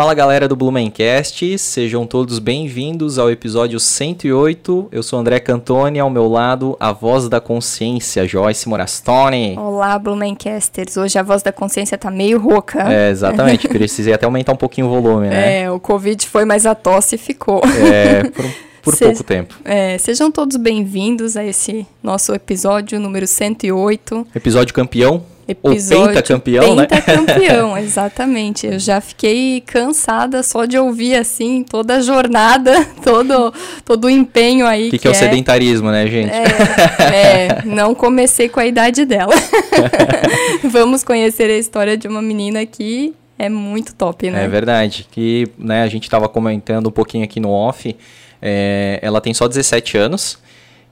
Fala galera do Blumencast, sejam todos bem-vindos ao episódio 108. Eu sou André Cantoni, ao meu lado a voz da consciência, Joyce Morastone. Olá, Blumencasters. Hoje a voz da consciência tá meio rouca. É, exatamente, precisei até aumentar um pouquinho o volume, né? É, o Covid foi, mas a tosse ficou. É, por, por Se... pouco tempo. É, sejam todos bem-vindos a esse nosso episódio número 108. Episódio campeão episódio. O pentacampeão, né? Pentacampeão, exatamente. Eu já fiquei cansada só de ouvir, assim, toda a jornada, todo, todo o empenho aí. O que, que, é o é sedentarismo, né, gente? É, é, não comecei com a idade dela. Vamos conhecer a história de uma menina que é muito top, né? É verdade. Que né, a gente estava comentando um pouquinho aqui no off. É, ela tem só 17 anos.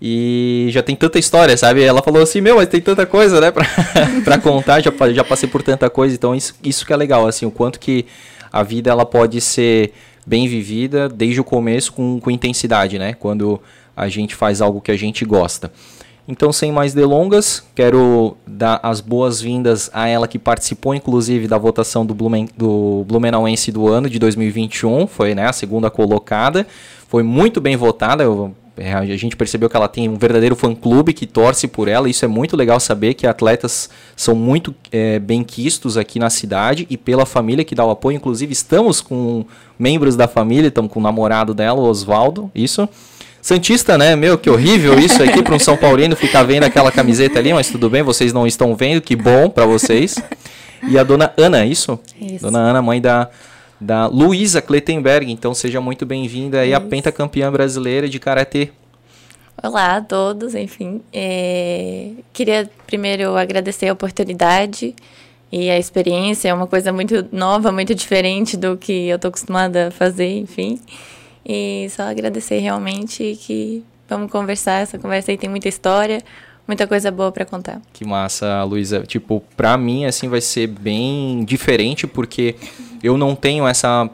E já tem tanta história, sabe? Ela falou assim, meu, mas tem tanta coisa, né, pra, pra contar, já, já passei por tanta coisa, então isso, isso que é legal, assim, o quanto que a vida ela pode ser bem vivida desde o começo com, com intensidade, né? Quando a gente faz algo que a gente gosta. Então, sem mais delongas, quero dar as boas-vindas a ela que participou, inclusive, da votação do, Blumen, do Blumenauense do ano de 2021. Foi né, a segunda colocada. Foi muito bem votada. Eu a gente percebeu que ela tem um verdadeiro fã-clube que torce por ela. Isso é muito legal saber que atletas são muito é, bem quistos aqui na cidade e pela família que dá o apoio. Inclusive, estamos com membros da família, estamos com o namorado dela, o Oswaldo. Isso. Santista, né? Meu, que horrível isso aqui para um São Paulino ficar vendo aquela camiseta ali, mas tudo bem, vocês não estão vendo, que bom para vocês. E a dona Ana, isso? Isso. Dona Ana, mãe da da Luísa Klettenberg. Então seja muito bem-vinda aí, a pentacampeã brasileira de karatê. Olá a todos, enfim. É... Queria primeiro agradecer a oportunidade e a experiência. É uma coisa muito nova, muito diferente do que eu estou acostumada a fazer, enfim. E só agradecer realmente que vamos conversar. Essa conversa aí tem muita história, muita coisa boa para contar. Que massa, Luísa. Tipo, para mim, assim, vai ser bem diferente, porque eu não tenho essa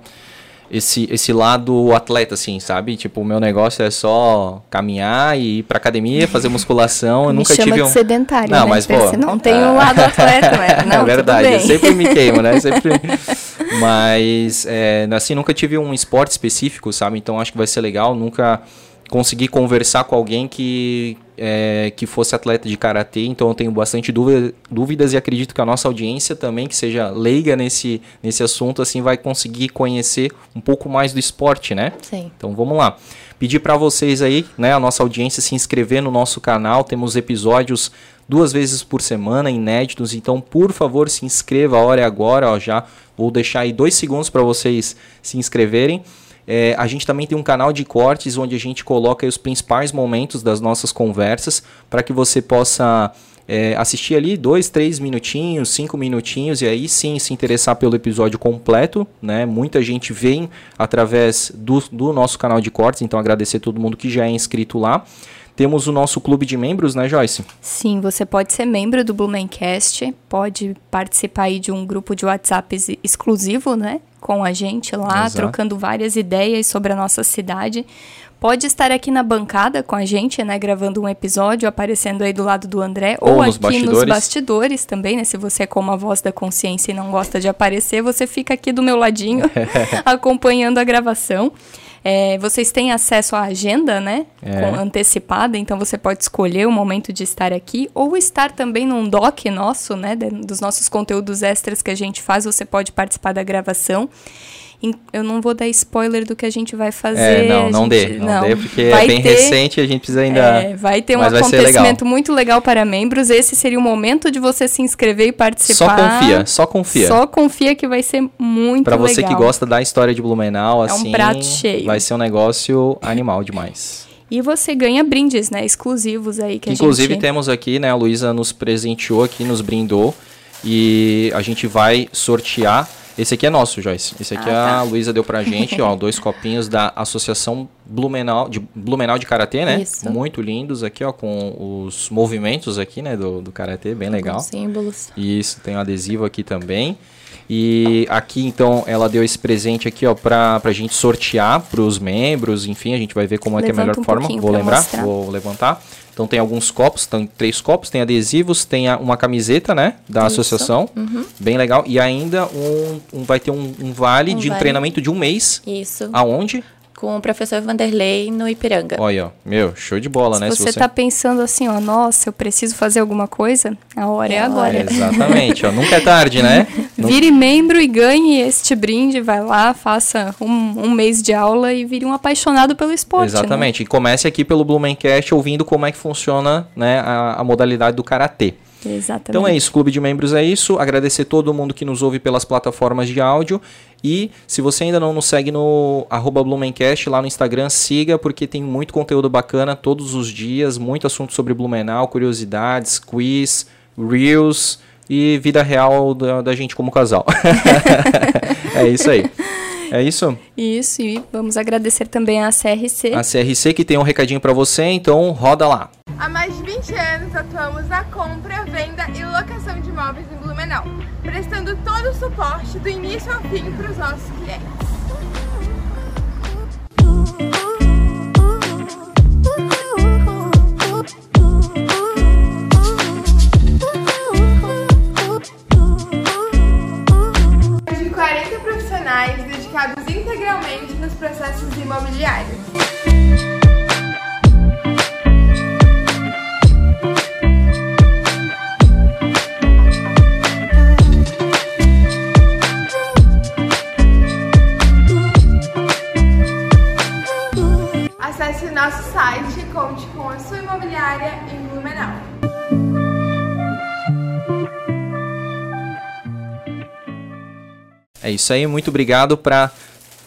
esse, esse lado atleta, assim, sabe? Tipo, o meu negócio é só caminhar e ir pra academia, fazer musculação. Eu me nunca chama tive um. sedentário, não, né? mas, pô, Você não tem o um lado atleta, né? Não, é verdade, eu sempre me queimo, né? Sempre... mas, é, assim, nunca tive um esporte específico, sabe? Então acho que vai ser legal. Nunca consegui conversar com alguém que, é, que fosse atleta de karatê, então eu tenho bastante dúvida, dúvidas e acredito que a nossa audiência também, que seja leiga nesse, nesse assunto, assim vai conseguir conhecer um pouco mais do esporte, né? Sim. Então vamos lá. Pedir para vocês aí, né, a nossa audiência se inscrever no nosso canal, temos episódios duas vezes por semana, inéditos, então por favor se inscreva, a hora é agora, ó, já vou deixar aí dois segundos para vocês se inscreverem. É, a gente também tem um canal de cortes onde a gente coloca os principais momentos das nossas conversas para que você possa é, assistir ali dois, três minutinhos, cinco minutinhos e aí sim se interessar pelo episódio completo, né? Muita gente vem através do, do nosso canal de cortes, então agradecer a todo mundo que já é inscrito lá. Temos o nosso clube de membros, né, Joyce? Sim, você pode ser membro do Blumencast, pode participar aí de um grupo de WhatsApp exclusivo, né? Com a gente lá, Exato. trocando várias ideias sobre a nossa cidade. Pode estar aqui na bancada com a gente, né? Gravando um episódio, aparecendo aí do lado do André. Ou, ou nos aqui bastidores. nos bastidores também, né? Se você é como a voz da consciência e não gosta de aparecer, você fica aqui do meu ladinho, acompanhando a gravação. É, vocês têm acesso à agenda, né? É. Com, antecipada, então você pode escolher o momento de estar aqui ou estar também num doc nosso, né? De, dos nossos conteúdos extras que a gente faz, você pode participar da gravação. Eu não vou dar spoiler do que a gente vai fazer. É, não, não gente, dê, não, não dê, porque é bem ter, recente e a gente precisa ainda. É, vai ter um acontecimento legal. muito legal para membros. Esse seria o momento de você se inscrever e participar. Só confia, só confia. Só confia que vai ser muito pra legal. Para você que gosta da história de Blumenau, é assim. um prato cheio. Vai ser um negócio animal demais. E você ganha brindes, né? Exclusivos aí que Inclusive, a gente... temos aqui, né? A Luísa nos presenteou aqui, nos brindou. E a gente vai sortear esse aqui é nosso, Joyce. Esse aqui ah, tá. a Luísa deu pra gente, ó, dois copinhos da Associação Blumenau de, Blumenau de Karatê, né? Isso. Muito lindos aqui, ó, com os movimentos aqui, né, do, do Karatê, bem legal. Os símbolos. Isso, tem um adesivo aqui também. E aqui, então, ela deu esse presente aqui, ó, pra, pra gente sortear pros membros, enfim, a gente vai ver como Levanta é que é a melhor um forma. Vou lembrar, mostrar. vou levantar. Então tem alguns copos, tem três copos, tem adesivos, tem a, uma camiseta, né, da Isso. associação, uhum. bem legal, e ainda um, um vai ter um, um vale um de vale. treinamento de um mês. Isso. Aonde? Com o professor Vanderlei no Ipiranga. Olha, ó, meu, show de bola, Se né? Você Se você tá pensando assim, ó, nossa, eu preciso fazer alguma coisa, a hora é, é agora. É, exatamente, ó, nunca é tarde, né? Vire membro e ganhe este brinde, vai lá, faça um, um mês de aula e vire um apaixonado pelo esporte. Né? Exatamente, né? e comece aqui pelo Blumencast ouvindo como é que funciona né, a, a modalidade do Karatê. Exatamente. Então é isso, Clube de Membros é isso. Agradecer todo mundo que nos ouve pelas plataformas de áudio. E se você ainda não nos segue no arroba Blumencast lá no Instagram, siga, porque tem muito conteúdo bacana todos os dias, muito assunto sobre Blumenau, curiosidades, quiz, reels e vida real da, da gente como casal. é isso aí. É isso? Isso, e vamos agradecer também à CRC. A CRC que tem um recadinho para você, então roda lá. Há mais de 20 anos atuamos na compra, venda e locação de imóveis em Blumenau, prestando todo o suporte do início ao fim para os nossos clientes. Dedicados integralmente nos processos imobiliários. Isso aí, muito obrigado para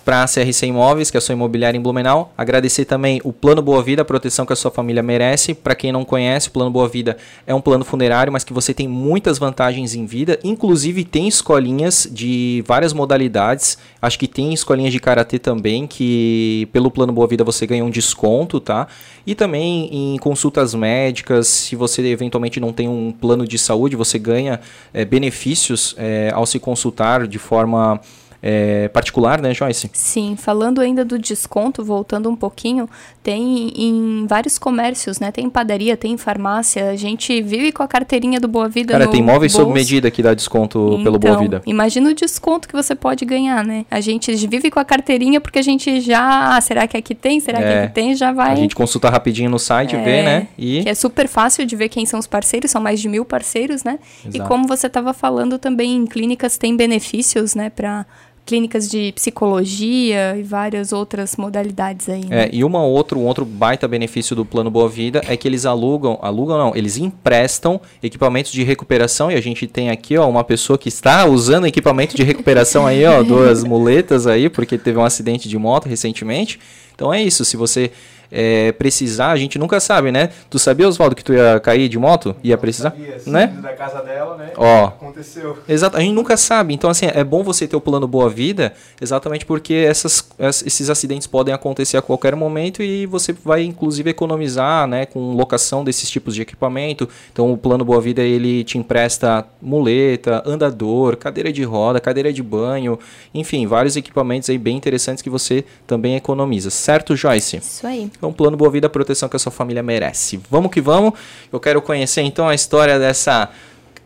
para a CRC Imóveis, que é a sua imobiliária em Blumenau. Agradecer também o Plano Boa Vida, a proteção que a sua família merece. Para quem não conhece, o Plano Boa Vida é um plano funerário, mas que você tem muitas vantagens em vida. Inclusive tem escolinhas de várias modalidades. Acho que tem escolinhas de karatê também, que pelo Plano Boa Vida você ganha um desconto, tá? E também em consultas médicas, se você eventualmente não tem um plano de saúde, você ganha é, benefícios é, ao se consultar de forma é, particular, né, Joyce? Sim, falando ainda do desconto, voltando um pouquinho, tem em vários comércios, né? Tem em padaria, tem em farmácia. A gente vive com a carteirinha do Boa Vida. Cara, tem móveis sob medida que dá desconto então, pelo Boa Vida. Imagina o desconto que você pode ganhar, né? A gente vive com a carteirinha porque a gente já. Ah, será que aqui tem? Será é, que aqui tem? Já vai. A gente consulta rapidinho no site, é, vê, né? E... Que é super fácil de ver quem são os parceiros, são mais de mil parceiros, né? Exato. E como você estava falando também, em clínicas tem benefícios, né? Para clínicas de psicologia e várias outras modalidades aí. Né? É, e uma outro, um outro baita benefício do Plano Boa Vida é que eles alugam, alugam não, eles emprestam equipamentos de recuperação e a gente tem aqui, ó, uma pessoa que está usando equipamento de recuperação aí, ó, duas muletas aí, porque teve um acidente de moto recentemente. Então é isso, se você é, precisar, a gente nunca sabe, né? Tu sabia, Oswaldo, que tu ia cair de moto? Ia precisar? Sabia, né? da casa dela, né? Ó. Aconteceu. Exato, a gente nunca sabe. Então, assim, é bom você ter o plano Boa Vida, exatamente porque essas, esses acidentes podem acontecer a qualquer momento e você vai, inclusive, economizar, né? Com locação desses tipos de equipamento. Então, o plano Boa Vida, ele te empresta muleta, andador, cadeira de roda, cadeira de banho, enfim, vários equipamentos aí bem interessantes que você também economiza. Certo, Joyce? Isso aí. É um plano Boa Vida, a proteção que a sua família merece. Vamos que vamos. Eu quero conhecer então a história dessa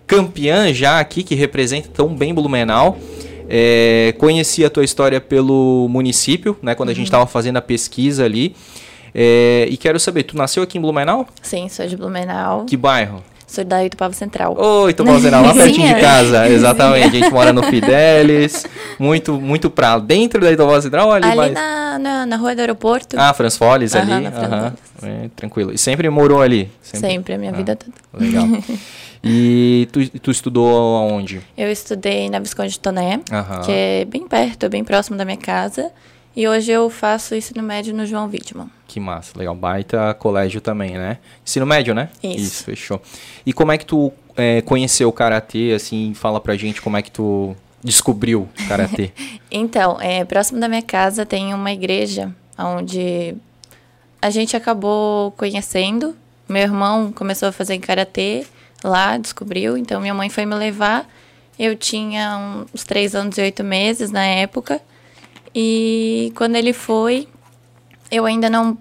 campeã já aqui que representa tão bem Blumenau. É, conheci a tua história pelo município, né? Quando uhum. a gente estava uhum. fazendo a pesquisa ali. É, e quero saber, tu nasceu aqui em Blumenau? Sim, sou de Blumenau. Que bairro? Sou da Itupava Central. Oi, Itupava Central, lá pertinho de casa. Exatamente. A gente mora no Fidelis, muito, muito pra dentro da Itupava Central ali, ali mais... na, na, na, rua do aeroporto. Ah, Fransfoles ali. Aham, é, tranquilo. E sempre morou ali? Sempre, sempre a minha ah, vida toda. Legal. E tu, tu estudou aonde? Eu estudei na Visconde de Toné, que é bem perto, bem próximo da minha casa. E hoje eu faço ensino médio no João Wittmann. Que massa, legal. Baita colégio também, né? Ensino médio, né? Isso. Isso, fechou. E como é que tu é, conheceu o Karatê, assim, fala pra gente como é que tu descobriu o Karatê? então, é, próximo da minha casa tem uma igreja onde a gente acabou conhecendo. Meu irmão começou a fazer karatê lá, descobriu, então minha mãe foi me levar. Eu tinha uns três anos e oito meses na época. E quando ele foi, eu ainda não,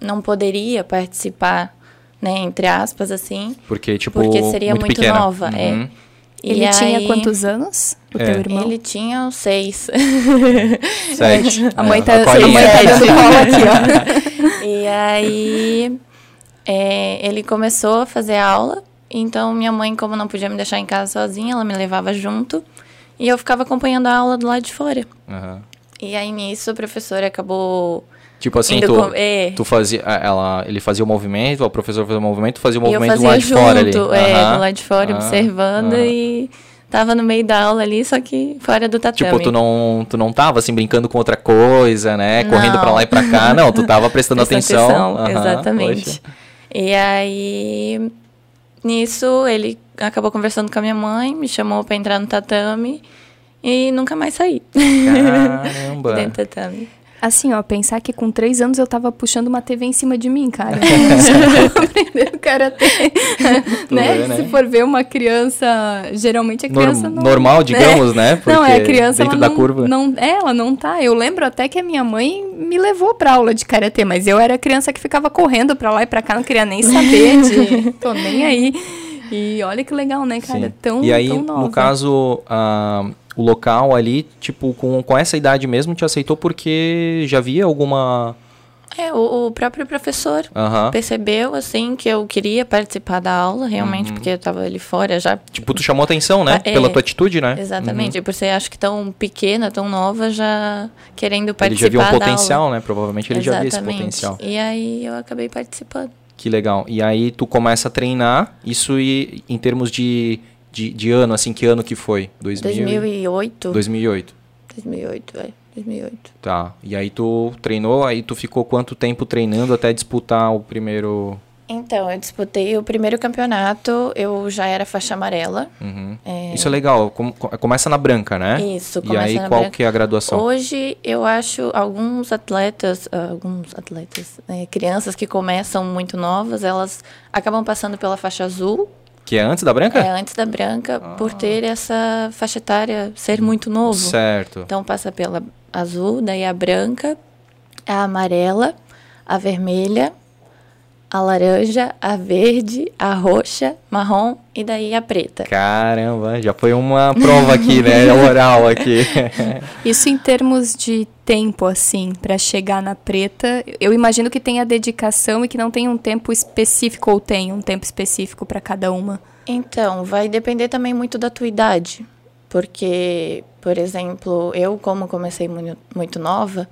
não poderia participar, né, entre aspas, assim. Porque, tipo, Porque seria muito, muito, nova, é. Uhum. E Ele tinha aí- quantos anos? O É. teu irmão? Ele tinha uns seis. Sete. A mãe É, tá, a colinha. mãe tá dando cola aqui, ó. E aí é, ele começou a fazer aula. Então minha mãe, como não podia me deixar em casa sozinha, ela me levava junto. E eu ficava acompanhando a aula do lado de fora. Aham. E aí nisso a professora acabou. Tipo assim, Indo tu, com- é. tu fazia, ela, ele fazia o movimento, o professor fazia o movimento, tu fazia o movimento do lado de junto, fora ali. é, Aham. do lado de fora, Ah, observando aham. e tava no meio da aula ali, só que fora do tatame. Tipo, tu não, tu não tava assim brincando com outra coisa, né? Correndo Não. pra lá e pra cá. Não, tu tava prestando atenção. atenção, exatamente. poxa. E aí, nisso, ele acabou conversando com a minha mãe, me chamou pra entrar no tatame e nunca mais saí Caramba. dentro do tatame. Assim, ó, pensar que com três anos eu tava puxando uma TV em cima de mim, cara. Aprendendo karatê. né? vê, né? Se for ver uma criança, geralmente a criança não... normal, digamos, né? Não, é a criança, dentro ela da não, curva. não, é, ela não tá. Eu lembro até que a minha mãe me levou pra aula de karatê, mas eu era a criança que ficava correndo pra lá e pra cá, não queria nem saber de, tô nem aí. E olha que legal, né, cara? Sim. Tão, e aí, tão nova. no caso, ah, o local ali, tipo, com, com essa idade mesmo, te aceitou porque já via alguma. É, o, o próprio professor Aham. percebeu, assim, que eu queria participar da aula, Uhum. realmente, porque eu tava ali fora já. Tipo, tu chamou atenção, né? Ah, é. Pela tua atitude, né? Exatamente, e por ser, acho que tão pequena, tão nova, já querendo Ele participar já viu um da aula. potencial, né? Provavelmente ele já via esse Exatamente. potencial. E aí eu acabei participando. Que legal. E aí tu começa a treinar, isso e, em termos de, de, de ano, assim, que ano que foi? 2000 e- 2008. 2008. 2008, é. 2008. Tá. E aí tu treinou, aí tu ficou quanto tempo treinando até disputar o primeiro... Então, eu disputei o primeiro campeonato, eu já era faixa amarela. Uhum. É. Isso é legal. com- com- começa na branca, né? Isso, E começa aí na qual branca. que é a graduação? Hoje, eu acho alguns atletas, alguns atletas, né, crianças que começam muito novas, elas acabam passando pela faixa azul, Que é antes da branca? é, antes da branca, por ter essa faixa etária ser muito novo. Certo. Então passa pela azul, daí a branca, a amarela, a vermelha, a laranja, a verde, a roxa, marrom e daí a preta. Caramba, já foi uma prova aqui, né? Oral aqui. Isso em termos de tempo, assim, pra chegar na preta, eu imagino que tenha dedicação e que não tem um tempo específico, ou tem um tempo específico pra cada uma. Então, vai depender também muito da tua idade. Porque, por exemplo, eu, como comecei muito, muito nova,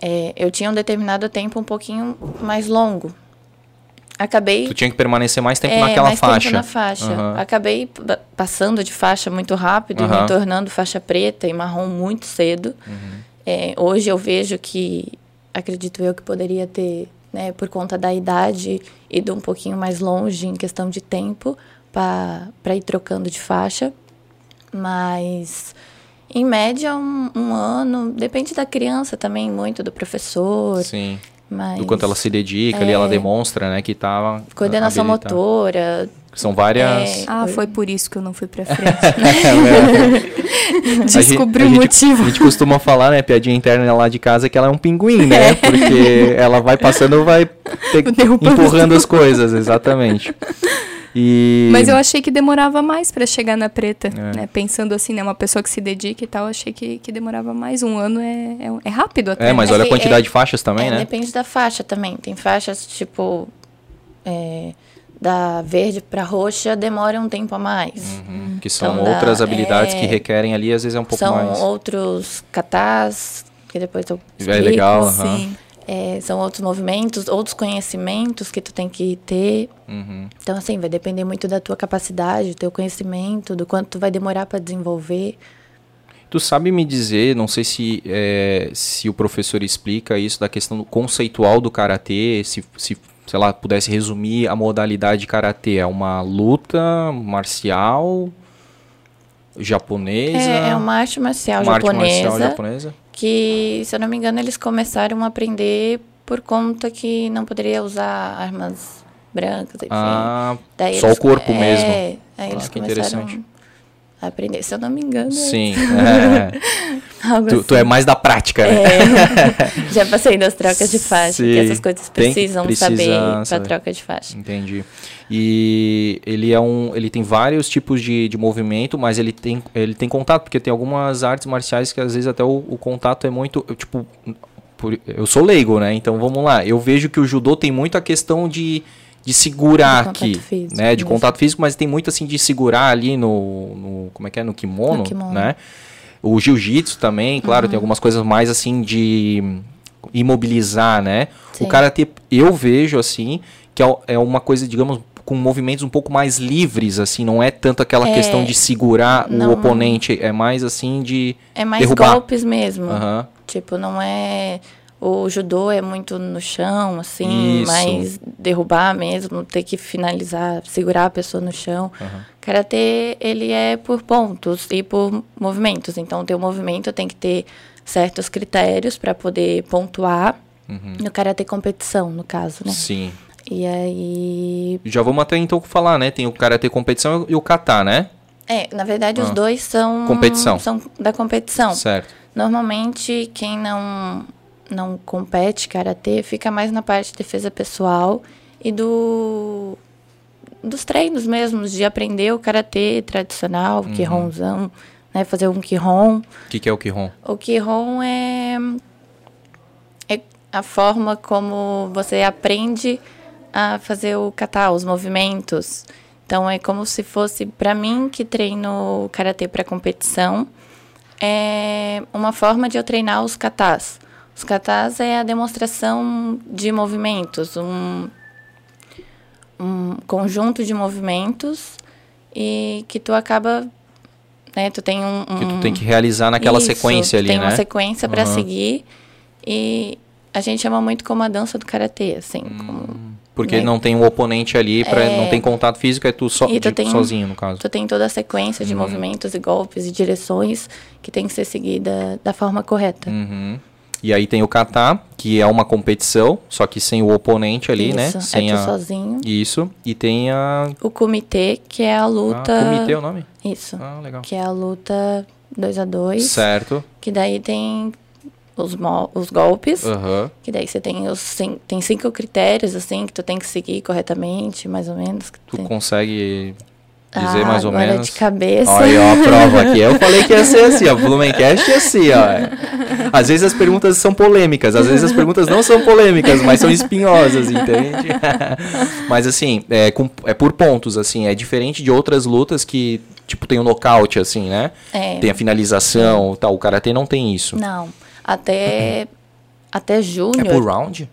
é, eu tinha um determinado tempo um pouquinho mais longo. Acabei tu tinha que permanecer mais tempo é, naquela mais faixa. Tempo na faixa. Aham. Acabei passando de faixa muito rápido e Aham. me tornando faixa preta e marrom muito cedo. Uhum. É, hoje eu vejo que, acredito eu, que poderia ter, né, por conta da idade, ido um pouquinho mais longe em questão de tempo para ir trocando de faixa. Mas, em média, um, um ano. Depende da criança também, muito do professor. Sim. Mas Do quanto ela se dedica ali, ela É. demonstra, né, que tava Coordenação habilitada. motora, São várias... É. Ah, foi por isso que eu não fui pra frente. Descobri a o gente- motivo. A gente costuma falar, né, piadinha interna lá de casa, que ela é um pinguim, né? Porque ela vai passando, vai ter- empurrando as coisas, exatamente. E... Mas eu achei que demorava mais pra chegar na preta, É. né? Pensando assim, né? Uma pessoa que se dedica e tal, achei que, que demorava mais. Um ano é, é, é rápido até. É, mas né? olha a É, quantidade é- de faixas também, É, né? Depende da faixa também. Tem faixas tipo é, da verde para roxa demora um tempo a mais. Uhum, Que são Então outras habilidades que é, requerem ali, às vezes é um pouco São mais... outros catás que depois eu É explico. legal, aham. Sim. É, são outros movimentos, outros conhecimentos que tu tem que ter. Uhum. Então assim vai depender muito da tua capacidade, do teu conhecimento, do quanto tu vai demorar para desenvolver. Tu sabe me dizer, não sei se, é, se o professor explica isso, da questão do conceitual do karatê, se, se, sei lá, pudesse resumir a modalidade de karatê. É uma luta marcial japonesa? É, é uma arte marcial uma arte japonesa. marcial japonesa? Que, se eu não me engano, eles começaram a aprender por conta que não poderia usar armas brancas, enfim. Ah, Daí só eles- o corpo é, mesmo. Aí Ah, eles que interessante. a aprender. Se eu não me engano, é Sim. é. Tu, tu assim. é mais da prática, né? É. Já passei das trocas de faixa, Sim. que essas coisas Tem precisam precisar saber pra saber. troca de faixa. Entendi. E ele é um, ele tem vários tipos de, de movimento, mas ele tem, ele tem contato, porque tem algumas artes marciais que às vezes até o, o contato é muito, eu, tipo, eu sou leigo, né? Então vamos lá. Eu vejo que o judô tem muito a questão de, de segurar De aqui, físico, né? De isso. contato físico, mas tem muito assim de segurar ali no, no como é que é, no kimono, No kimono. né? O jiu-jitsu também, claro, Uhum. tem algumas coisas mais assim de imobilizar, né? Sim. O karatê, eu vejo assim, que é, é uma coisa, digamos, com movimentos um pouco mais livres, assim, não é tanto aquela É, questão de segurar o não- oponente, é mais assim de É mais derrubar. golpes mesmo. Aham. Tipo, não é. O judô é muito no chão, assim, Isso. mais derrubar mesmo, ter que finalizar, segurar a pessoa no chão. Aham. Karatê, ele é por pontos e por movimentos. Então, o teu movimento tem que ter certos critérios para poder pontuar. Uhum. No karatê competição, no caso, né? Sim. E aí. Já vamos até então falar, né? Tem o karatê competição e o kata, né? É, na verdade, Ah. os dois são. Competição. São da competição. Certo. Normalmente, quem não, não compete karatê fica mais na parte de defesa pessoal e do dos treinos mesmos, de aprender o karatê tradicional, o Uhum. kihonzão, né? Fazer um kihon. O que, que é o kihon? O kihon é, é a forma como você aprende a fazer o kata, os movimentos. Então é como se fosse para mim que treino karatê para competição, é uma forma de eu treinar os katas. Os katas é a demonstração de movimentos, um um conjunto de movimentos e que tu acaba, né, tu tem um, Que tu um- tem que realizar naquela isso, sequência ali, tem né? uma sequência para Aham. seguir e a gente chama muito como a dança do karatê, assim, como Porque né? não tem um oponente ali, pra, É. não tem contato físico, é tu, so, tu de- tem- sozinho, no caso. tu tem toda a sequência Uhum. de movimentos e golpes e direções que tem que ser seguida da forma correta. Uhum. E aí tem o kata, que é uma competição, só que sem o oponente ali, né? Isso, Sem é tu a... sozinho. Isso. E tem a. O comitê, que é a luta. Ah, comitê é o nome? Isso. Ah, legal. Que é a luta 2 a 2 Certo. Que daí tem os, os golpes. Aham. Que daí você tem os cin- tem cinco critérios, assim, que tu tem que seguir corretamente, mais ou menos. Tu tem- consegue dizer Ah, mais ou menos? de cabeça. Olha ó, a prova aqui. Eu falei que ia ser assim, ó. Blumencast é assim, ó. Às vezes as perguntas são polêmicas, às vezes as perguntas não são polêmicas, mas são espinhosas, entende? mas assim, é, com- é por pontos, assim, é diferente de outras lutas que, tipo, tem o nocaute, assim, né? É. Tem a finalização, tal. O karatê não tem isso. Não. Até, até É júnior por round?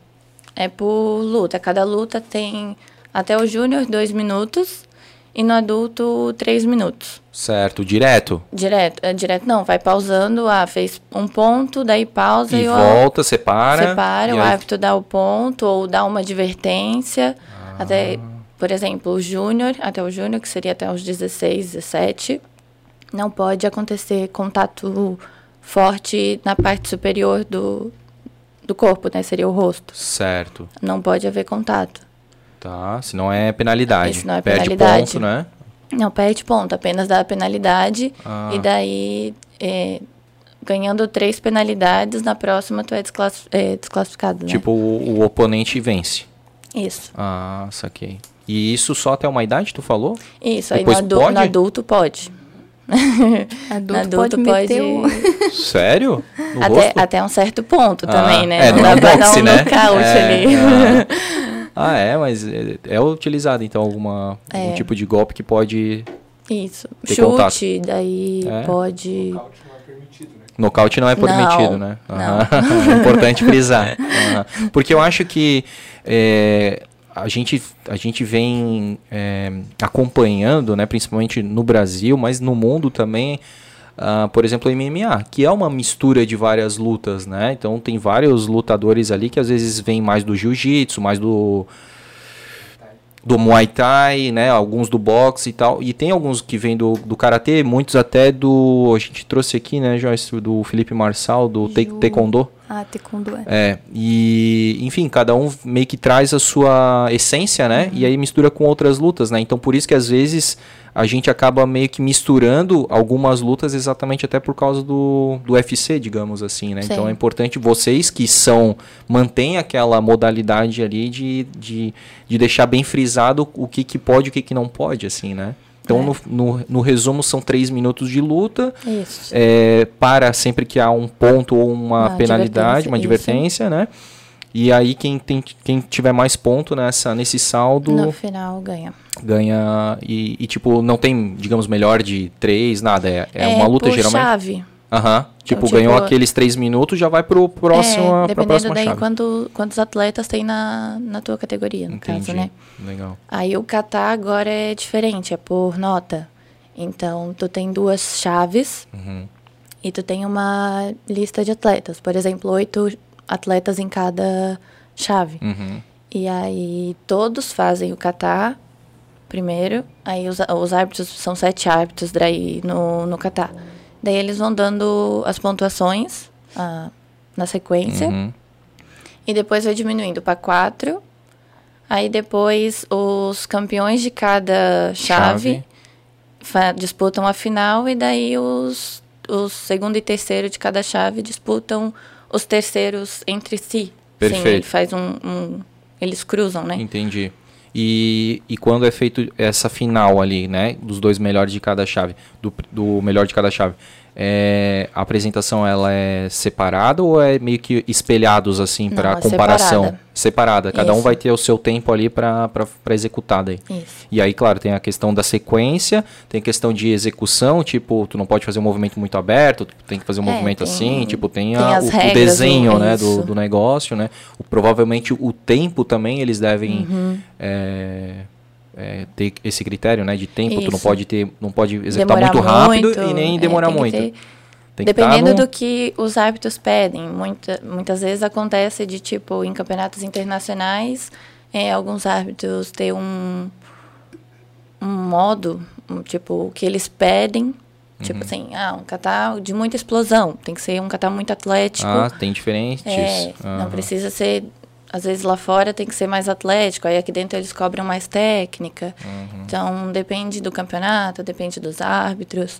é por luta. Cada luta tem até o júnior dois minutos e no adulto três minutos. Certo, direto. Direto, é, direto não, vai pausando, ah, fez um ponto, daí pausa E e, o volta, separa. separa, e o aí- árbitro dá o ponto ou dá uma advertência. Ah. Até, por exemplo, o júnior, até o júnior, que seria até os 16, 17, não pode acontecer contato forte na parte superior do, do corpo, né? Seria o rosto. Certo. Não pode haver contato. Tá, senão é penalidade. Isso não é Perde penalidade. ponto, né? Não perde ponto, apenas dá a penalidade. Ah. E daí, é, ganhando três penalidades, na próxima tu é, desclass- é, desclassificado, né? Tipo, o, o oponente vence. Isso. Ah, saquei. E isso só até uma idade, tu falou? Isso, aí no, Depois adu- pode? no adulto pode. Adulto, adulto pode meter o... Sério? No Até, rosto? até um certo ponto Ah, também, né? É, não não dá é pra dar um né? nocaute É, ali. Ah, é, mas é, é utilizado então alguma, algum É. tipo de golpe que pode. Isso. Ter Chute, contato. daí É? pode. Nocaute não é permitido, Não, né? não. Aham. É importante frisar. Porque eu acho que é, a, gente, a gente vem é, acompanhando, né, principalmente no Brasil, mas no mundo também, ah, por exemplo, MMA, que é uma mistura de várias lutas, né? Então tem vários lutadores ali que às vezes vêm mais do jiu-jitsu, mais do do Muay Thai, né? Alguns do boxe e tal. E tem alguns que vêm do, do Karatê, muitos até do... A gente trouxe aqui, né, Joyce? Do Felipe Marçal, do Taekwondo. Ah, Taekwondo, é. É, e enfim, cada um meio que traz a sua essência, né? Uhum. E aí mistura com outras lutas, né? Então por isso que às vezes a gente acaba meio que misturando algumas lutas exatamente até por causa do, do UFC, digamos assim, né? Sim. Então é importante vocês que são, mantêm aquela modalidade ali de, de, de deixar bem frisado o que, que pode e o que, que não pode, assim, né? Então, é. no, no, no, resumo, são três minutos de luta. Isso. É, para sempre que há um ponto ou uma, uma penalidade, uma advertência, isso. né? E aí, quem, tem, quem tiver mais ponto nessa, nesse saldo. No final, ganha. Ganha. E, e tipo, não tem, digamos, melhor de três, nada. É, é, é uma luta por geralmente. chave. Aham. Tipo, então, tipo, ganhou aqueles três minutos, já vai pro próximo. É, dependendo próxima daí quanto, quantos atletas tem na, na tua categoria, no Entendi. caso, né? Legal. Aí o kata agora é diferente, é por nota. Então, tu tem duas chaves uhum. e tu tem uma lista de atletas. Por exemplo, oito atletas em cada chave. Uhum. E aí todos fazem o kata primeiro. Aí os, os árbitros, são sete árbitros daí no, no kata. Daí eles vão dando as pontuações ah, na sequência. Uhum. E depois vai diminuindo para quatro. Aí depois os campeões de cada chave, chave. disputam a final. E daí os, os segundo e terceiro de cada chave disputam os terceiros entre si. Perfeito. Sim, faz um, um, Eles cruzam, né? Entendi. E, e quando é feito essa final ali, né? Dos dois melhores de cada chave, do, do melhor de cada chave, é, a apresentação ela é separada ou é meio que espelhados assim para é comparação? Separada. separada. Cada Isso. um vai ter o seu tempo ali para executar daí. Isso. E aí, claro, tem a questão da sequência, tem a questão de execução, tipo, tu não pode fazer um movimento muito aberto, tu tem que fazer um é, movimento tem, assim, tipo, tem, tem a, o, o, desenho, do, né, do, do, negócio, né? O, provavelmente o tempo também eles devem uhum. é, é, ter esse critério, né, de tempo. Isso. Tu não pode ter, não pode executar demorar muito rápido muito, e nem é, demorar muito. Ter, dependendo no... do que os árbitros pedem. Muita, muitas vezes acontece de tipo em campeonatos internacionais, é, alguns árbitros têm um um modo, um, tipo o que eles pedem. Tipo uhum. assim, ah, um catar de muita explosão. Tem que ser um catar muito atlético. Ah, tem diferentes. É, uhum. Não precisa ser às vezes lá fora tem que ser mais atlético, aí aqui dentro eles cobram mais técnica. Uhum. Então depende do campeonato, depende dos árbitros.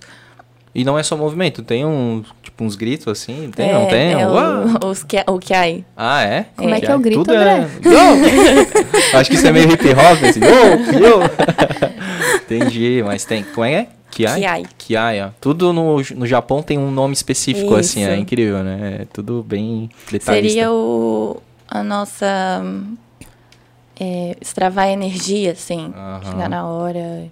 E não é só movimento, tem um, tipo, uns gritos assim, tem, é, não tem? É o, os que, o que aí. Ah, é? Como é, é que é o grito, Tudo André? É... Acho que isso é meio hip hop, assim, yo, yo. Entendi, mas tem, como é é? Kiai? Kiai. Kiai, ó. Tudo no, no Japão tem um nome específico, Isso. assim, é incrível, né? É tudo bem detalhista. Seria o, a nossa é, extravar energia, assim, uhum. chegar na hora.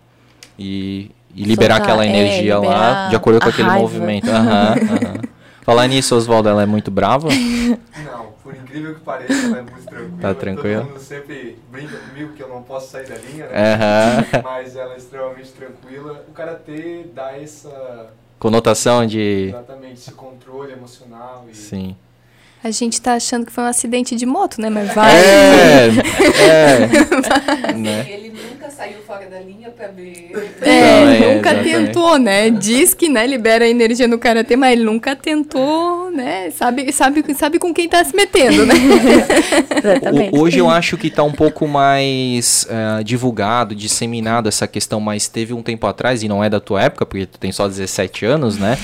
E, e liberar Soltar, aquela é, energia é, lá de acordo com aquele raiva. movimento. Uhum, uhum. Falar nisso, Oswaldo, ela é muito brava? Não, por incrível que pareça, ela é muito tranquila. Tá tranquila? Todo mundo sempre brinca comigo que eu não posso sair da linha, né? Uhum. Mas ela é extremamente tranquila. O Karatê dá essa... Conotação de... Exatamente, esse controle emocional. E... Sim. A gente tá achando que foi um acidente de moto, né? Mas vai. É, é. né? Ele nunca saiu fora da linha pra ver. É, Não, é nunca exatamente. tentou, né? Diz que, né, libera energia no karatê, mas ele nunca tentou, né? Sabe, sabe, sabe com quem tá se metendo, né? Exatamente. Hoje eu acho que tá um pouco mais uh, divulgado, disseminado essa questão, mas teve um tempo atrás, e não é da tua época, porque tu tem só 17 anos, né?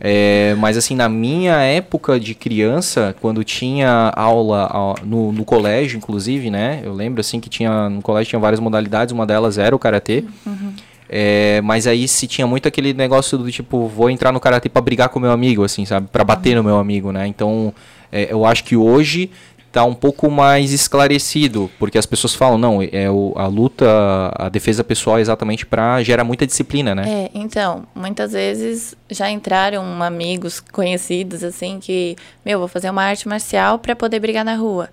é, mas assim, na minha época de criança, quando tinha aula no, no, colégio, inclusive, né? Eu lembro assim que tinha no colégio tinha várias modalidades, uma delas era o karatê. Uhum. É, mas aí se tinha muito aquele negócio do tipo, vou entrar no karatê para brigar com meu amigo, assim, sabe? Para bater uhum. no meu amigo, né? Então, é, eu acho que hoje está um pouco mais esclarecido, porque as pessoas falam, não, é o, a luta, a defesa pessoal é exatamente para gerar muita disciplina, né? É, então, muitas vezes já entraram amigos conhecidos assim que, meu, vou fazer uma arte marcial para poder brigar na rua.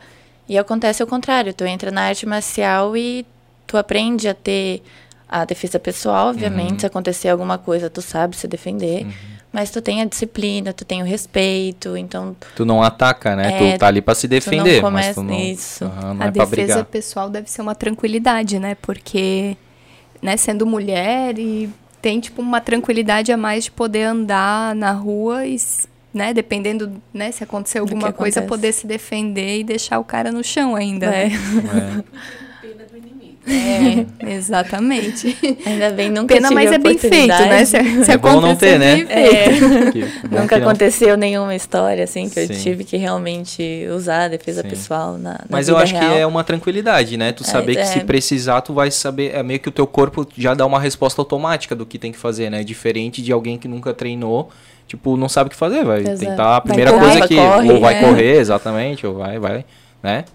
E acontece o contrário, tu entra na arte marcial e tu aprende a ter a defesa pessoal, obviamente, uhum. se acontecer alguma coisa, tu sabe se defender. Uhum. Mas tu tem a disciplina, tu tem o respeito, então. Tu não ataca, né? É, tu tá ali pra se defender. Tu não mas tu não, isso. Aham, não a é defesa brigar. pessoal deve ser uma tranquilidade, né? Porque, né, sendo mulher e tem, tipo, uma tranquilidade a mais de poder andar na rua e, né, dependendo, né, se acontecer alguma coisa, acontece. poder se defender e deixar o cara no chão ainda. É. né? É. É, exatamente. Ainda bem, nunca Pena, tive mas a é bem feito, né? Se, se É bom não acontecer, ter, né? Que- bom Nunca que não. aconteceu nenhuma história assim que eu Sim. tive que realmente usar a defesa Sim. pessoal na, na Mas vida eu acho real. que é uma tranquilidade, né? Tu saber que é. se precisar, tu vai saber. É meio que o teu corpo já dá uma resposta automática do que tem que fazer, né? Diferente de alguém que nunca treinou, tipo, não sabe o que fazer. Vai Exato. tentar a Vai primeira correr, coisa vai que. corre, ou vai é. correr, exatamente, ou vai, vai, né?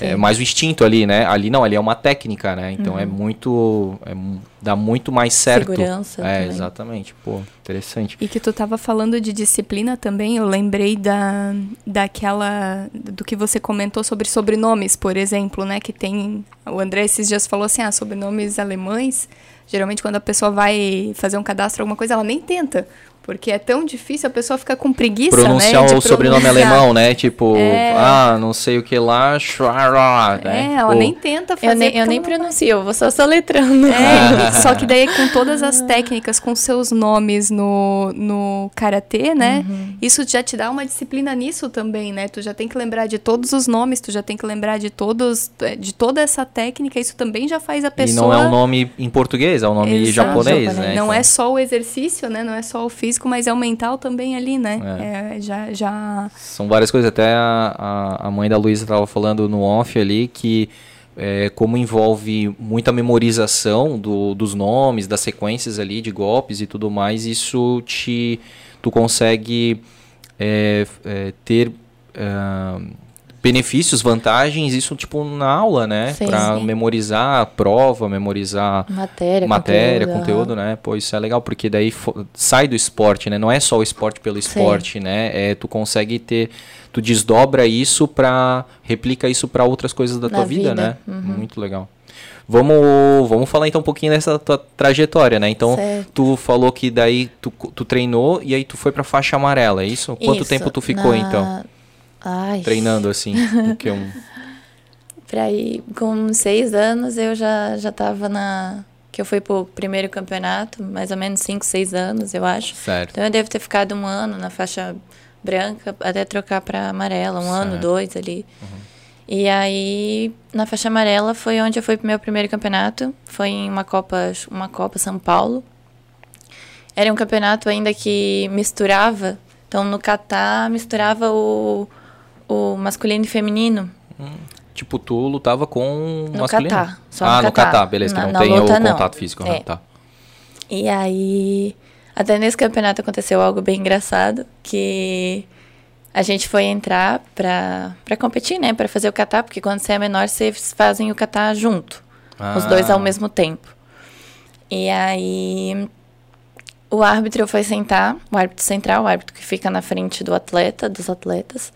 É mais o instinto ali, né? Ali não, ali é uma técnica, né? Então Uhum. é muito. é dá muito mais certo. Segurança É, também. exatamente. Pô, interessante. E que tu tava falando de disciplina também, eu lembrei da, daquela, do que você comentou sobre sobrenomes, por exemplo, né, que tem, o André esses dias falou assim, ah, sobrenomes alemães, geralmente quando a pessoa vai fazer um cadastro, alguma coisa, ela nem tenta, porque é tão difícil, a pessoa fica com preguiça, Pronunciar né, de o sobrenome pronunciar. alemão, né? Tipo, É. ah, não sei o que lá, Schwarra, né? É, ela Tipo, nem tenta fazer. Eu nem, eu nem pronuncio, eu vou só soletrando. É, e- só que daí com todas as técnicas, com seus nomes no, no karatê, né? Uhum. Isso já te dá uma disciplina nisso também, né? Tu já tem que lembrar de todos os nomes, tu já tem que lembrar de todos, de toda essa técnica. Isso também já faz a E pessoa. não é um nome em português, é um nome Exato. japonês, Japonês. né? Não Então, é só o exercício, né? Não é só o físico, mas é o mental também ali, né? É, já, já. São várias coisas. Até a, a, a mãe da Luísa estava falando no off ali que é, como envolve muita memorização do, dos nomes, das sequências ali de golpes e tudo mais, isso te tu consegue é, é, ter ah, benefícios, vantagens, isso tipo na aula, né? Sim, Para sim. memorizar a prova, memorizar Matéria, matéria, conteúdo, conteúdo, né? Pô, isso é legal, porque daí sai do esporte, né? Não é só o esporte pelo esporte, né? É, tu consegue ter, tu desdobra isso pra, replica isso pra outras coisas da Na tua vida, vida, né? uhum. Muito legal. Vamos, vamos falar então um pouquinho dessa tua trajetória, né? Então, Certo. tu falou que daí tu, tu treinou e aí tu foi pra faixa amarela, é isso? Quanto Isso, tempo tu ficou na- então, Ai, treinando assim? Que um... Pra ir, com seis anos eu já, já tava na... Que eu fui pro primeiro campeonato, mais ou menos cinco, seis anos, eu acho. Certo. Então eu devo ter ficado um ano na faixa branca até trocar pra amarela, um ano, Certo. dois ali. E aí, na faixa amarela foi onde eu fui pro meu primeiro campeonato. Foi em uma Copa, uma Copa São Paulo. Era um campeonato ainda que misturava. Então no Catar misturava o, o masculino e feminino. Tipo, tu lutava com No masculino? Catar, só ah, no Catar. Catar, beleza, que Na- não na tem luta, o não. contato físico. aham, É. tá. E aí, até nesse campeonato aconteceu algo bem engraçado, que a gente foi entrar pra, pra competir, né? Pra fazer o kata, porque quando você é menor, vocês fazem o kata junto. Os dois Ah. ao mesmo tempo. E aí, o árbitro foi sentar, o árbitro central, o árbitro que fica na frente do atleta, dos atletas.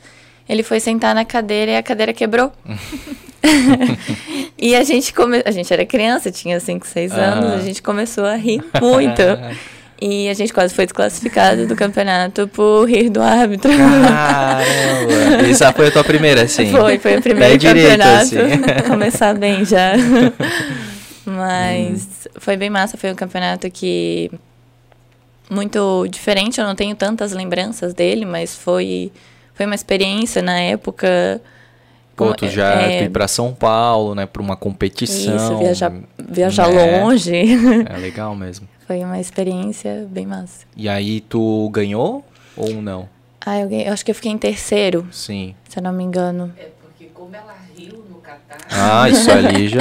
Ele foi sentar na cadeira e a cadeira quebrou. e a gente come... a gente era criança, tinha 5, 6 anos, Ah. a gente começou a rir muito. e a gente quase foi desclassificado do campeonato por rir do árbitro. Caramba! Essa foi a tua primeira, assim? Foi, foi o primeiro Pé direito, campeonato. assim. Começar bem já. Mas foi bem massa, foi um campeonato que muito diferente, eu não tenho tantas lembranças dele, mas foi foi uma experiência na época. Pô, tu já é, ir pra São Paulo, né? Pra uma competição. Isso, viajar, viajar né? longe. É legal mesmo. foi uma experiência bem massa. E aí tu ganhou ou não? Ah, eu, ganhei- eu acho que eu fiquei em terceiro, Sim. se eu não me engano. É porque como ela riu no Catar. Ah, isso ali já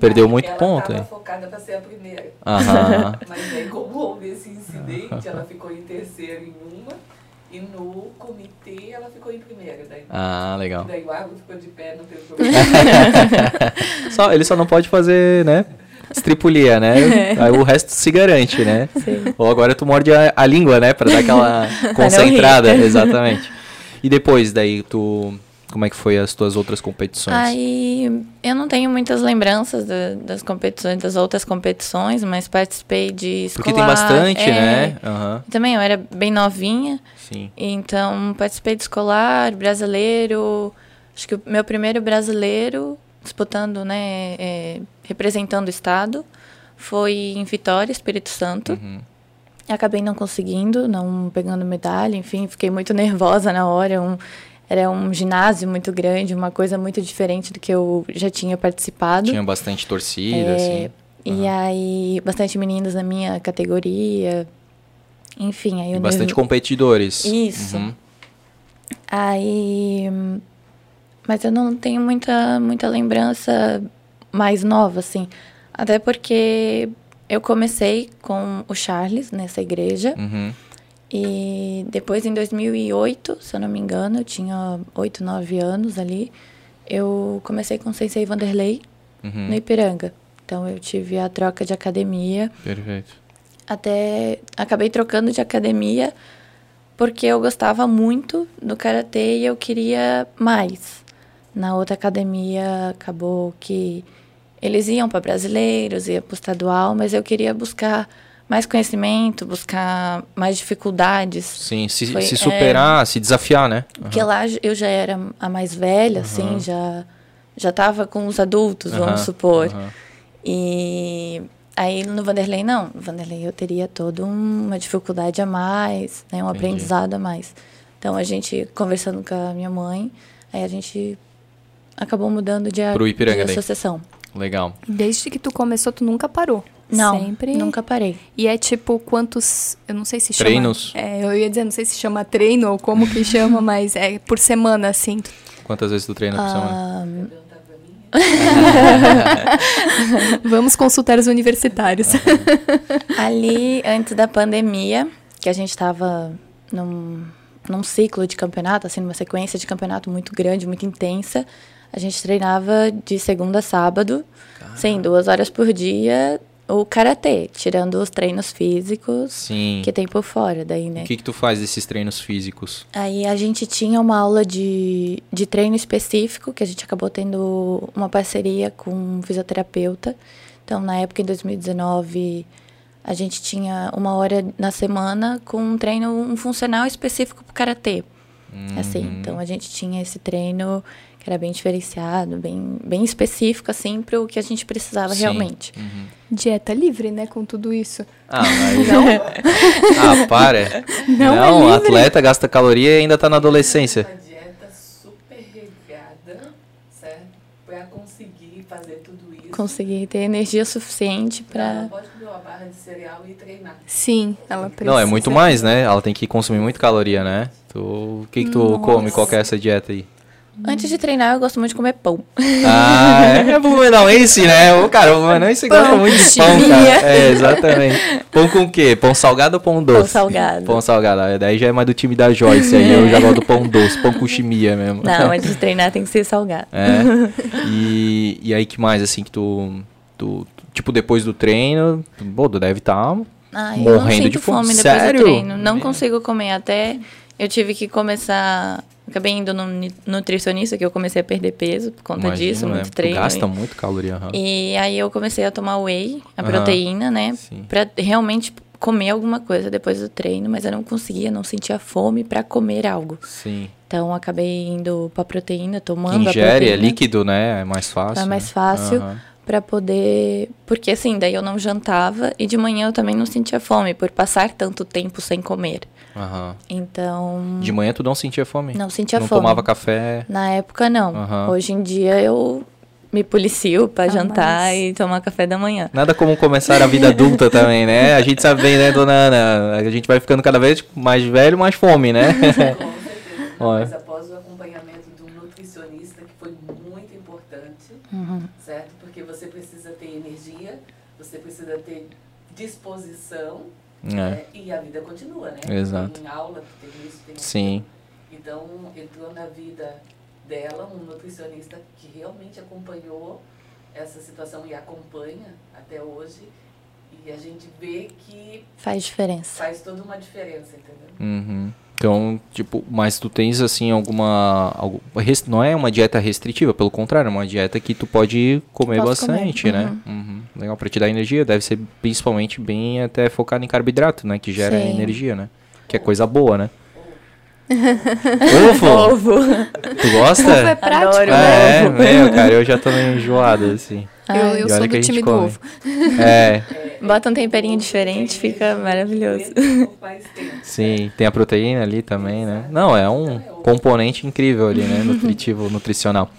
perdeu muito ela ponto, tava hein? focada pra ser a primeira. Aham. Mas aí como houve esse incidente, ela ficou em terceiro em uma. E no comitê ela ficou em primeira. Daí, Ah, legal. daí o árbitro ficou de pé, não teve problema. Só, ele só não pode fazer, né? Estripulia, né? Aí o resto se garante, né? Sim. Ou agora tu morde a, a língua, né? Pra dar aquela concentrada. Exatamente. E depois, daí, tu como é que foi as tuas outras competições? Aí eu não tenho muitas lembranças da- das competições, das outras competições, mas participei de escolar. Porque tem bastante, é. né? Aham, Também eu era bem novinha, sim. então participei de escolar, brasileiro. Acho que o meu primeiro brasileiro disputando, né, é, representando o estado, foi em Vitória, Espírito Santo. Uhum. Acabei não conseguindo, não pegando medalha, enfim, fiquei muito nervosa na hora. Um, era um ginásio muito grande, uma coisa muito diferente do que eu já tinha participado. Tinha bastante torcida, É, assim. E aí, bastante meninas na minha categoria. Enfim, aí E eu bastante nervo- competidores. Isso. Uhum. Aí. Mas eu não tenho muita, muita lembrança mais nova, assim. Até porque eu comecei com o Charles nessa igreja. Uhum. E depois, em 2008, se eu não me engano, eu tinha 8, 9 anos ali. Eu comecei com o Sensei Vanderlei Uhum. no Ipiranga. Então, eu tive a troca de academia. Perfeito. Até acabei trocando de academia porque eu gostava muito do karatê e eu queria mais. Na outra academia acabou que eles iam para brasileiros, ia para estadual, mas eu queria buscar mais conhecimento, buscar mais dificuldades. Sim, se, Foi- se é. superar, se desafiar, né? Porque lá eu já era a mais velha, assim, já já estava com os adultos, Aham, vamos supor. E aí no Vanderlei não, no Vanderlei eu teria toda uma dificuldade a mais, né, um Entendi. aprendizado a mais. Então a gente conversando com a minha mãe, aí a gente acabou mudando de, Pro Ipiranga de daí. associação. Legal. Desde que tu começou, tu nunca parou. Não, Sempre. nunca parei. E é tipo quantos. Eu não sei se chama. Treinos? É, eu ia dizer, não sei se chama treino ou como que chama, mas é por semana, assim. Quantas vezes tu treina por semana? Ah, mim. Vamos consultar os universitários. ali antes da pandemia, que a gente estava num, num ciclo de campeonato, assim, numa sequência de campeonato muito grande, muito intensa, a gente treinava de segunda a sábado, sim, duas horas por dia, o karatê, tirando os treinos físicos Sim. que tem por fora daí, né? O que que tu faz desses treinos físicos? Aí a gente tinha uma aula de, de treino específico, que a gente acabou tendo uma parceria com um fisioterapeuta. Então, na época, em 2019, a gente tinha uma hora na semana com um treino, um funcional específico para karatê. Assim, Uhum. então a gente tinha esse treino que era bem diferenciado, bem, bem específico, assim, para o que a gente precisava Sim. realmente. Uhum. Dieta livre, né? Com tudo isso. Ah, mas... ah, para. Não é Não, livre. atleta gasta caloria e ainda tá na adolescência. Uma dieta super regada, certo? Pra conseguir fazer tudo isso. Consegui ter energia suficiente Ela para não pode comer uma barra de cereal e treinar. Sim, ela precisa. Não, é muito mais, né? Ela tem que consumir muito caloria, né? Tu... O que que tu Nossa. come? Qual que é essa dieta aí? Antes de treinar, eu gosto muito de comer pão. Ah, é, é blumenauense, né? O cara, o blumenauense gosta muito de pão, cara. É, exatamente. Pão com o quê? Pão salgado ou pão doce? Pão salgado. Pão salgado. Ah, Daí já é mais do time da Joyce, aí eu já gosto do pão doce, pão com chimia mesmo. Não, antes de treinar tem que ser salgado. É. E, e aí que mais, assim, que tu, tu... Tipo, depois do treino, pô, tu deve estar... Ah, eu não Morrendo sinto de fome. fome depois Sério? do treino. Não consigo comer. Até eu tive que começar. Acabei indo no ni- nutricionista, que eu comecei a perder peso por conta disso, né? muito Tu treino. gasta e- muito caloria, aham. E aí eu comecei a tomar whey, a Aham. proteína, né? Sim. Pra realmente comer alguma coisa depois do treino, mas eu não conseguia, não sentia fome pra comer algo. Sim. Então acabei indo pra proteína, tomando a ingere, é proteína. líquido, né? É mais fácil. É mais né? fácil. Aham. Pra poder. Porque assim, daí eu não jantava e de manhã eu também não sentia fome, por passar tanto tempo sem comer. Aham. Então. De manhã tu não sentia fome? Não sentia não fome. tomava café? Na época, não. Aham. Hoje em dia eu me policio pra Ah, jantar mas- e tomar café da manhã. Nada como começar a vida adulta também, né? A gente sabe bem, né, dona Ana? A gente vai ficando cada vez mais velho, mais fome, né? Com certeza. Não, Olha. mas após o acompanhamento de um nutricionista, que foi muito importante, Uhum. certo? Porque você precisa ter energia, você precisa ter disposição É, né? e a vida continua, né? Exato. Tem aula, tem isso, tem aquilo. sim. Então, entrou na vida dela um nutricionista que realmente acompanhou essa situação e acompanha até hoje. E a gente vê que Faz diferença. faz toda uma diferença, entendeu? Uhum. Então, tipo, mas tu tens assim alguma. Algum, res- não é uma dieta restritiva, pelo contrário, é uma dieta que tu pode comer Posso comer, bastante, né? Uhum. Legal, pra te dar energia, deve ser principalmente bem até focado em carboidrato, né? Que gera Sim. energia, né? Que é coisa boa, né? Ovo! Ovo. Tu gosta? Ovo é prático, Adoro. Ah, né? é, meu, cara, eu já tô meio enjoado, assim. Eu, Ai, eu E sou do time do come. ovo. É, Bota um temperinho diferente, fica maravilhoso. Sim, tem a proteína ali também, né? Não, é um componente incrível ali, né? Nutritivo, nutricional.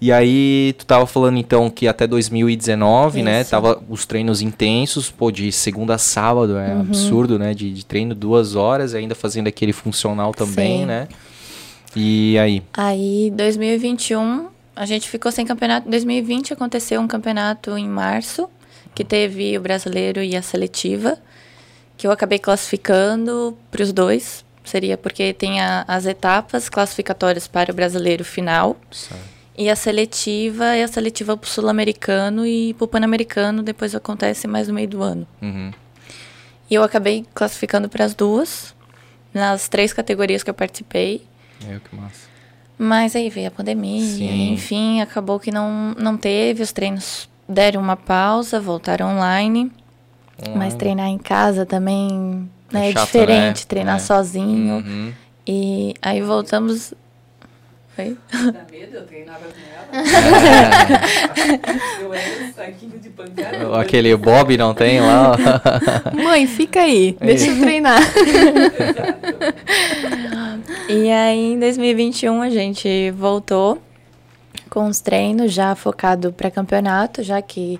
E aí, tu tava falando então que até 2019, né? Isso. Tava os treinos intensos, pô, de segunda a sábado, é Uhum. absurdo, né? De, de treino duas horas, ainda fazendo aquele funcional também, Sim. né? E aí? Aí, 2021, a gente ficou sem campeonato. Em 2020 aconteceu um campeonato em março, que teve o brasileiro e a seletiva, que eu acabei classificando para os dois. Seria porque tem a- as etapas classificatórias para o brasileiro final e a seletiva é a seletiva para o sul-americano e para o pan-americano. Depois acontece mais no meio do ano. Uhum. E eu acabei classificando para as duas, nas três categorias que eu participei. Meu, que massa. Mas aí veio a pandemia, Sim. enfim, acabou que não, não teve, os treinos deram uma pausa, voltaram online. Mas treinar em casa também né, É é, chato, diferente, né? treinar É. sozinho. Uhum. E aí voltamos. Oi? Dá medo, eu treinava com ela. Eu era um saquinho de pancada. Aquele Bob não tem lá? Mãe, fica aí, deixa eu treinar. E aí em 2021 a gente voltou com os treinos já focado para campeonato, já que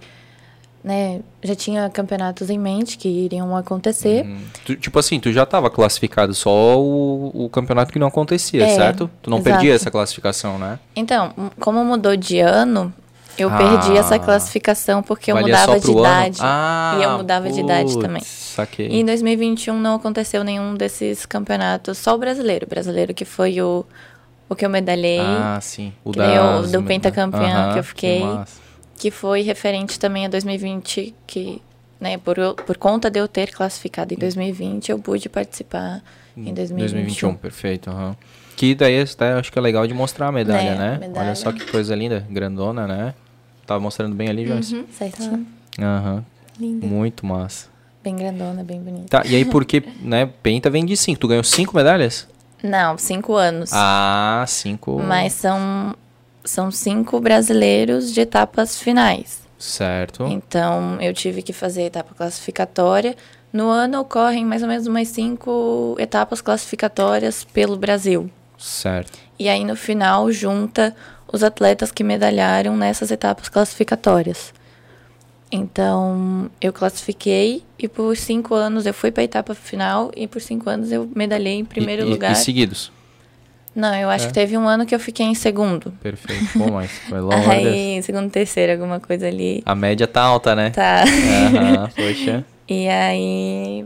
né, já tinha campeonatos em mente que iriam acontecer. Hum. Tu- tipo assim, tu já tava classificado, só o, o campeonato que não acontecia, É, certo? Tu não exato. perdia essa classificação, né? Então, como mudou de ano, eu Ah. perdi essa classificação porque eu mudava de ano? idade. Ah, e eu mudava de idade putz, também. Saquei. E em 2021 não aconteceu nenhum desses campeonatos, só o brasileiro. O brasileiro que foi o, o que eu medalhei, Ah, sim. O que daí eu- do pentacampeão Aham, que eu fiquei. massa. Que foi referente também a 2020, que, né, por, por conta de eu ter classificado em 2020, eu pude participar em 2021. 2021, perfeito. aham. Que daí até acho que é legal de mostrar a medalha, Né, né? medalha. Olha só que coisa linda, grandona, né? Tava mostrando bem ali, Joyce. Certinho. Aham. Linda. Muito massa. Bem grandona, bem bonita. Tá, e aí porque, né, Penta vem de 5. Tu ganhou 5 medalhas? Não, cinco anos. Ah, 5. Mas são, são cinco brasileiros de etapas finais. Certo. Então, eu tive que fazer a etapa classificatória. No ano ocorrem mais ou menos umas cinco etapas classificatórias pelo Brasil. Certo. E aí, no final, junta os atletas que medalharam nessas etapas classificatórias. Então, eu classifiquei e por cinco anos eu fui para a etapa final e por cinco anos eu medalhei em primeiro E- lugar. E seguidos. Não, eu acho É? que teve um ano que eu fiquei em segundo. Perfeito. Pô, mas foi longe. Aí, segundo, terceiro, alguma coisa ali. A média tá alta, né? Tá. Aham, poxa. E aí,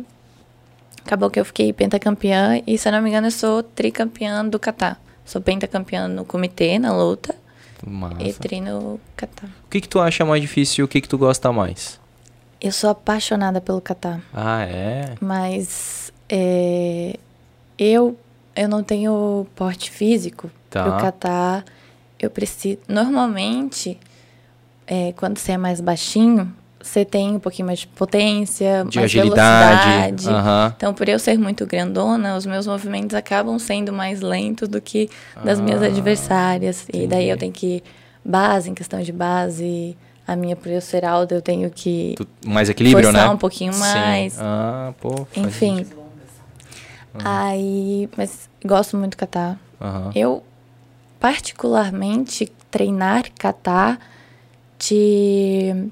acabou que eu fiquei pentacampeã e, se eu não me engano, eu sou tricampeã do kata. Sou pentacampeã no comitê, na luta, Massa. e tri no kata. O que que tu acha mais difícil e o que que tu gosta mais? Eu sou apaixonada pelo kata, Ah, é? mas é, eu, eu não tenho porte físico Tá. pro kata. Eu preciso... Normalmente, é, quando você é mais baixinho, você tem um pouquinho mais de potência, De mais agilidade. velocidade. Aham. Então, por eu ser muito grandona, os meus movimentos acabam sendo mais lentos do que das minhas Ah, adversárias. E daí entendi. eu tenho que base, em questão de base, a minha por eu ser alta, eu tenho que Tu- Mais equilíbrio, forçar né? um pouquinho Sim. mais. Ah, pô. Enfim. Sentido. Aí, mas gosto muito de catar. Aham. Eu, particularmente, treinar catar te,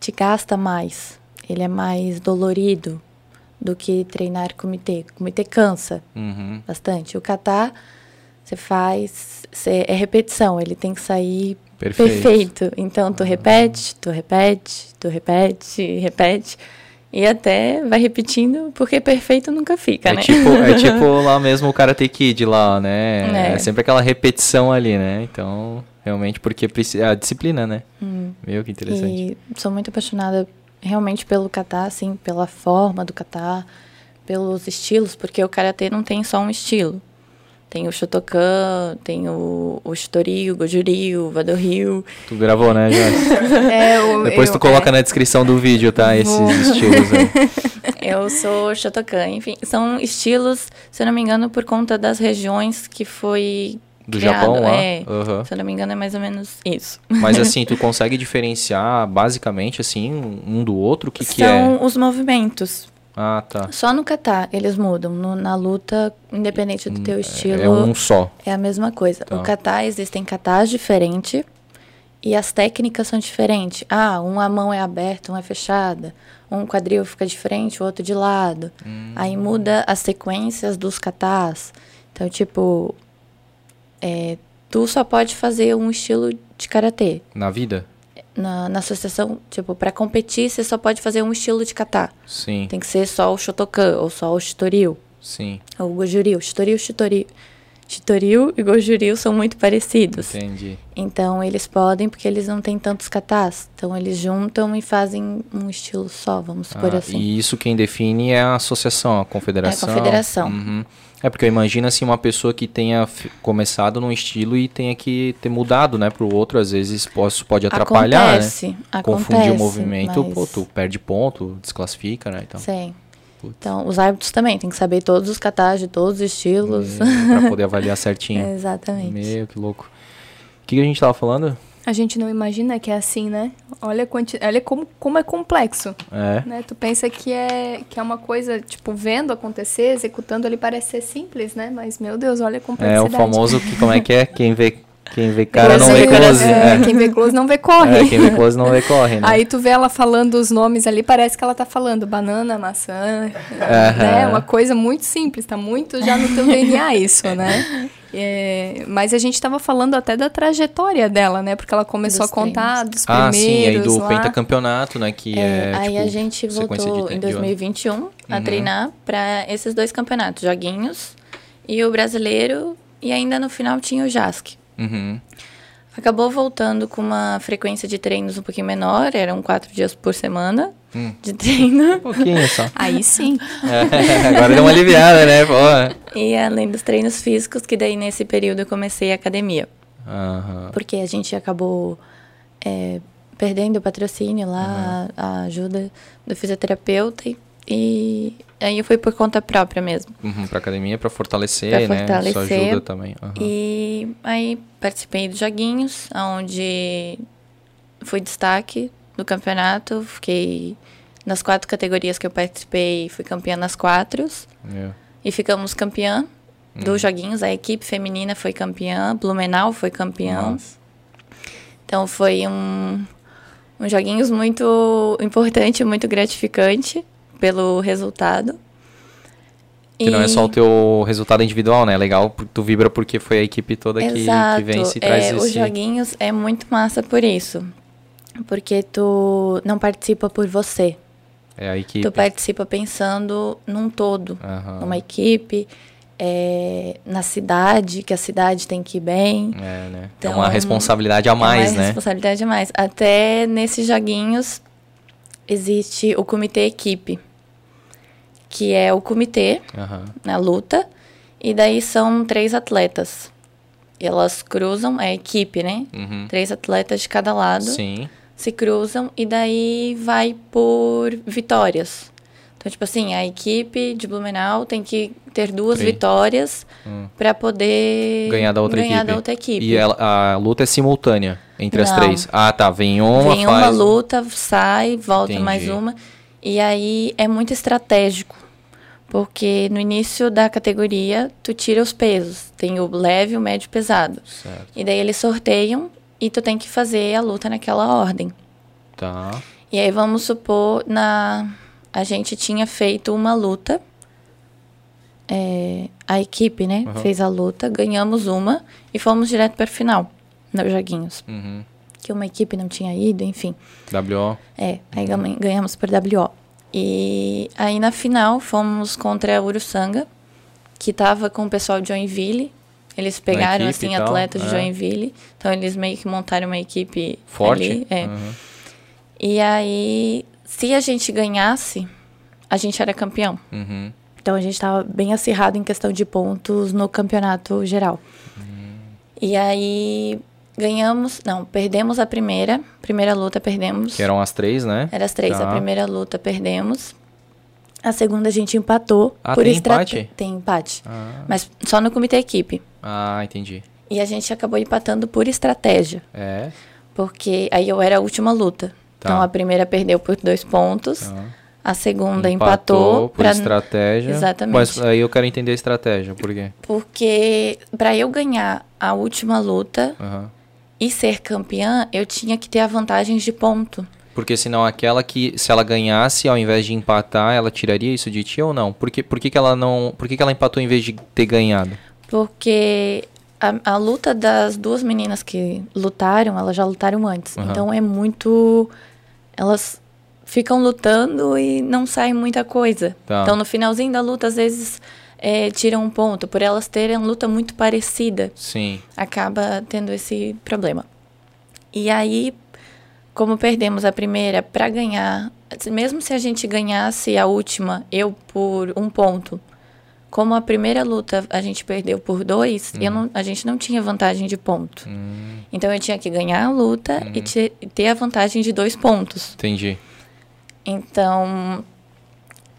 te gasta mais. Ele é mais dolorido do que treinar comitê. Comitê cansa Uhum. bastante. O catar, você faz. Você, é repetição, ele tem que sair Perfeito. perfeito. Então, tu repete, tu repete, tu repete, repete. E até vai repetindo, porque perfeito nunca fica, É né? tipo, é tipo lá mesmo o Karate Kid lá, né? É. É. sempre aquela repetição ali, né? Então, realmente, porque precisa. A disciplina, né? Hum. Meu, que interessante. E sou muito apaixonada realmente pelo catar, assim, pela forma do catar, pelos estilos, porque o karatê não tem só um estilo. Tem o Shotokan, tem o, o Shitoryu, o Gojuryu, o Vadoryu. Tu gravou, né, Joyce? É, o- Depois eu- tu coloca é. na descrição do vídeo, tá? Esses Vou. estilos aí. Eu sou Shotokan, enfim. São estilos, se eu não me engano, por conta das regiões que foi Do criado. Japão lá? É, Aham. se eu não me engano, é mais ou menos isso. Mas assim, tu consegue diferenciar basicamente assim um do outro? O que, que São é? os movimentos. Ah, tá. Só no kata eles mudam. No- na luta, independente do teu estilo, É um só. é a mesma coisa. Tá. No kata existem katas diferentes e as técnicas são diferentes. Ah, um a mão é aberta, um é fechada. Um quadril fica de frente, o outro de lado. Hum. Aí muda as sequências dos katas. Então, tipo, é, tu só pode fazer um estilo de karatê. Na vida? Na, na associação, tipo, pra competir, você só pode fazer um estilo de kata. Sim, Tem que ser só o Shotokan ou só o Shitoryu. sim. Ou o Gojuryu. Shitoryu, Shitoryu. Shitoryu e Gojuryu são muito parecidos. Entendi. Então, eles podem, porque eles não têm tantos katas. Então, eles juntam e fazem um estilo só, vamos supor Ah, assim. E isso quem define é a associação, a confederação. É a confederação. Uhum. É porque eu imagino assim uma pessoa que tenha começado num estilo e tenha que ter mudado, né, pro outro, às vezes pode, pode atrapalhar, né? acontece, Acontece, Confundir o movimento, mas... pô, tu perde ponto, desclassifica, né? Então, Sim. Putz. Então, os árbitros também tem que saber todos os katas de todos os estilos. para poder avaliar certinho. Exatamente. Meu, que louco. O que, que a gente tava falando? A gente não imagina que é assim, né? Olha, quanti... Olha como, como é complexo, É. né? Tu pensa que é, que é uma coisa, tipo, vendo acontecer, executando ali parece ser simples, né? Mas, meu Deus, olha a É complexidade. o famoso que como é que é? Quem vê quem vê cara não Close, vê close. é, É. Quem vê close não vê corre. É, quem vê close não vê corre, né? Aí tu vê ela falando os nomes ali, parece que ela tá falando banana, maçã, né? Uma coisa muito simples, tá muito já no teu DNA isso, né? É, mas a gente tava falando até da trajetória dela, né? Porque ela começou Dos a contar dos Ah, primeiros sim, aí do lá. pentacampeonato, né, que é, É, aí tipo, a gente voltou de- em de ano. 2021 a Uhum. treinar para esses dois campeonatos, joguinhos e o brasileiro, e ainda no final tinha o JASC. Uhum. Acabou voltando com uma frequência de treinos um pouquinho menor, eram quatro dias por semana Hum. de treino. Um pouquinho só. Aí sim. É, agora deu uma aliviada, né? Pô. E além dos treinos físicos, que daí nesse período eu comecei a academia. Aham. Porque a gente acabou é, perdendo o patrocínio lá, a, a ajuda do fisioterapeuta. E, e aí eu fui por conta própria mesmo. Uhum, pra academia, pra fortalecer, Pra né? Isso fortalecer. ajuda também. Aham. E aí participei dos joguinhos, onde fui destaque do campeonato. Fiquei nas quatro categorias que eu participei, fui campeã nas quatro. Meu. E ficamos campeã dos joguinhos. A equipe feminina foi campeã, Blumenau foi campeão. Nossa. Então foi um, um joguinhos muito importante, muito gratificante pelo resultado. Que não é E- só o teu resultado individual, né? Legal, por- tu vibra porque foi a equipe toda que, Exato. que vence e traz é, Os esse... joguinhos é muito massa por isso. Porque tu não participa por você. É a equipe. Tu participa pensando num todo. Aham. Numa equipe, é, na cidade, que a cidade tem que ir bem. É, né? Então, é uma responsabilidade a mais, é uma né? responsabilidade a mais. Até nesses joguinhos existe o comitê equipe. Que é o comitê Aham. na luta. E daí são três atletas. E elas cruzam, é equipe, né? Uhum. Três atletas de cada lado Sim. se cruzam e daí vai por vitórias. Então, tipo assim, a equipe de Blumenau tem que ter duas Três. vitórias Hum. pra poder Ganhar da outra ganhar equipe. da outra equipe. E ela- a luta é simultânea entre as Não. três. Ah, tá. Vem uma, Vem faz... uma luta, sai, volta Entendi. mais uma. E aí é muito estratégico. Porque no início da categoria, tu tira os pesos. Tem o leve, o médio e o pesado. Certo. E daí eles sorteiam e tu tem que fazer a luta naquela ordem. Tá. E aí vamos supor, na a gente tinha feito uma luta. é, a equipe, né? Aham. Fez a luta, ganhamos uma e fomos direto para final nos joguinhos. Uhum. Que uma equipe não tinha ido, enfim. WO. É, aí ganha- ganhamos por WO. E aí na final fomos contra a Uruçanga, que tava com o pessoal de Joinville. Eles pegaram, assim, atletas de é. Joinville. Então eles meio que montaram uma equipe Forte. ali. É. Uhum. E aí, se a gente ganhasse, a gente era campeão. Uhum. Então a gente estava bem acirrado em questão de pontos no campeonato geral. E aí ganhamos, não, perdemos a primeira, primeira luta perdemos. Que eram as três, né? Era as três, Tá. a primeira luta perdemos. A segunda a gente empatou. Ah, por tem estrate- empate? Tem empate. Ah, Mas só no comitê equipe. ah, entendi. E a gente acabou empatando por estratégia. É. Porque aí eu era a última luta. Tá. Então a primeira perdeu por dois pontos. Tá. A segunda empatou. por pra- estratégia. Exatamente. Mas aí eu quero entender a estratégia, por quê? Porque para eu ganhar a última luta Aham. E ser campeã, eu tinha que ter a vantagem de ponto. Porque senão aquela que, se ela ganhasse, ao invés de empatar, ela tiraria isso de ti ou não? Por que, por que, que ela não. Por que, que ela empatou em vez de ter ganhado? Porque a, a luta das duas meninas que lutaram, elas já lutaram antes. Aham. Então é muito. Elas ficam lutando e não sai muita coisa. Tá. Então no finalzinho da luta, às vezes, é, tiram um ponto. Por elas terem luta muito parecida, Sim. acaba tendo esse problema. E aí, como perdemos a primeira, para ganhar, mesmo se a gente ganhasse a última, eu por um ponto, como a primeira luta a gente perdeu por dois, eu não, a gente não tinha vantagem de ponto. Hum, Então eu tinha que ganhar a luta e te- ter a vantagem de dois pontos. entendi. Então,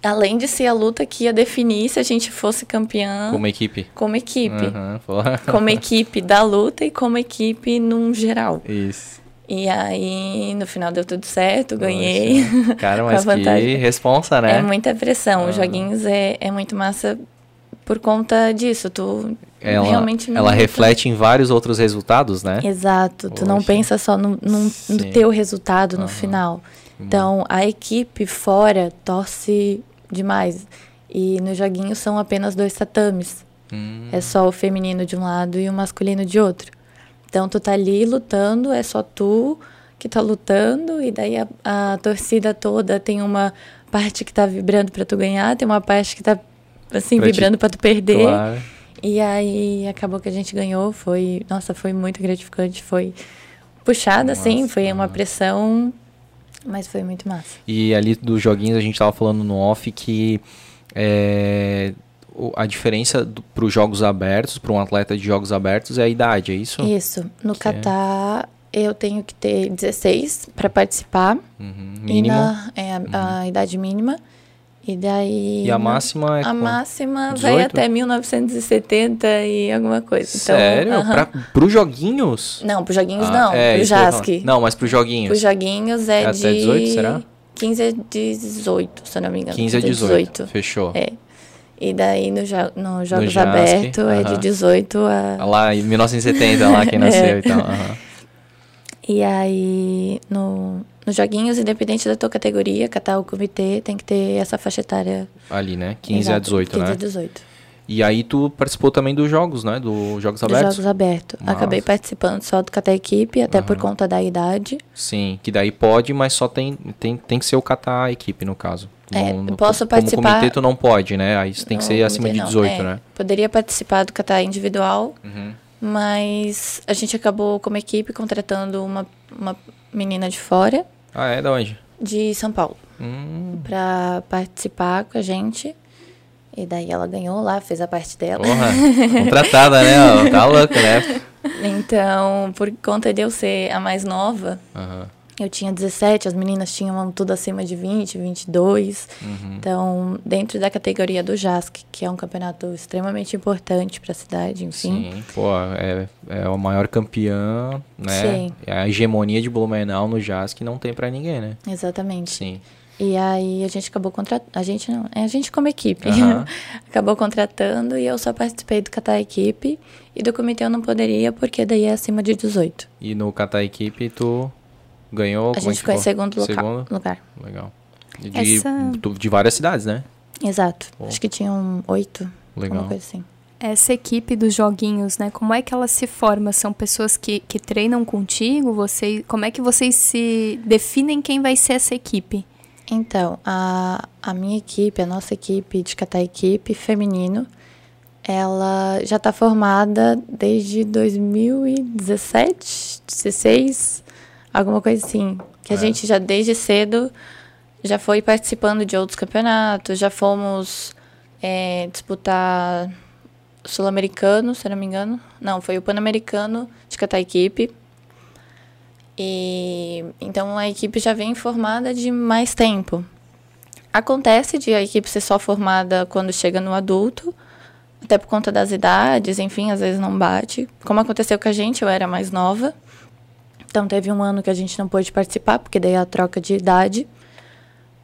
além de ser a luta que ia definir se a gente fosse campeã Como equipe. como equipe. Pô. Como equipe da luta e como equipe num geral. Isso. E aí, no final deu tudo certo, ganhei. Poxa. Cara, mas que responsa, né? É muita pressão. Ah. Os joguinhos é, é muito massa por conta disso. Tu Ela, realmente ela reflete em vários outros resultados, né? Exato. Tu não Poxa. pensa só no, no, no teu resultado no Aham. final. Então, a equipe fora torce demais. E nos joguinhos são apenas dois tatames. Hum, É só o feminino de um lado e o masculino de outro. Então tu tá ali lutando, é só tu que tá lutando, e daí a, a torcida toda tem uma parte que tá vibrando pra tu ganhar, tem uma parte que tá assim, Pra te- vibrando pra tu perder. claro. E aí acabou que a gente ganhou, foi, nossa, foi muito gratificante, foi puxada assim, foi uma pressão, mas foi muito massa. E ali dos joguinhos a gente tava falando no off que é, a diferença para os jogos abertos, para um atleta de jogos abertos, é a idade, é isso? Isso, no Que é? Catar eu tenho que ter 16 pra participar. Uhum, E na- é a, a idade mínima. E daí. E a máxima é A máxima 18? vai até 1970 e alguma coisa. Então, Sério? aham. Pra, pros joguinhos? Não, pros joguinhos Ah, não. é, pro JASC. Não, mas pros joguinhos. Pros joguinhos é, É de. até 18, será? 15 a 18, se eu não me engano. 15 a 18. Fechou. É. E daí no, jo no Jogos JASC, Abertos é aham. de 18 a. Lá em 1970, lá quem nasceu É. e tal. aham. E aí, no, nos joguinhos, independente da tua categoria, catar o comitê, tem que ter essa faixa etária. Ali, né? 15 a Exato, 18, 15 né? a 18. E aí tu participou também dos jogos, né? Dos jogos Dos abertos? jogos abertos. Massa. Acabei participando só do catar equipe, até por Aham. conta da idade. Sim, que daí pode, mas só tem, tem, tem que ser o catar a equipe, no caso. É, não- posso Como participar- comitê tu não pode, né? Aí tem que No ser acima de não. 18, É, né? Poderia participar do catar individual, Uhum. mas a gente acabou como equipe contratando uma, uma menina de fora, Ah, é? Da onde? de São Paulo, Hum, pra participar com a gente. E daí ela ganhou lá, fez a parte dela. porra, contratada, né? ó, Tá louco, né? Então, por conta de eu ser a mais nova, Aham. Eu tinha 17, as meninas tinham tudo acima de 20, 22. Uhum. Então, dentro da categoria do JASC, que é um campeonato extremamente importante para a cidade, enfim. Sim, pô, é, é o maior campeão, né? Sim. É a hegemonia de Blumenau no que não tem pra ninguém, né? Exatamente. Sim. E aí a gente acabou contratando. A gente não, é a gente como equipe. Aham. acabou contratando e eu só participei do catar equipe. E do comitê eu não poderia, porque daí é acima de 18. E no catar equipe tu ganhou? A é gente que ficou em segundo Segundo? lugar. Legal. E De, Essa- de várias cidades, né? Exato. Pô. Acho que tinham oito. Legal. Uma coisa assim. Essa equipe dos joguinhos, né? Como é que ela se forma? São pessoas que, que treinam contigo? Você, como é que vocês se definem quem vai ser essa equipe? Então, a, a minha equipe, a nossa equipe de catar equipe feminino, ela já está formada desde 2017, 16, alguma coisa assim. Que a É. gente já desde cedo já foi participando de outros campeonatos, já fomos é, disputar sul-americano, se não me engano. Não, foi o pan-americano de catar equipe. E então a equipe já vem formada de mais tempo. Acontece de a equipe ser só formada quando chega no adulto, até por conta das idades, enfim, às vezes não bate. Como aconteceu com a gente, eu era mais nova. Então teve um ano que a gente não pôde participar, porque daí é a troca de idade.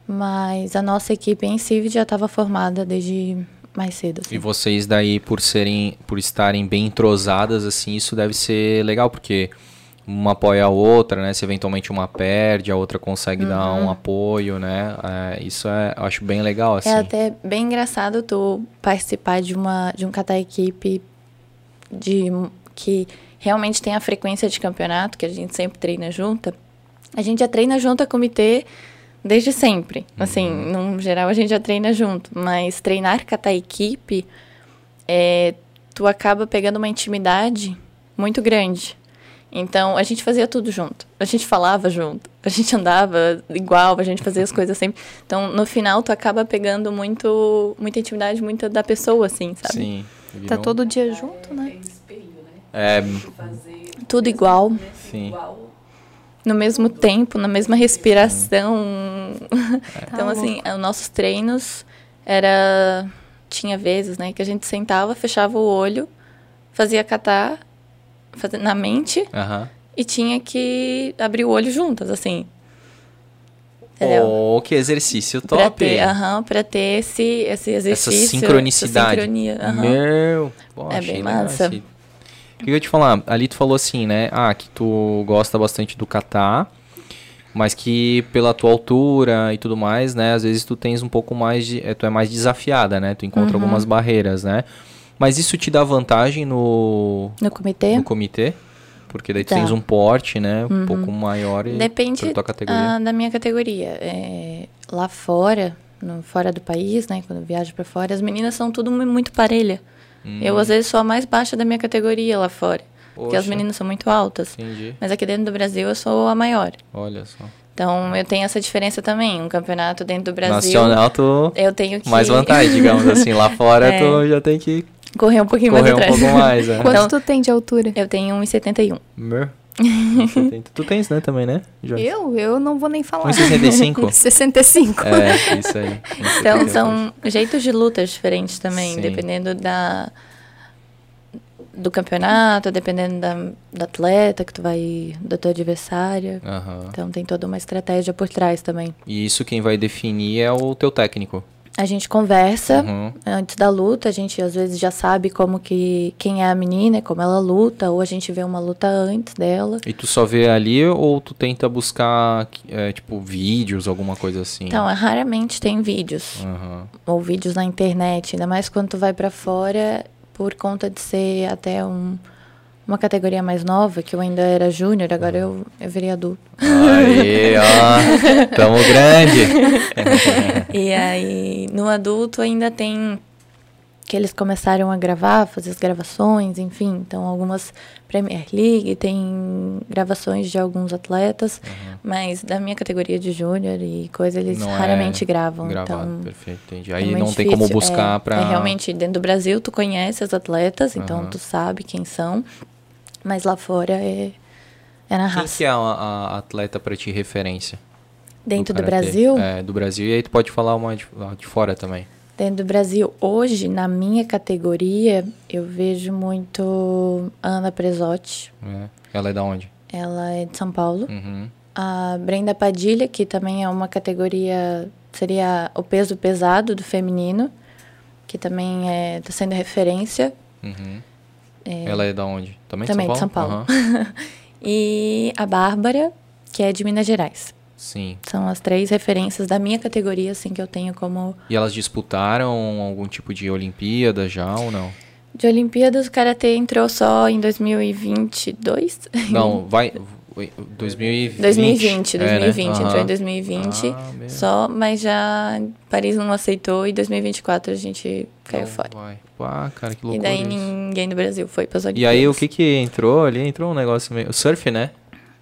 Mas a nossa equipe em si já estava formada desde mais cedo. Assim. E vocês daí, por serem, por estarem bem entrosadas, assim, isso deve ser legal, porque uma apoia a outra, né? Se eventualmente uma perde, a outra consegue uhum. dar um apoio, né? É, isso é, eu acho bem legal, assim. É até bem engraçado tu participar de uma de um kata equipe de que realmente tem a frequência de campeonato, que a gente sempre treina junta. A gente já treina junto a comitê desde sempre. Assim, uhum. no geral a gente já treina junto, mas treinar kata equipe é, tu acaba pegando uma intimidade muito grande. Então, a gente fazia tudo junto. A gente falava junto. A gente andava igual, a gente fazia as coisas sempre. Então, no final, tu acaba pegando muito, muita intimidade, muita da pessoa, assim, sabe? Sim. Tá todo dia junto, né? É. Tudo igual. Sim. No mesmo tempo, na mesma respiração. É. então, assim, os nossos treinos era... Tinha vezes, né, que a gente sentava, fechava o olho, fazia catar fazer na mente uhum. e tinha que abrir o olho juntas, assim. Oh, que exercício top! Pra ter, aham, pra ter esse, esse exercício. Essa sincronicidade. Essa sincronia, uhum. Meu! Pô, é bem massa. O que eu ia te falar? Ali tu falou assim, né? Ah, que tu gosta bastante do kata, mas que pela tua altura e tudo mais, né? Às vezes tu tens um pouco mais de... Eh, tu é mais desafiada, né? Tu encontra uhum. algumas barreiras, né? Mas isso te dá vantagem no... No comitê? No comitê? Porque daí tu tens um porte, né? Um uhum. pouco maior e Depende tua categoria. da minha categoria. É, lá fora, no, fora do país, né? Quando eu viajo para fora, as meninas são tudo muito parelha. Hum. Eu, às vezes, sou a mais baixa da minha categoria lá fora. Poxa. Porque as meninas são muito altas. Entendi. Mas aqui dentro do Brasil eu sou a maior. Olha só. Então eu tenho essa diferença também. Um campeonato dentro do Brasil. Nacional, tu. Eu tenho que. Mais vantagem, digamos assim. Lá fora é. tu já tem que Correr um pouquinho Correr mais atrás. um pouco mais, é. Quanto então, tu tem de altura? Eu tenho 1,71. Meu. Tu tens, né, também, né? Eu? Eu não vou nem falar. 1,65? 65. É, isso aí. Então, são jeitos de lutas diferentes também, Sim. dependendo da do campeonato, dependendo da, da atleta que tu vai, do teu adversário. Uhum. Então tem toda uma estratégia por trás também. E isso quem vai definir é o teu técnico. A gente conversa uhum. antes da luta, a gente às vezes já sabe como que quem é a menina, como ela luta, ou a gente vê uma luta antes dela. E tu só vê ali ou tu tenta buscar é, tipo vídeos, alguma coisa assim? Então, raramente tem vídeos. Uhum. Ou vídeos na internet, ainda mais quando tu vai para fora, por conta de ser até um uma categoria mais nova, que eu ainda era júnior, agora eu, eu virei adulto. Aí, ó, tamo grande. e aí, no adulto ainda tem que eles começaram a gravar, fazer as gravações, enfim, então algumas Premier League, tem gravações de alguns atletas, uhum. mas da minha categoria de júnior e coisa, eles não é raramente é gravam. Gravado, então, perfeito, entendi. Aí é não tem como buscar é, para... É, realmente, dentro do Brasil, tu conhece as atletas, então uhum. tu sabe quem são, mas lá fora é, é na raça. Quem que é a, a atleta para ti referência? Dentro do, do Brasil? É, do Brasil. E aí tu pode falar uma de, de fora também. Dentro do Brasil, hoje, na minha categoria, eu vejo muito Ana Presotti. É. Ela é da onde? Ela é de São Paulo. Uhum. A Brenda Padilha, que também é uma categoria, seria o peso pesado do feminino, que também está é, tá sendo referência. Uhum. É, Ela é da onde? Também, também de São Paulo? De São Paulo. Uhum. e a Bárbara, que é de Minas Gerais. Sim. São as três referências da minha categoria, assim, que eu tenho como... E elas disputaram algum tipo de Olimpíada já ou não? De Olimpíadas, o Karatê entrou só em 2022. Não, vai... 2020. 2020, 2020, é, né? entrou em 2020 ah, só, mas já Paris não aceitou e 2024 a gente caiu então, fora. Vai. Cara, que loucura. E daí isso. ninguém do Brasil foi para as E aí o que que entrou ali? Entrou um negócio meio. Surf, né?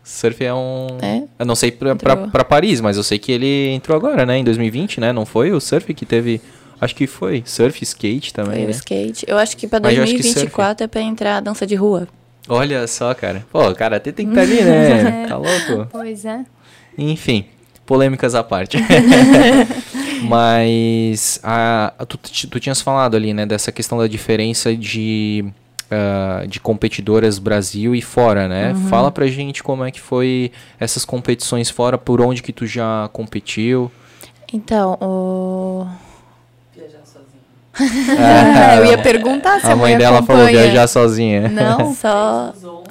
Surf é um. É? Eu não sei pra, pra, pra, Paris, mas eu sei que ele entrou agora, né? Em 2020, né? Não foi o surf que teve Acho que foi. Surf, skate também, Foi o né? skate. Eu acho que pra Mas eu acho que 2024 é pra entrar a dança de rua. Olha só, cara. Pô, o karatê tem que estar ali, né? Tá louco? Pois é. Enfim, polêmicas à parte. Mas a, tu, tu tinhas falado ali, né, dessa questão da diferença de, ah, de competidoras Brasil e fora, né? Uhum. Fala pra gente como é que foi essas competições fora, por onde que tu já competiu. Então, o... É, eu ia perguntar se a, a mãe dela falou acompanha. viajar sozinha. Não, só... Os 11,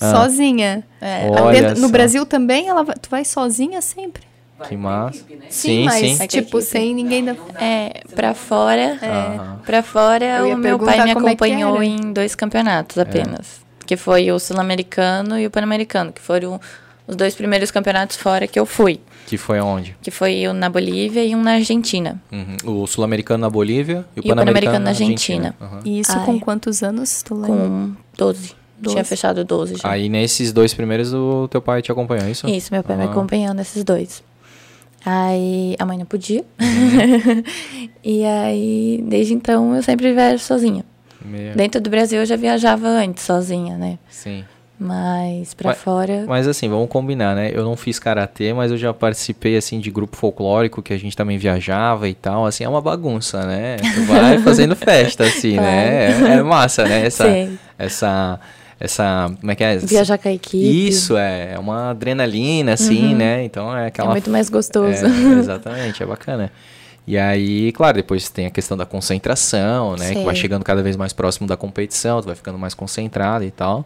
Ah. sozinha. É, Dentro- no só. Brasil também, ela vai- tu vai sozinha sempre. vai Que massa. equipe, né? Sim, mas sim. Com a tipo, equipe. sem ninguém da... É, pra fora... Aham. Pra fora, Eu ia o meu pai me é acompanhou era. em dois campeonatos apenas. Que foi o Sul-Americano e o Pan-Americano, que foram os dois primeiros campeonatos fora que eu fui. Que foi aonde? Que foi um na Bolívia e um na Argentina. Uhum. O sul-americano na Bolívia e o, pan-americano Pan-Americano na na Argentina. Argentina. Aham. E isso Ai. com quantos anos, tu lembra? Com 12. Doze. Tinha fechado 12 já. Aí nesses dois primeiros o teu pai te acompanhou, é isso? Isso, meu pai me Ah. acompanhou nesses dois. Aí a mãe não podia. Uhum. e aí, desde então, eu sempre viajo sozinha. Meu- Dentro do Brasil eu já viajava antes sozinha, né? Sim. Mas pra Mas- fora. Mas assim, vamos combinar, né? Eu não fiz karatê, mas eu já participei assim de grupo folclórico que a gente também viajava e tal. Assim, é uma bagunça, né? Tu vai fazendo festa, assim, né? É, é massa, né? Essa, Sei. essa, essa, como é que é? Viajar com a equipe. Isso, é, é uma adrenalina, assim, né? Então é É aquela... muito mais gostoso. É, exatamente, é bacana. E aí, claro, depois tem a questão da concentração, né? Que vai chegando cada vez mais próximo da competição, tu vai ficando mais concentrado e tal.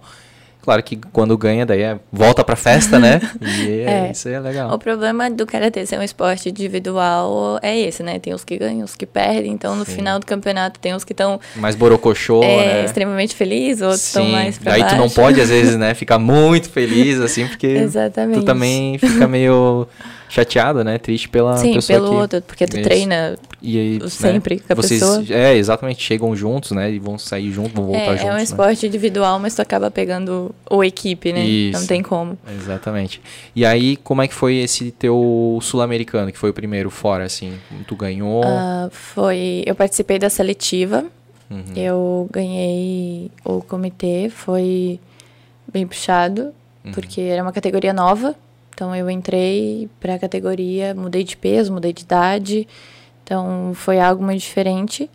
Claro que quando ganha, daí é volta pra festa, né? E é, É. isso aí é legal. O problema do karatê ser um esporte individual é esse, né? Tem os que ganham, os que perdem. Então, no Sim. final do campeonato, tem os que estão Mais borocochô, é, né? extremamente felizes, outros estão mais pra daí baixo. tu não pode, às vezes, né, ficar muito feliz, assim, porque Exatamente. tu também fica meio chateado, né? Triste pela Sim, pessoa pelo que... outro, porque tu Isso. treina. E aí, né, sempre com a vocês, pessoa. É, exatamente, chegam juntos, né? E vão sair juntos, vão voltar É, juntos. é um né? esporte individual, mas tu acaba pegando o equipe, né? Isso. Não tem como. Exatamente. E aí, como é que foi esse teu sul-americano, que foi o primeiro fora, assim? Tu ganhou? Ah, foi. Eu participei da seletiva. Uhum. Eu ganhei o comitê, foi bem puxado, Uhum. porque era uma categoria nova. Então eu entrei pra categoria, mudei de peso, mudei de idade. Então foi algo muito diferente.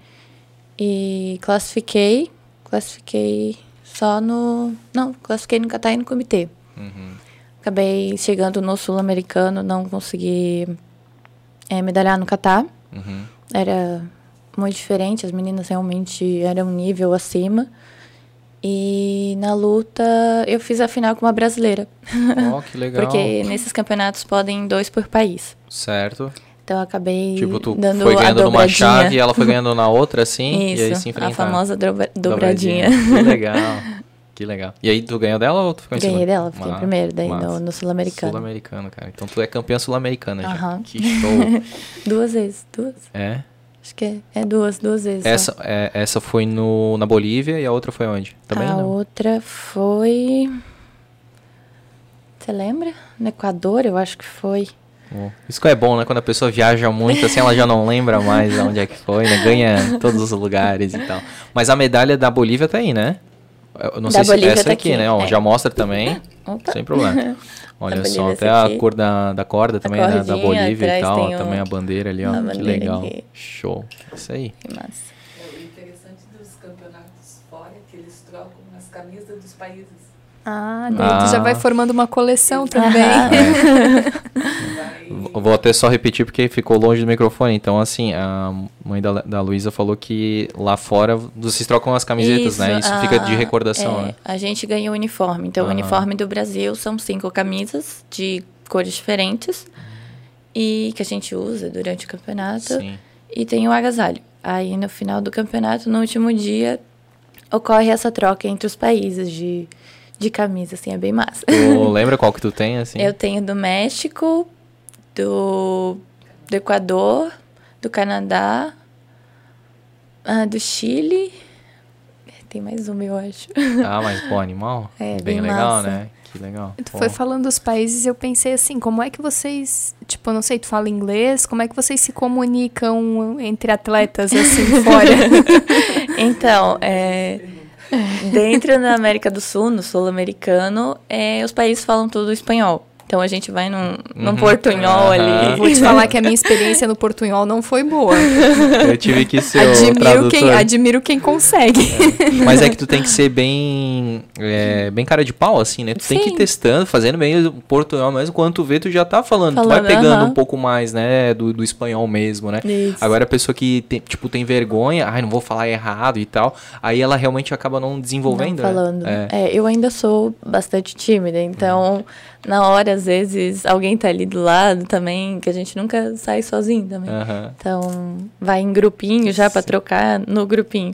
E classifiquei, classifiquei só no, não, classifiquei no Catar e no comitê. Uhum. Acabei chegando no sul-americano, não consegui eh, medalhar no Catar. Uhum. Era muito diferente, as meninas realmente eram um nível acima. E na luta eu fiz a final com uma brasileira. Ó, que legal. Porque nesses campeonatos podem dois por país. Certo. Então eu acabei Tipo, tu dando foi a ganhando numa dobradinha. chave e ela foi ganhando na outra, assim, Isso, e aí se a enfrentaram. famosa dobra- dobradinha. Que legal. Que legal. E aí, tu ganhou dela ou tu ficou em Ganhei dela, fiquei Massa, primeiro daí no, no Sul-Americano. Sul-americano, cara. Então tu é campeã sul-americana já. Que show. Duas vezes, duas. é. Acho que é, é duas, duas vezes. Essa, é, essa foi no, na Bolívia e a outra foi onde? Também a não. outra foi. Você lembra? No Equador, eu acho que foi. Oh, Isso que é bom, né? Quando a pessoa viaja muito, assim, ela já não lembra mais onde é que foi, né? Ganha em todos os lugares e tal. Mas a medalha da Bolívia tá aí, né? Eu não Da sei se Bolívia essa tá aqui, aqui, né? Ó, é. Já mostra também, Opa. sem problema. Olha só, até essa a aqui. cor da, da corda também, né? Da Bolívia e tal. Também a bandeira ali, ó. Que legal. aqui. Show. Isso aí. Que massa. É, O interessante dos campeonatos fora é que eles trocam as camisas dos países. Ah, daí tu já Ah. vai formando uma coleção também. V- Vou até só repetir porque ficou longe do microfone. Então, assim, a mãe da, da Luísa falou que lá fora vocês trocam as camisetas, né? Isso fica de ah, recordação, é, né? A gente ganha o uniforme. Então, Aham. o uniforme do Brasil são cinco camisas de cores diferentes. E que a gente usa durante o campeonato. Sim. E tem o agasalho. Aí, no final do campeonato, no último dia, ocorre essa troca entre os países de, de camisa, assim, é bem massa. Tu lembra qual que tu tem, assim? Eu tenho do México, do, do Equador, do Canadá, ah, do Chile. Tem mais uma, eu acho. Ah, mas pô, animal. É, bem bem legal, massa. né? Que legal. Tu foi falando dos países eu pensei assim, como é que vocês, tipo, eu não sei, tu fala inglês, como é que vocês se comunicam entre atletas assim fora? então, é, dentro da América do Sul, no sul-americano, é, os países falam tudo espanhol. Então a gente vai num, num uhum. portunhol uhum. ali. Vou te falar que a minha experiência no portunhol não foi boa. Eu tive que ser admiro o quem Admiro quem consegue. É. Mas é que tu tem que ser bem é, bem cara de pau, assim, né? Tu Sim. tem que ir testando, fazendo bem o portunhol mesmo. Quando tu vê, tu já tá falando. falando tu vai pegando uhum. um pouco mais, né? Do, do espanhol mesmo, né? Isso. Agora a pessoa que, tem, tipo, tem vergonha, ai, não vou falar errado e tal. Aí ela realmente acaba não desenvolvendo. Não né? falando. Né? É. é. eu ainda sou bastante tímida, então... Uhum na hora, às vezes, alguém tá ali do lado também, que a gente nunca sai sozinho também. Uhum. Então, vai em grupinho já para trocar no grupinho.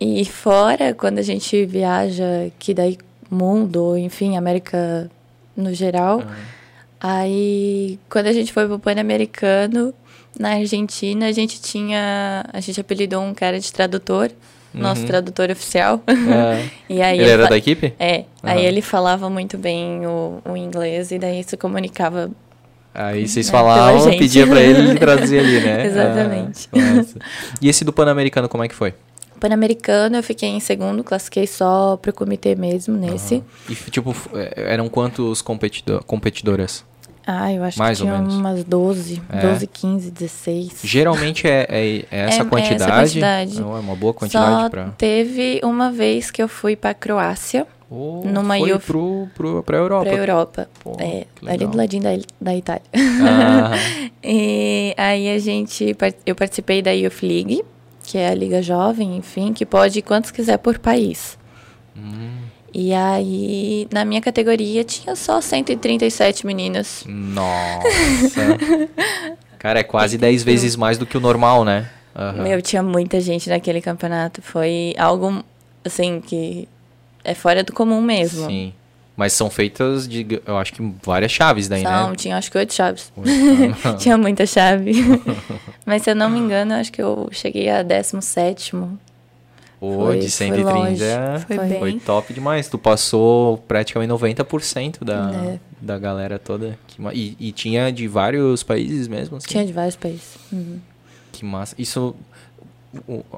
E fora, quando a gente viaja, que daí mundo, ou enfim, América no geral, uhum. aí quando a gente foi pro Pan-Americano, na Argentina, a gente tinha. A gente apelidou um cara de tradutor nosso uhum. tradutor oficial. É. e aí ele, ele era da equipe? É. Uhum. Aí ele falava muito bem o, o inglês e daí se comunicava. Aí vocês né, falavam, pedia para ele traduzir ali, né? Exatamente. Ah, e esse do Pan-Americano, como é que foi? Pan-Americano eu fiquei em segundo, classifiquei só pro comitê mesmo nesse. Uhum. E tipo, eram quantos competidor, competidoras? Ah, eu acho Mais que tinha umas 12, é. 12, 15, 16. Geralmente é, é, é essa é, quantidade. É essa quantidade. Não, é uma boa quantidade Só pra... teve uma vez que eu fui pra Croácia. Oh, numa foi Uf... pro, pro, pra Europa. Pra Europa. Pô, é, ali do ladinho da, da Itália. Ah. e aí a gente, eu participei da Youth League, que é a Liga Jovem, enfim, que pode ir quantos quiser por país. Hum. E aí, na minha categoria, tinha só 137 meninas. Nossa! Cara, é quase 10 vezes mais do que o normal, né? Uhum. Meu, tinha muita gente naquele campeonato. Foi algo, assim, que é fora do comum mesmo. Sim. Mas são feitas de, eu acho que várias chaves daí, são, né? Não, tinha acho que oito chaves. tinha muita chave. Mas se eu não me engano, acho que eu cheguei a 17 Pô, foi, de 130 foi, foi, foi top demais. Tu passou praticamente 90% da, é. da galera toda. Que, e, e, tinha de vários países mesmo? Assim? Tinha de vários países. Uhum. Que massa. Isso.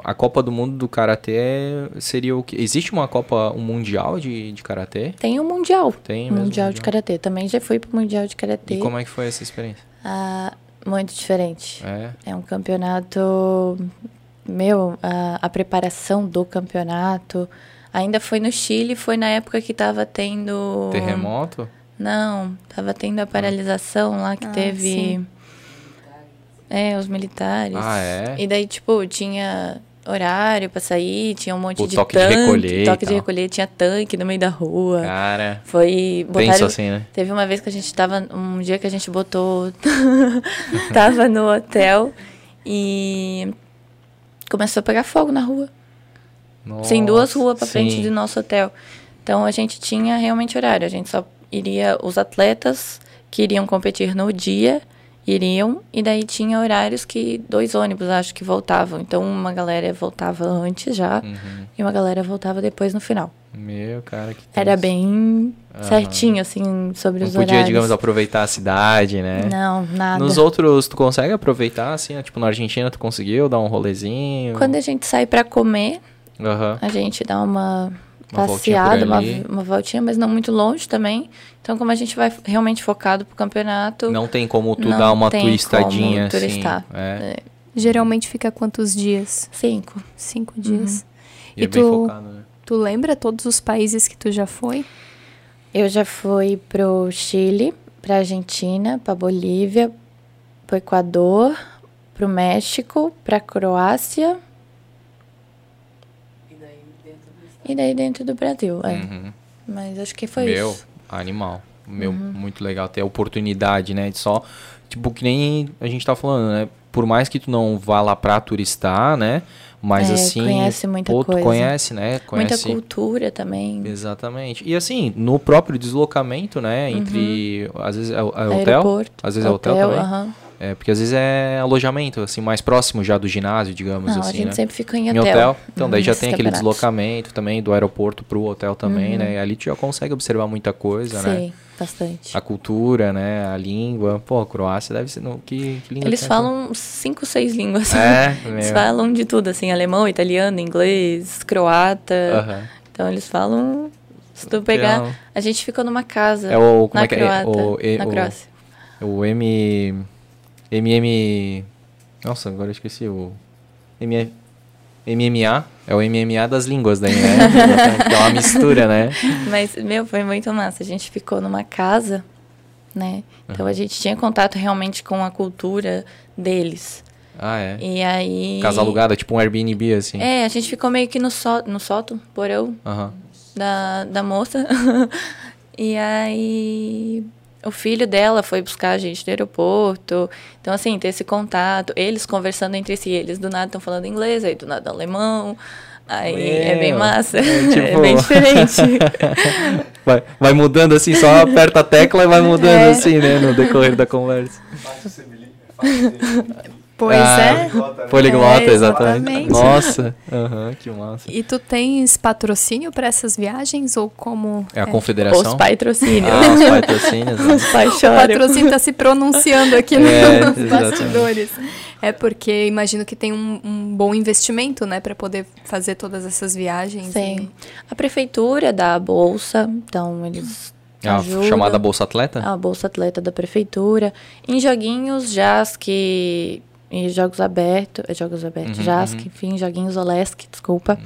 A Copa do Mundo do Karatê seria o que? Existe uma Copa, um Mundial de, de Karatê? Tem o um Mundial. Tem mesmo, mundial, mundial de Karatê. Também já fui pro Mundial de Karatê. E como é que foi essa experiência? Ah, muito diferente. É? É um campeonato meu, a, a preparação do campeonato. Ainda foi no Chile, foi na época que tava tendo. Terremoto? Não, tava tendo a paralisação lá que ah, teve. Sim. É, os militares. Ah, é? E daí, tipo, tinha horário pra sair, tinha um monte o de toque tanque. De recolher toque de recolher, tinha tanque no meio da rua. Cara. Foi. Botaram, assim, né? Teve uma vez que a gente tava. Um dia que a gente botou. tava no hotel e começou a pegar fogo na rua. Nossa, Sem duas ruas para frente do nosso hotel. Então a gente tinha realmente horário. A gente só iria os atletas que iriam competir no dia iriam e daí tinha horários que dois ônibus acho que voltavam. Então uma galera voltava antes já uhum. e uma galera voltava depois no final. Meu, cara, que Era bem uhum. certinho, assim, sobre Não os podia, horários. digamos, aproveitar a cidade, né? Não, nada. Nos outros, tu consegue aproveitar, assim? Tipo, na Argentina, tu conseguiu dar um rolezinho? Quando a gente sai para comer, uhum. a gente dá uma, uma passeada, uma, uma voltinha, mas não muito longe também. Então, como a gente vai realmente focado pro campeonato... Não tem como tu dar uma turistadinha, assim. Turistar. É. É. Geralmente fica quantos dias? Cinco. Cinco dias. Uhum. E, e é tu... bem focado, né? Tu lembra todos os países que tu já foi? Eu já fui pro Chile, pra Argentina, pra Bolívia, pro Equador, pro México, pra Croácia. E daí dentro do, e daí dentro do Brasil, é. Uhum. Mas acho que foi Meu, isso. Meu, animal. Meu, uhum. muito legal ter a oportunidade, né? De só, tipo, que nem a gente tá falando, né? por mais que tu não vá lá pra turistar, né? Mas É, assim, conhece muita tu coisa. conhece, né? Conhece Muita cultura também. Exatamente. E assim, no próprio deslocamento, né, entre às vezes é, o- é hotel, Aeroporto. às vezes é hotel também. aham. É, porque às vezes é alojamento, assim, mais próximo já do ginásio, digamos Não, a assim, gente né? sempre fica em Em hotel. hotel. Então, daí já nesses tem aquele. Uhum. deslocamento também do aeroporto pro hotel também, né? E ali tu já consegue observar muita coisa, né? Sim, bastante. A cultura, né? A língua. Pô, a Croácia deve ser. Não, que, que língua Eles tem falam cinco, seis línguas. É, Eles falam de tudo, assim, alemão, italiano, inglês, croata. Aham. Então eles falam. Se tu pegar. A gente ficou numa casa. É o. Como na é que é? Croata, O, e- na o- Croácia. O M. MM. Nossa, agora eu esqueci o. MMA. É o MMA das línguas daí, né? é uma mistura, né? Mas, meu, foi muito massa. A gente ficou numa casa, né? Então a gente tinha contato realmente com a cultura deles. Ah, é. E aí. Casa alugada, tipo um Airbnb, assim. É, a gente ficou meio que no, só, no sótão, porão Aham. da, da moça. e aí. O filho dela foi buscar a gente no aeroporto. Então, assim, ter esse contato. Eles conversando entre si. Eles do nada estão falando inglês, aí do nada alemão. Aí é bem Meu, massa. é É, tipo- bem diferente. Vai, vai mudando assim, só aperta a tecla e vai mudando É. assim, né? No decorrer da conversa. É Pois Ah, é. poliglota, né? Poliglota, É, exatamente. exatamente. Nossa, aham, que massa. E tu tens patrocínio para essas viagens ou como? É a Os confederação? patrocínios. Ah, os patrocínios. né? Os pais O patrocínio tá se pronunciando aqui É, nos exatamente. bastidores. É porque imagino que tem um, um bom investimento, né, para poder fazer todas essas viagens. Sim. A prefeitura dá a bolsa, então eles É a ajudam. chamada Bolsa Atleta? A bolsa atleta da prefeitura. Em joguinhos, JASC e jogos abertos, é, jogos abertos, Uhum, JASC, uhum. enfim, joguinhos Olesc, desculpa.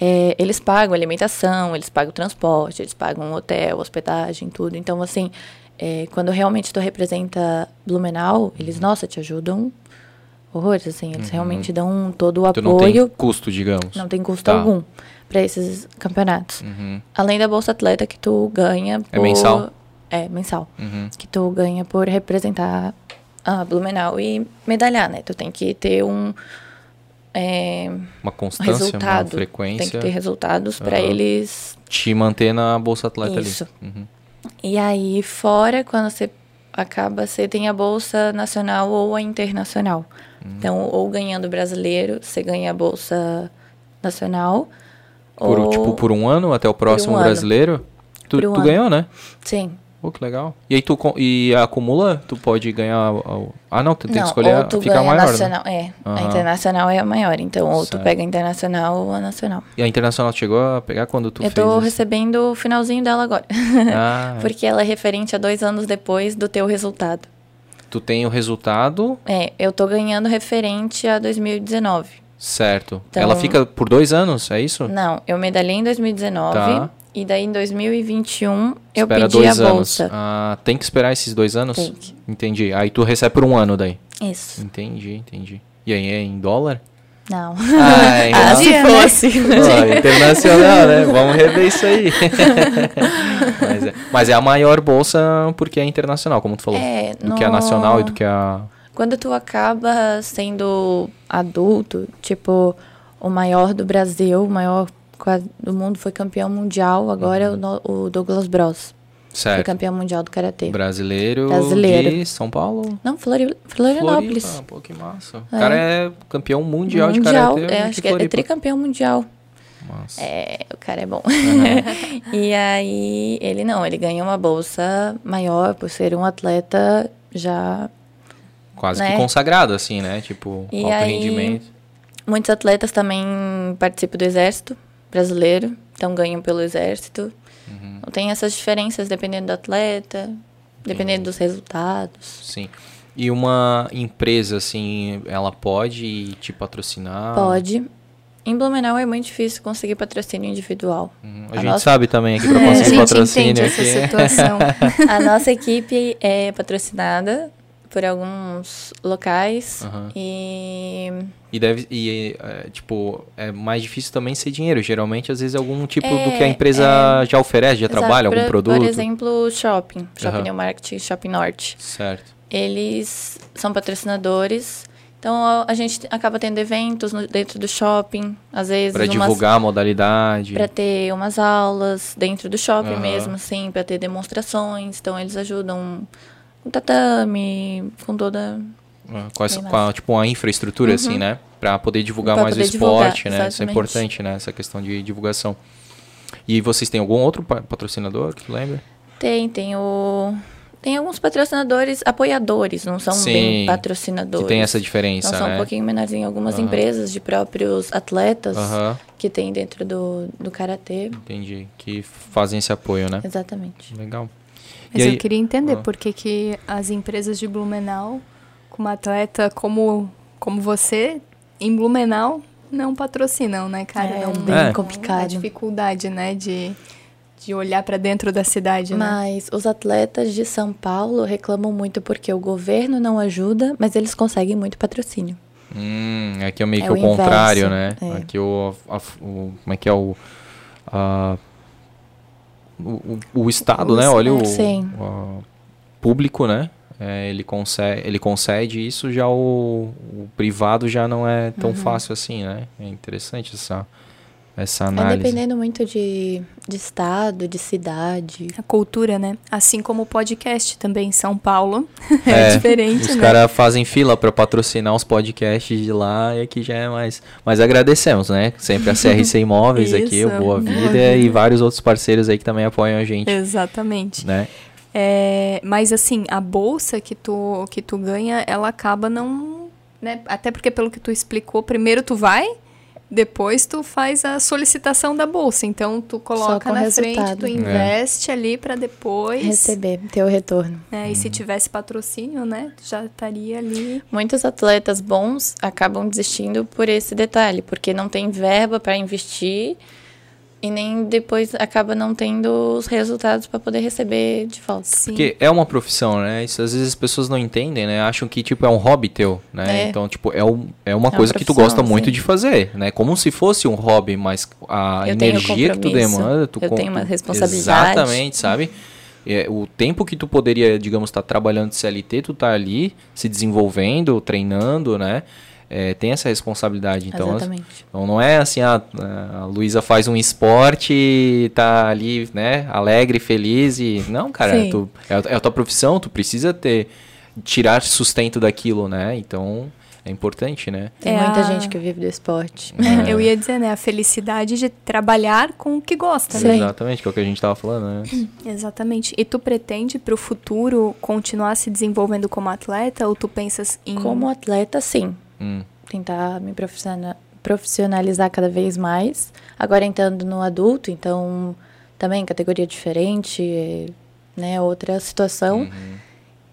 É, eles pagam alimentação, eles pagam transporte, eles pagam hotel, hospedagem, tudo. Então, assim, é, quando realmente tu representa Blumenau, eles, nossa, te ajudam horrores, assim, eles realmente dão todo o Uhum. Tu não tem apoio. custo, digamos. Não tem custo Tá. algum para esses campeonatos. Uhum, Além da bolsa atleta que tu ganha por... É mensal? É, mensal. uhum. Que tu ganha por representar a Blumenau e medalhar, né? Tu tem que ter um é, Uma constância, uma resultado. frequência. Tem que ter resultados para eles. Te manter na Bolsa Atleta Isso. ali. Uhum. E aí, fora, quando você acaba, você tem a bolsa nacional ou a internacional. Hum. Então, ou ganhando brasileiro, você ganha a bolsa nacional. Por, ou... Tipo, por um ano até o próximo ano. brasileiro? Tu, um tu ganhou, né? Sim. Pô, que legal. E aí tu e acumula? Tu pode ganhar. o- Ah, não, tu tem que não, escolher. ou a- tu Fica ganha maior, né? nacional. É, a Aham. internacional é a maior. Então, ou tu Certo. pega a internacional ou a nacional. E a Internacional chegou a pegar quando tu Eu fez tô isso? recebendo o finalzinho dela agora. Ah, Porque ela é referente a dois anos depois do teu resultado. tu tem o resultado, É, eu tô ganhando referente a 2019. Certo. Então- Ela fica por dois anos, é isso? Não, eu medalhei em 2019. Tá. E daí em 2021 eu Espera pedi a dois anos. bolsa. Ah, tem que esperar esses dois anos? Tem que. Entendi. Aí tu recebe por um ano daí. Isso. Entendi, entendi. E aí é em dólar? Não. Ah, é Ah, se fosse. Pô, internacional, né? Vamos rever isso aí. mas, é, mas é a maior bolsa porque é internacional, como tu falou. É, do que a no- nacional e do que a. Quando tu acaba sendo adulto, tipo, o maior do Brasil, o maior do mundo, foi campeão mundial, agora é o no- o Douglas Bros. Foi Uhum. Certo. campeão mundial do Karatê. Brasileiro, Brasileiro. de São Paulo. Não, Flori- Florianópolis. Floripa. Pô, que massa. O É. cara é campeão mundial, de mundial, karatê. é, de acho que é, é tricampeão mundial. Massa. É, o cara é bom. e aí, ele não, ele ganhou uma bolsa maior por ser um atleta já. Quase né? que consagrado, assim, né? Tipo, E alto aí- rendimento. Muitos atletas também participam do exército brasileiro, então ganham pelo exército. Uhum. Então tem essas diferenças dependendo do atleta, dependendo dos resultados. Sim. E uma empresa, assim, ela pode te patrocinar? Pode. Em Blumenau é muito difícil conseguir patrocínio individual. Uhum. A, A gente nossa- sabe também aqui pra É, a conseguir gente patrocínio entende essa aqui. situação. A nossa equipe é patrocinada por alguns locais Aham. e E deve, e, é, tipo, é mais difícil também ser dinheiro. Geralmente, às vezes, é algum tipo É, do que a empresa já oferece, já Exato, trabalha, algum por- produto. Por exemplo, shopping, Shopping Aham. New Market, Shopping Norte. Certo. Eles são patrocinadores Então a, gente acaba tendo eventos no- dentro do shopping, às vezes umas- divulgar a modalidade. Pra ter umas aulas dentro do shopping Aham. mesmo, assim, pra ter demonstrações. Então eles ajudam com tatame, com toda. Ah, Com, essa, Bem com a, tipo, a infraestrutura, assim, né? Pra poder divulgar Pra mais o poder divulgar, esporte, né? Isso é exatamente. importante, né? Essa questão de divulgação. E vocês têm algum outro pa- patrocinador que lembra? Tem, tem o. Tem alguns patrocinadores, apoiadores, não são Sim, bem patrocinadores. Que tem essa diferença, Então são né? um pouquinho menorzinho. Algumas Aham. empresas de próprios atletas Aham, que tem dentro do, do karatê. entendi. Que fazem esse apoio, né? Exatamente. Legal. Mas E eu aí- queria entender Ah. por que, que as empresas de Blumenau, com uma atleta como, como você, em Blumenau, não patrocinam, né, cara? É um, bem É. complicado. A dificuldade, né, de, de olhar pra dentro da cidade, né? Mas os atletas de São Paulo reclamam muito porque o governo não ajuda, mas eles conseguem muito patrocínio. Hum, aqui é meio É que o, o inverso, contrário, né? é. Aqui o, a- o- Como é que é o. a- o, o- Estado, O né? Olha o, o público, né? É, ele, concede, ele concede isso, já o, o privado já não é Uhum. tão fácil assim, né? É interessante essa, essa É análise. dependendo muito de, de estado, de cidade. A cultura, né? Assim como o podcast também em São Paulo. É, É, diferente, Os né? caras fazem fila para patrocinar os podcasts de lá e aqui já é mais. Mas agradecemos, né? Sempre a CRC Imóveis aqui, o Boa Vida. e vários outros parceiros aí que também apoiam a gente, Exatamente. né? É, mas assim, a bolsa que tu, que tu ganha, ela acaba não. Né? Até porque, pelo que tu explicou, primeiro tu vai, depois tu faz a solicitação da bolsa. Então tu coloca na frente, resultado. tu É. investe ali pra depois. Receber, ter o retorno. né? E se tivesse patrocínio, né? tu Já estaria ali. Muitos atletas bons acabam desistindo por esse detalhe, porque não tem verba para investir e nem depois acaba não tendo os resultados para poder receber de volta. Sim. Porque é uma profissão, né? Isso às vezes as pessoas não entendem, né? Acham que, tipo, é um hobby teu, né? É. Então, tipo, é, um, é uma É uma coisa que tu gosta muito sim. de fazer, né? Como se fosse um hobby, mas a Eu energia que tu demanda... Tu eu com- tenho uma responsabilidade. Exatamente, sabe? É, o tempo que tu poderia, digamos, estar trabalhando de CLT, tu tá ali se desenvolvendo, treinando, né? É, tem essa responsabilidade. Então, as- Exatamente. então não é assim, ah, a Luísa faz um esporte e tá ali, né, alegre, feliz e. Não, cara, Sim. tu, é, a- é a tua profissão, tu precisa ter. tirar sustento daquilo, né? Então é importante, né? Tem É muita a- gente que vive do esporte. É, eu ia dizer, né? A felicidade de trabalhar com o que gosta, né? Exatamente, que é o que a gente tava falando, né? Exatamente. E tu pretende pro futuro continuar se desenvolvendo como atleta ou tu pensas em Como atleta, sim. Hum, Tentar me profissionalizar cada vez mais. Agora entrando no adulto, então também categoria diferente, né? Outra situação. uhum.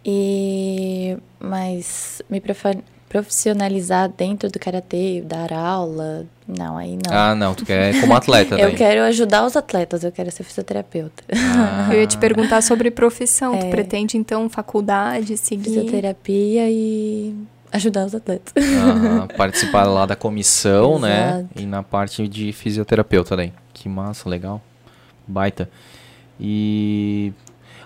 E mas me profissionalizar dentro do karatê, dar aula, não, aí não. Ah, não, tu quer como atleta eu quero ajudar os atletas, eu quero ser fisioterapeuta. Ah, Eu ia te perguntar sobre profissão. Tu É. pretende, então, faculdade, seguir? Fisioterapia e ajudar os atletas. aham, participar lá da comissão, né? E na parte de fisioterapeuta daí. Que massa, legal. Baita. E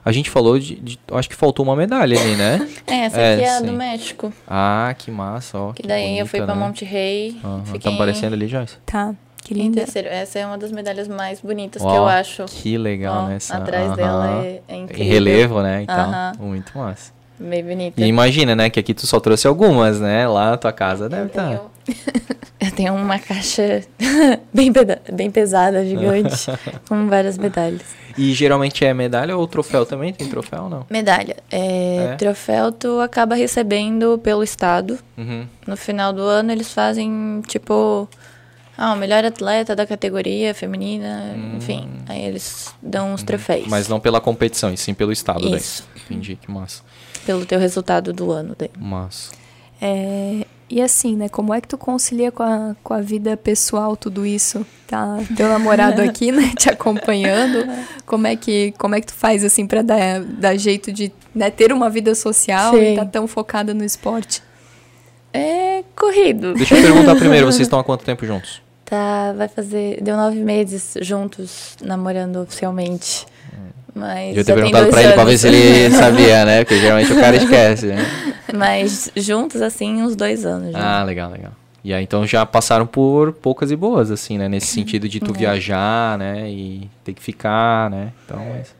a gente falou de, de- Acho que faltou uma medalha ali, né? É, essa É, aqui é a sim. do México. Ah, que massa, ó. Que daí eu fui bonita, pra né? Monte Rei. Aham, fiquei Tá aparecendo ali, Joyce? Tá, que linda. terceiro. Essa é uma das medalhas mais bonitas Ó, que eu acho. Que legal, Ó, né? essa- Atrás aham. dela é, é incrível. Em relevo, né? Então, Aham. muito massa. Bem bonita. E imagina, né? Que aqui tu só trouxe algumas, né? Lá na tua casa deve eu, estar. tenho... eu tenho uma caixa bem, bem pesada, gigante, com várias medalhas. E geralmente é medalha ou troféu também? Tem troféu ou não? Medalha. É, É? Troféu tu acaba recebendo pelo estado. Uhum. No final do ano eles fazem, tipo... Ah, o melhor atleta da categoria feminina, enfim. Aí eles dão os troféus. Hum. Mas não pela competição, e sim pelo estado Isso. daí. Entendi, que massa. Pelo teu resultado do ano daí. Massa. É, e assim, né? Como é que tu concilia com a, com a vida pessoal tudo isso? Tá teu namorado aqui, né? Te acompanhando. Como é que, como é que tu faz, assim, pra dar, dar jeito de né, ter uma vida social e Sim. tá tão focada no esporte? É corrido. Deixa eu perguntar primeiro, vocês estão há quanto tempo juntos? Tá, vai fazer. Deu nove meses juntos, namorando oficialmente. Mas Devia ter perguntado pra ele pra ver anos. se ele sabia, né? Porque geralmente o cara esquece, né? Mas juntos, assim, uns dois anos já. Ah, legal, legal. E aí, então já passaram por poucas e boas, assim, né? Nesse sentido de É. tu viajar, né? E ter que ficar, né? Então, É. mas-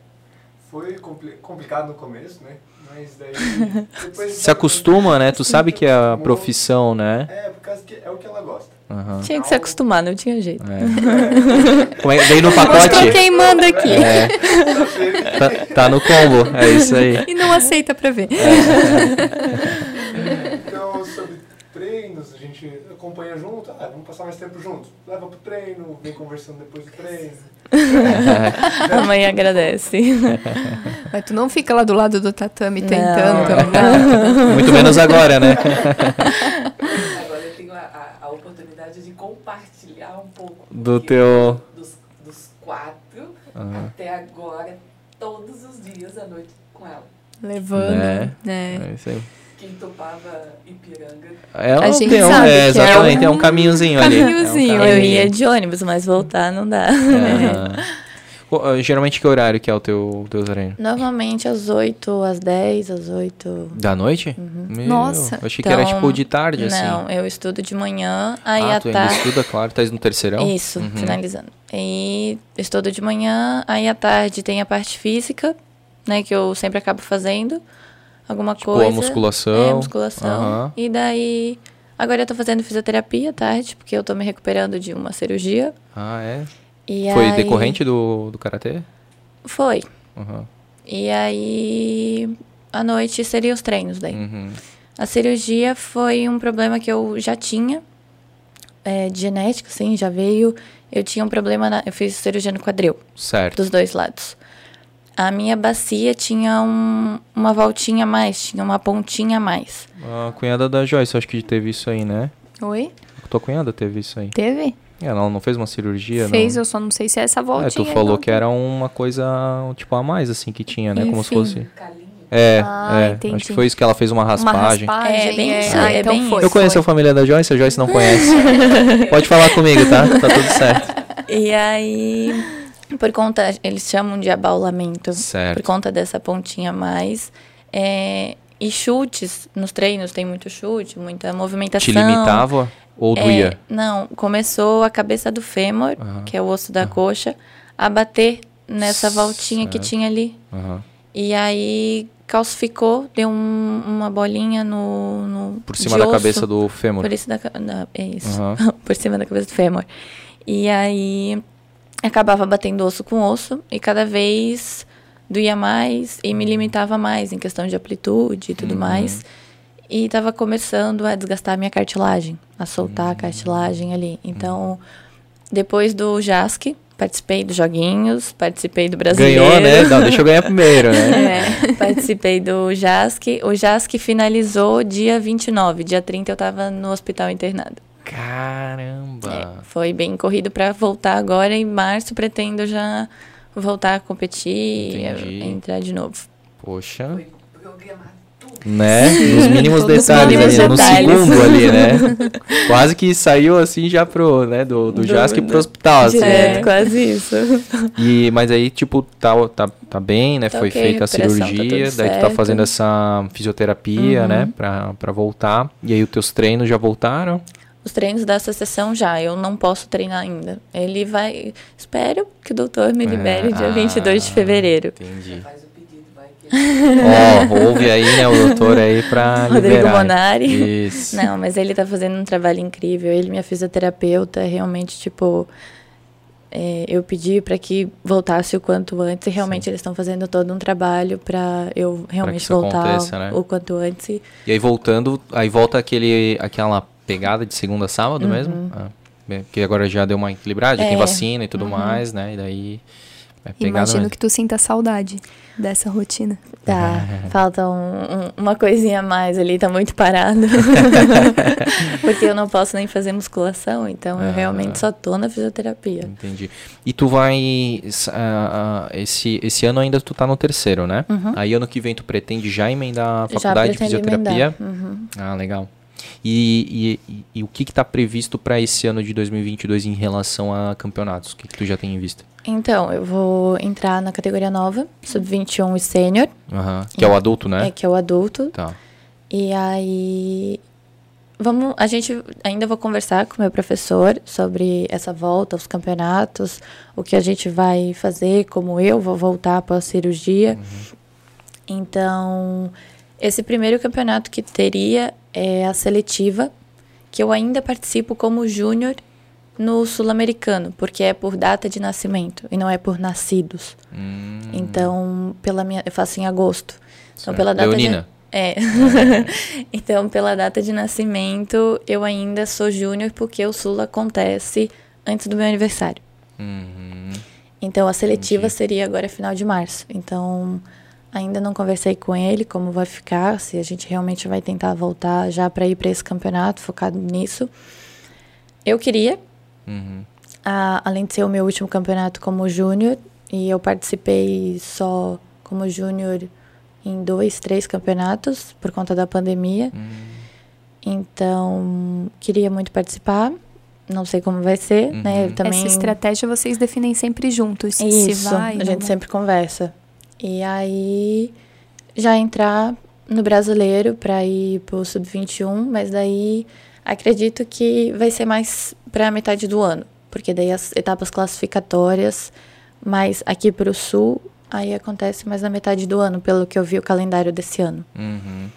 Foi compli- complicado no começo, né? Mas daí. Depois se acostuma, né? Tu sabe que é a profissão, né? É, por causa que é o que ela gosta. Aham. Tinha que se acostumar, não tinha jeito. É. É- Veio no Mostrou pacote. quem manda aqui. É, tá, tá no combo, é isso aí. E não aceita pra ver. Então, sobre treinos, a gente acompanha junto. Ah, vamos passar mais tempo juntos. Leva pro treino, vem conversando depois do treino. A mãe agradece. Mas tu não fica lá do lado do tatame Não. tentando. Muito menos agora, né? Agora eu tenho a, a, a oportunidade de compartilhar um pouco Do teu- Dos, dos quatro Aham. até agora, todos os dias à noite com ela. Levando. É. né? É isso aí. Quem topava Ipiranga. É, um- A gente tem um- sabe é, que é exatamente, é um, um caminhozinho ali. caminhozinho É um Eu caminhozinho. ia de ônibus, mas voltar não dá. Aham. Ah, Geralmente que horário que é o teu, teu treino? Normalmente às 8, às 10, às 8. Da noite? Meu, Nossa. Eu achei que era Então, tipo de tarde, assim. Não, eu estudo de manhã, aí ah, à tu ainda tarde. estuda, claro, tá no terceirão? Isso, Uhum. finalizando. E estudo de manhã, aí à tarde tem a parte física, né, que eu sempre acabo fazendo. Alguma Tipo, coisa. a musculação. É, musculação. Aham. E daí. Agora eu tô fazendo fisioterapia à tarde, porque eu tô me recuperando de uma cirurgia. Ah, é? E Foi aí- decorrente do, do karatê? Foi. Uhum. E aí. À noite seriam os treinos daí. Uhum. A cirurgia foi um problema que eu já tinha, é, de genética, assim, já veio. Eu tinha um problema, na, eu fiz cirurgia no quadril, Certo. dos dois lados. A minha bacia tinha um, uma voltinha a mais, tinha uma pontinha a mais. A cunhada da Joyce, acho que teve isso aí, né? Oi? Tua cunhada teve isso aí. Teve? É, Ela não fez uma cirurgia, Fez, não? eu só não sei se é essa É, voltinha. tu aí, falou não. que era uma coisa, tipo, a mais, assim, que tinha, né? Como se Enfim. fosse... Calinho. É, Ah, é. entendi. Acho que foi isso que ela fez uma Uma raspagem. raspagem. É, bem isso, Ah, é então bem foi. Eu conheço a família da Joyce, a Joyce não conhece. Pode falar comigo, tá? Tá tudo certo. E aí, por conta, eles chamam de abaulamento. Certo. Por conta dessa pontinha a mais. É, e chutes, nos treinos tem muito chute, muita movimentação. Te limitava ou É, doía? não, começou a cabeça do fêmur, Aham. que é o osso da coxa, a bater nessa voltinha que Certo. tinha ali. Aham. E aí calcificou, deu um- uma bolinha no, no Por cima da osso. cabeça do fêmur. Por isso da, é isso. Por cima da cabeça do fêmur. E aí acabava batendo osso com osso e cada vez doía mais e me limitava mais em questão de amplitude e tudo Uhum. mais. E tava começando a desgastar a minha cartilagem, a soltar Uhum. a cartilagem ali. Então, depois do JASC, participei dos joguinhos, participei do brasileiro. Ganhou, né? Não, deixa eu ganhar primeiro, né? É, participei do JASC. O JASC finalizou dia 29. Dia 30 eu tava no hospital internado. Caramba. É, foi bem corrido pra voltar agora. Em março pretendo já voltar a competir, Entendi. entrar de novo. Poxa. Foi programado. Né? Nos mínimos detalhes mínimos ali, no segundo ali, né? Quase que saiu assim já pro, né, do, do, Do- Jasc pro hospital, assim, Direto, né? quase isso. E, mas aí, tipo, tá, tá, tá bem, né? Tá Foi ok, feita a tá cirurgia, tudo daí tu tá certo. fazendo essa fisioterapia, Uhum. né? Pra, pra voltar. E aí os teus treinos já voltaram? Os treinos dessa sessão já, eu não posso treinar ainda. Ele vai. Espero que o doutor me libere É, dia ah, 22 de fevereiro. Entendi. Ó, ouve aí, né, o doutor aí pra Rodrigo liberar. Monari. Isso. Não, mas ele tá fazendo um trabalho incrível. Ele, minha fisioterapeuta, realmente, tipo. é, eu pedi para que voltasse o quanto antes e realmente eles estão fazendo todo um trabalho para eu realmente isso voltar aconteça, né? o quanto antes. E E aí voltando, aí volta aquele, aquela pegada de segunda a sábado mesmo? Ah, porque agora já deu uma equilibrada, já tem Uhum. É. vacina e tudo mais, né? E daí é Imagino mesmo. que tu sinta saudade dessa rotina. tá, falta um- um- uma coisinha a mais ali, tá muito parado. Porque eu não posso nem fazer musculação, então eu realmente só tô na fisioterapia. Entendi. E tu vai. ah, esse, esse ano ainda tu tá no terceiro, né? Aí ano que vem tu pretende já emendar a Uhum. Já faculdade de fisioterapia? Uhum. Ah, legal. E, e, e, o que está previsto para esse ano de 2022 em relação a campeonatos? O que, que tu já tem em vista? Então, eu vou entrar na categoria nova, sub-21 e sênior. Uhum. Que é o adulto, né? É, que é o adulto. Tá. E aí. Vamos, a gente ainda vou conversar com o meu professor sobre essa volta aos campeonatos, o que a gente vai fazer, como eu vou voltar após a cirurgia. Uhum. Então, esse primeiro campeonato que teria é a seletiva, que eu ainda participo como júnior no sul-americano, porque é por data de nascimento e não é por nascidos. Hum. Então, pela minha, eu faço em agosto. Então, pela data Leonina. de é. então, pela data de nascimento, eu ainda sou júnior porque o sul acontece antes do meu aniversário. Uhum. Então, a seletiva Entendi. seria agora final de março. Então, ainda não conversei com ele como vai ficar, se a gente realmente vai tentar voltar já para ir para esse campeonato, focado nisso. Eu queria, Uhum. a- além de ser o meu último campeonato como júnior, e eu participei só como júnior em dois, três campeonatos por conta da pandemia. Então, queria muito participar. Não sei como vai ser, né? Eu também Essa estratégia vocês definem sempre juntos. se isso, vai, a não gente vai. sempre conversa. E aí já entrar no brasileiro para ir pro sub-21, mas daí acredito que vai ser mais para a metade do ano, porque daí as etapas classificatórias, mas aqui pro sul aí acontece mais na metade do ano, pelo que eu vi o calendário desse ano. Uhum.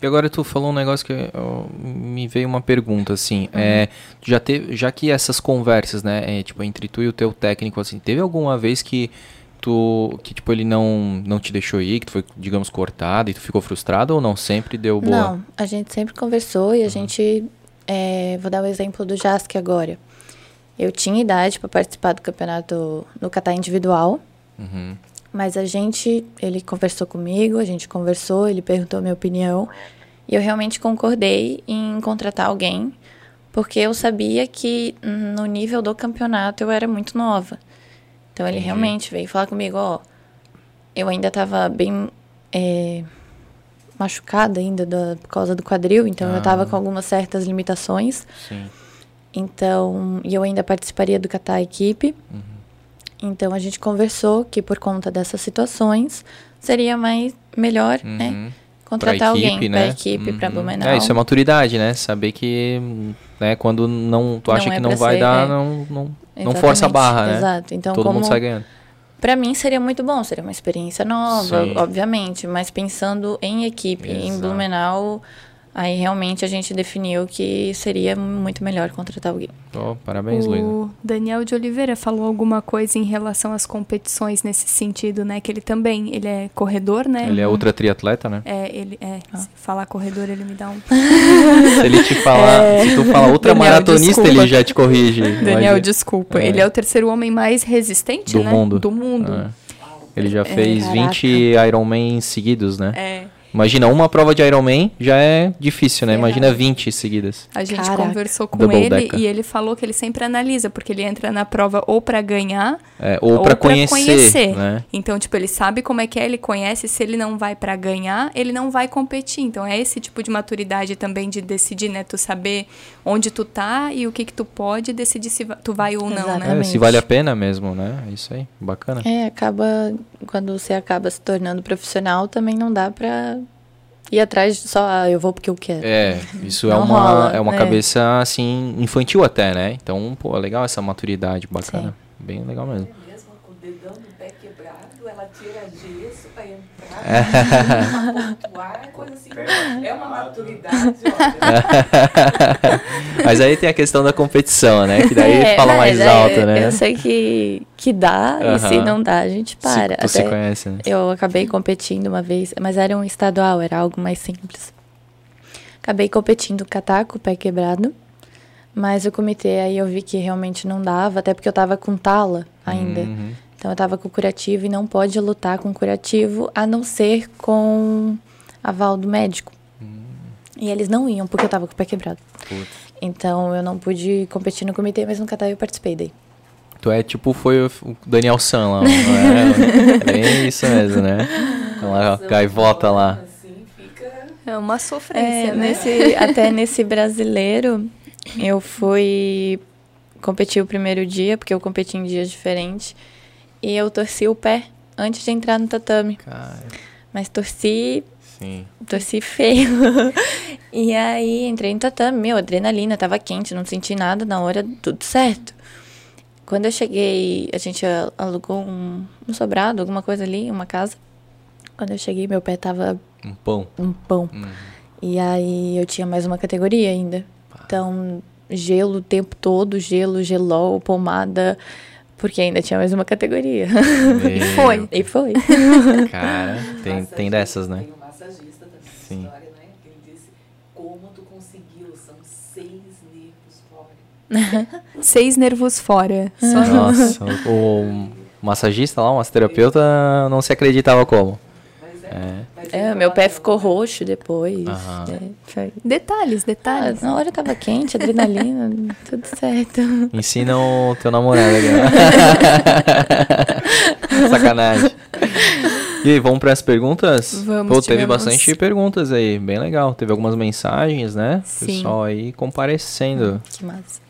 E agora tu falou um negócio que ó, me veio uma pergunta assim, é, tu já teve, já que essas conversas, né, é, tipo entre tu e o teu técnico assim, teve alguma vez que tu que tipo ele não não te deixou ir, que tu foi digamos cortado e tu ficou frustrado ou não sempre deu boa? Não, a gente sempre conversou e a gente. é, vou dar o exemplo do Jask agora. Eu tinha idade para participar do campeonato no Catar individual, Uhum. mas a gente. Ele conversou comigo, a gente conversou, ele perguntou a minha opinião. E eu realmente concordei em contratar alguém, porque eu sabia que no nível do campeonato eu era muito nova. Então ele Entendi. realmente veio falar comigo: ó, eu ainda estava bem. é, machucada ainda da, por causa do quadril, então eu Ah. estava com algumas certas limitações. Sim. Então, e eu ainda participaria do Catar Equipe. Então a gente conversou que por conta dessas situações seria mais melhor, né, Uhum. contratar Pra alguém equipe, para né? equipe, para Uhum. Blumenau. É, isso é maturidade, né? Saber que, né, quando não, tu Não acha é que não pra vai ser, dar, é. não, não, não força a Exatamente, barra, né? Exato. Então, Todo como mundo sai ganhando. para mim seria muito bom, seria uma experiência nova, Sim. obviamente, mas pensando em equipe, em Exato. Blumenau, aí realmente a gente definiu que seria muito melhor contratar alguém. Ó, parabéns, Luísa. O Daniel de Oliveira falou alguma coisa em relação às competições nesse sentido, né? Que ele também, ele é corredor, né? Ele é ultra triatleta, né? É, ele é. Ah. Se falar corredor, ele me dá um. Se ele te falar, se tu falar ultra Daniel, maratonista, desculpa. ele já te corrige. Daniel, desculpa. É. Ele é o terceiro homem mais resistente, Do né? mundo. Do mundo. É. Ele já fez caraca. 20 Ironman seguidos, né? É. Imagina, uma prova de Ironman já é difícil, né? Imagina 20 seguidas. A gente Caraca. conversou com Double ele decker. e ele falou que ele sempre analisa, porque ele entra na prova ou pra ganhar É, ou ou pra pra conhecer, conhecer. né? Então, tipo, ele sabe como é que é, ele conhece, se ele não vai pra ganhar, ele não vai competir. Então, é esse tipo de maturidade também de decidir, né? Tu saber onde tu tá e o que que tu pode decidir se tu vai ou não, né? É, Exatamente. se vale a pena mesmo, né? Isso aí, bacana. É, acaba quando você acaba se tornando profissional, também não dá pra ir atrás só, ah, eu vou porque eu quero. É, isso é uma, rola, é uma né? cabeça, assim, infantil até, né? Então, pô, é legal essa maturidade, bacana. Bem legal mesmo. Mesmo com o dedão no pé quebrado, ela tira gesso pra coisa assim. É uma maturidade. Mas aí tem a questão da competição, né? Que daí É, fala mais é, alto, né? Eu sei que, que dá, e se não dá, a gente para. Se, tu se Até conhece, né? eu acabei competindo uma vez, mas era um estadual, era algo mais simples. Acabei competindo cataco, pé quebrado. Mas o comitê aí eu vi que realmente não dava, até porque eu tava com tala ainda. Uhum. Então eu tava com curativo e não pode lutar com curativo a não ser com aval do médico. E eles não iam porque eu tava com o pé quebrado. Putz. Então eu não pude competir no comitê, mas no Catar eu participei daí. Tu é tipo, foi o Daniel San lá, não é? Bem isso mesmo, né? Aquela gaivota lá. Assim, É uma sofrência, É, né? nesse, até nesse brasileiro, eu fui competir o primeiro dia, porque eu competi em dias diferentes, e eu torci o pé antes de entrar no tatame. Cara, Mas torci, sim. torci feio. e aí entrei no tatame, meu, adrenalina, tava quente, não senti nada na hora, tudo certo. Quando eu cheguei, a gente alugou um, um sobrado, alguma coisa ali, uma casa. Quando eu cheguei, meu pé tava Um pão. um pão. Hum. E aí eu tinha mais uma categoria ainda. Então, gelo o tempo todo, gelo, gelol, pomada, porque ainda tinha mais uma categoria. Meu, foi. e foi. Cara, tem, tem dessas, né? Tem um massagista também Sim. história, né? Que ele disse, como tu conseguiu? São seis nervos fora. Seis nervos fora. Só Nossa, o, o massagista lá, o massoterapeuta, não se acreditava como. É. é, meu pé ficou roxo depois. Aham. É, foi- Detalhes, Ah, detalhes. na hora tava quente, adrenalina, tudo certo. Ensina o teu namorado aqui. Sacanagem. E aí, vamos para as perguntas? Vamos, Pô, teve tivemos- bastante perguntas aí, bem legal. Teve algumas mensagens, né? Sim. Pessoal aí comparecendo. Que massa.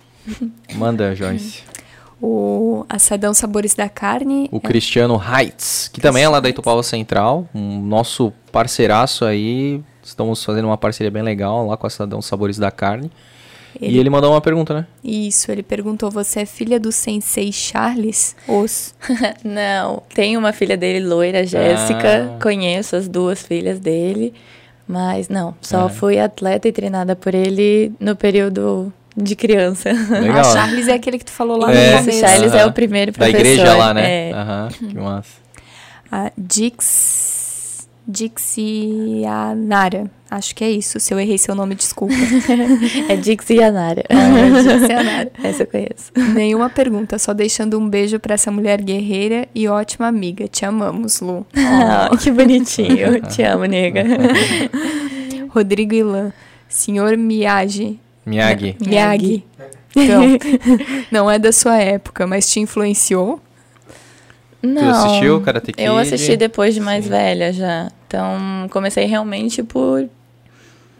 Manda, Joyce. O Assadão Sabores da Carne. O Cristiano Heights, que também é lá da Itupava Central, um nosso parceiraço aí. Estamos fazendo uma parceria bem legal lá com a Cidadão Sabores da Carne. E Ele- ele mandou uma pergunta, né? Isso, ele perguntou: você é filha do sensei Charles? Os. Não, tem uma filha dele, loira, Jéssica. Ah. Conheço as duas filhas dele. Mas não, só Ah. fui atleta e treinada por ele no período de criança. Legal. Ah, Charles é aquele que tu falou lá É. no começo. Charles é Aham. o primeiro Da professor. igreja lá, né? É. Aham, que massa. A Dix. Dixianara. Acho que é isso. Se eu errei seu nome, desculpa. É Dixie Yanara. Dixianara. Essa eu conheço. Nenhuma pergunta, só deixando um beijo pra essa mulher guerreira e ótima amiga. Te amamos, Lu. Ah, que bonitinho. Te amo, nega. Rodrigo Ilan. Senhor Miyagi. Miyagi. Miyagi. Então, não é da sua época, mas te influenciou? Não. assistiu Karate Kid? Eu assisti depois de mais Sim. velha já. Então, comecei realmente por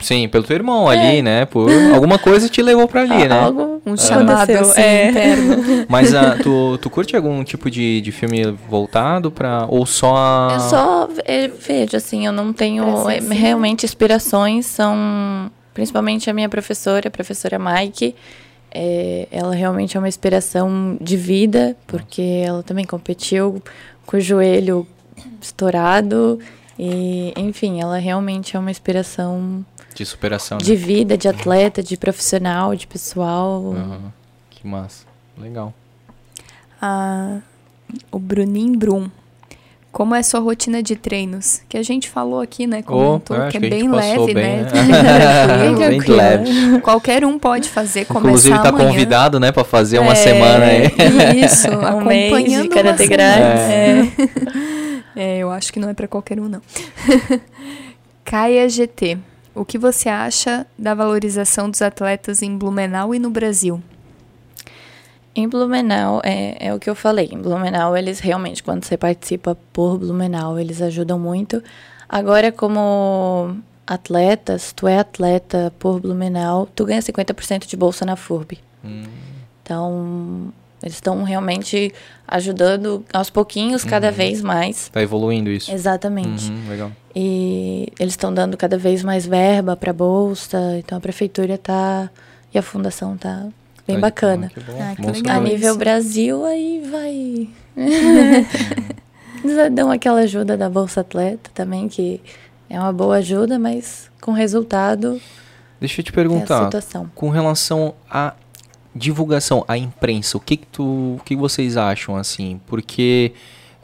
Sim, pelo teu irmão ali, né? Por alguma coisa te levou pra ali, né? algo Um que chamado assim, É. interno. Mas ah, tu, tu curte algum tipo de, de filme voltado pra. Ou só. Eu só ve- vejo, assim, eu não tenho eh, assim. realmente inspirações, são principalmente a minha professora, a professora Mike. É, ela realmente é uma inspiração de vida, porque ela também competiu com o joelho estourado. E, enfim, ela realmente é uma inspiração De superação, né? de vida, de atleta, de profissional, de pessoal. Aham. Que massa. Legal. Ah, o Bruninho Brum. Como é sua rotina de treinos? Que a gente falou aqui, né? Comentou acho que é que bem leve, bem, né? né? Bem Bem leve. Qualquer um pode fazer, começar Inclusive tá amanhã. convidado, né, pra fazer uma É. semana aí. Isso, Um mês de acompanhando uma karatê semana. grátis. É, eu acho que não é pra qualquer um, não. Caia GT. O que você acha da valorização dos atletas em Blumenau e no Brasil? Em Blumenau, é, é o que eu falei. Em Blumenau, eles realmente, quando você participa por Blumenau, eles ajudam muito. Agora, como atletas, tu é atleta por Blumenau, tu ganha 50% de bolsa na FURB. Hum, Então, eles estão realmente ajudando aos pouquinhos, cada Uhum. vez mais. tá evoluindo isso. Exatamente. Uhum, legal. E eles estão dando cada vez mais verba para bolsa. Então, a prefeitura tá... E a fundação tá bem Tá- bacana. que bom. Ah, que Bom. A nível. Brasil, aí vai. Eles dão aquela ajuda da Bolsa Atleta também, que é uma boa ajuda, mas com resultado Deixa eu te é perguntar, com relação à divulgação, à imprensa, o que que tu, o que vocês acham assim? Porque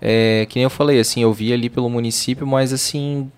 é, que nem eu falei, assim, eu vi ali pelo município, mas assim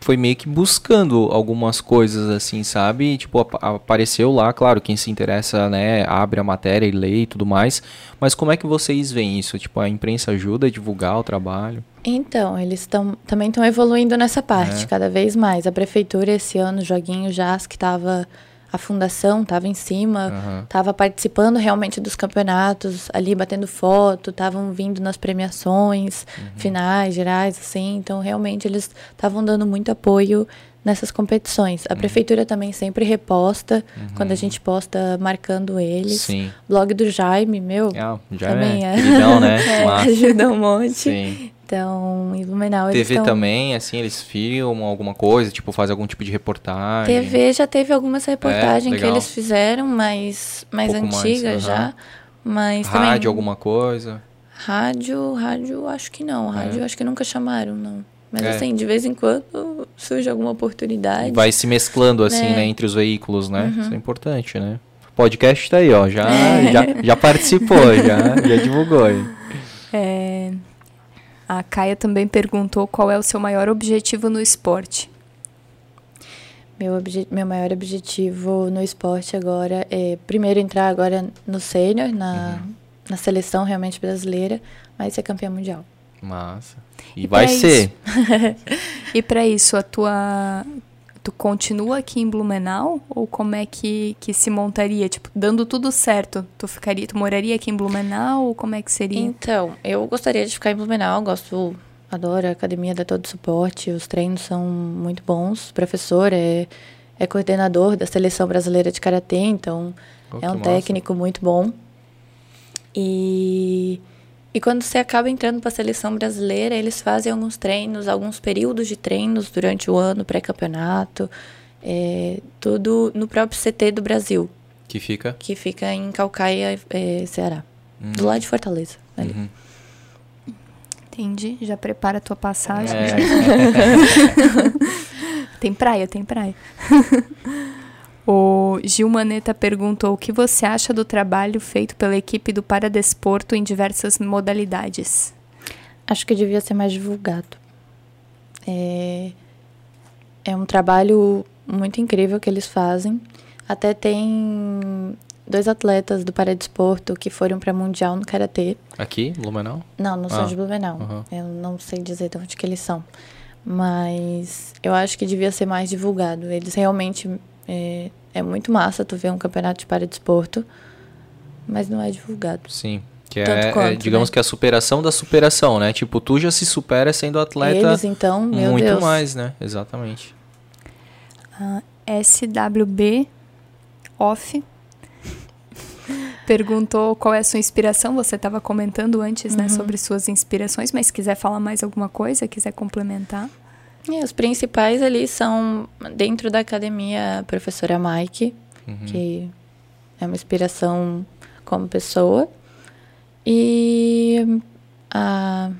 foi meio que buscando algumas coisas assim, sabe? E, Tipo, ap- apareceu lá, claro, quem se interessa, né, abre a matéria e lê e tudo mais. Mas como é que vocês veem isso? Tipo, a imprensa ajuda a divulgar o trabalho? Então, eles tão, também estão evoluindo nessa parte, É. cada vez mais. A prefeitura, esse ano, o Joguinho Jazz, que estava. A fundação estava em cima, estava participando realmente dos campeonatos, ali batendo foto, estavam vindo nas premiações Uhum. finais, gerais, assim. Então, realmente, eles estavam dando muito apoio nessas competições. A prefeitura também sempre reposta, quando a gente posta marcando eles. Sim. Blog do Jaime, meu, Ah, já Também é, é. queridão, né? é, ajuda um monte. Sim. Então, em Blumenau eles TV tão- também, assim, eles filmam alguma coisa, tipo, fazem algum tipo de reportagem. TV já teve algumas reportagens que legal. eles fizeram, mas mais Pouco mais, antigas aham. já. Mas Rádio, também, alguma coisa. Rádio, rádio, acho que não. Rádio, acho que nunca chamaram, não. Mas É. assim, de vez em quando surge alguma oportunidade. Vai se mesclando, assim, É. né, entre os veículos, né? Uhum. Isso é importante, né? Podcast tá aí, ó, já, já, já participou, já, já divulgou aí. É, a Caia também perguntou qual é o seu maior objetivo no esporte. Meu, obje- meu maior objetivo no esporte agora é, primeiro, entrar agora no sênior, na, Uhum. na seleção realmente brasileira, mas ser campeã mundial. Massa. E, E vai ser. E para isso, a tua tu continua aqui em Blumenau ou como é que, que se montaria? Tipo, dando tudo certo, tu ficaria, tu moraria aqui em Blumenau ou como é que seria? Então, eu gostaria de ficar em Blumenau, gosto, adoro a academia, dá todo suporte, os treinos são muito bons. O professor é, é coordenador da seleção brasileira de karatê, então Oh, é um massa. técnico muito bom. E, e quando você acaba entrando para a seleção brasileira, eles fazem alguns treinos, alguns períodos de treinos durante o ano, pré-campeonato, é, tudo no próprio CT do Brasil, Que fica. que fica em Calcaia, é, Ceará, Hum. do lado de Fortaleza. Ali. Uhum. Entendi, já prepara a tua passagem. É. Tem praia, tem praia. o Gil Maneta perguntou o que você acha do trabalho feito pela equipe do Paradesporto em diversas modalidades. Acho que devia ser mais divulgado. É, é um trabalho muito incrível que eles fazem. Até tem dois atletas do Paradesporto que foram para Mundial no Karatê. Aqui, Blumenau? Não, não Ah, são de Blumenau. aham. Eu não sei dizer de onde que eles são. Mas eu acho que devia ser mais divulgado. Eles realmente... É, é muito massa tu ver um campeonato de paradesporto, mas não é divulgado. Sim. Que é, é, quanto, digamos né? que a superação da superação, né? Tipo, tu já se supera sendo atleta Eles, então, meu muito Deus. mais, né? Exatamente. A SWB Off perguntou qual é a sua inspiração. Você estava comentando antes, né, sobre suas inspirações, mas se quiser falar mais alguma coisa, quiser complementar. É, os principais ali são, dentro da academia, a professora Mike, Uhum. que é uma inspiração como pessoa. E a,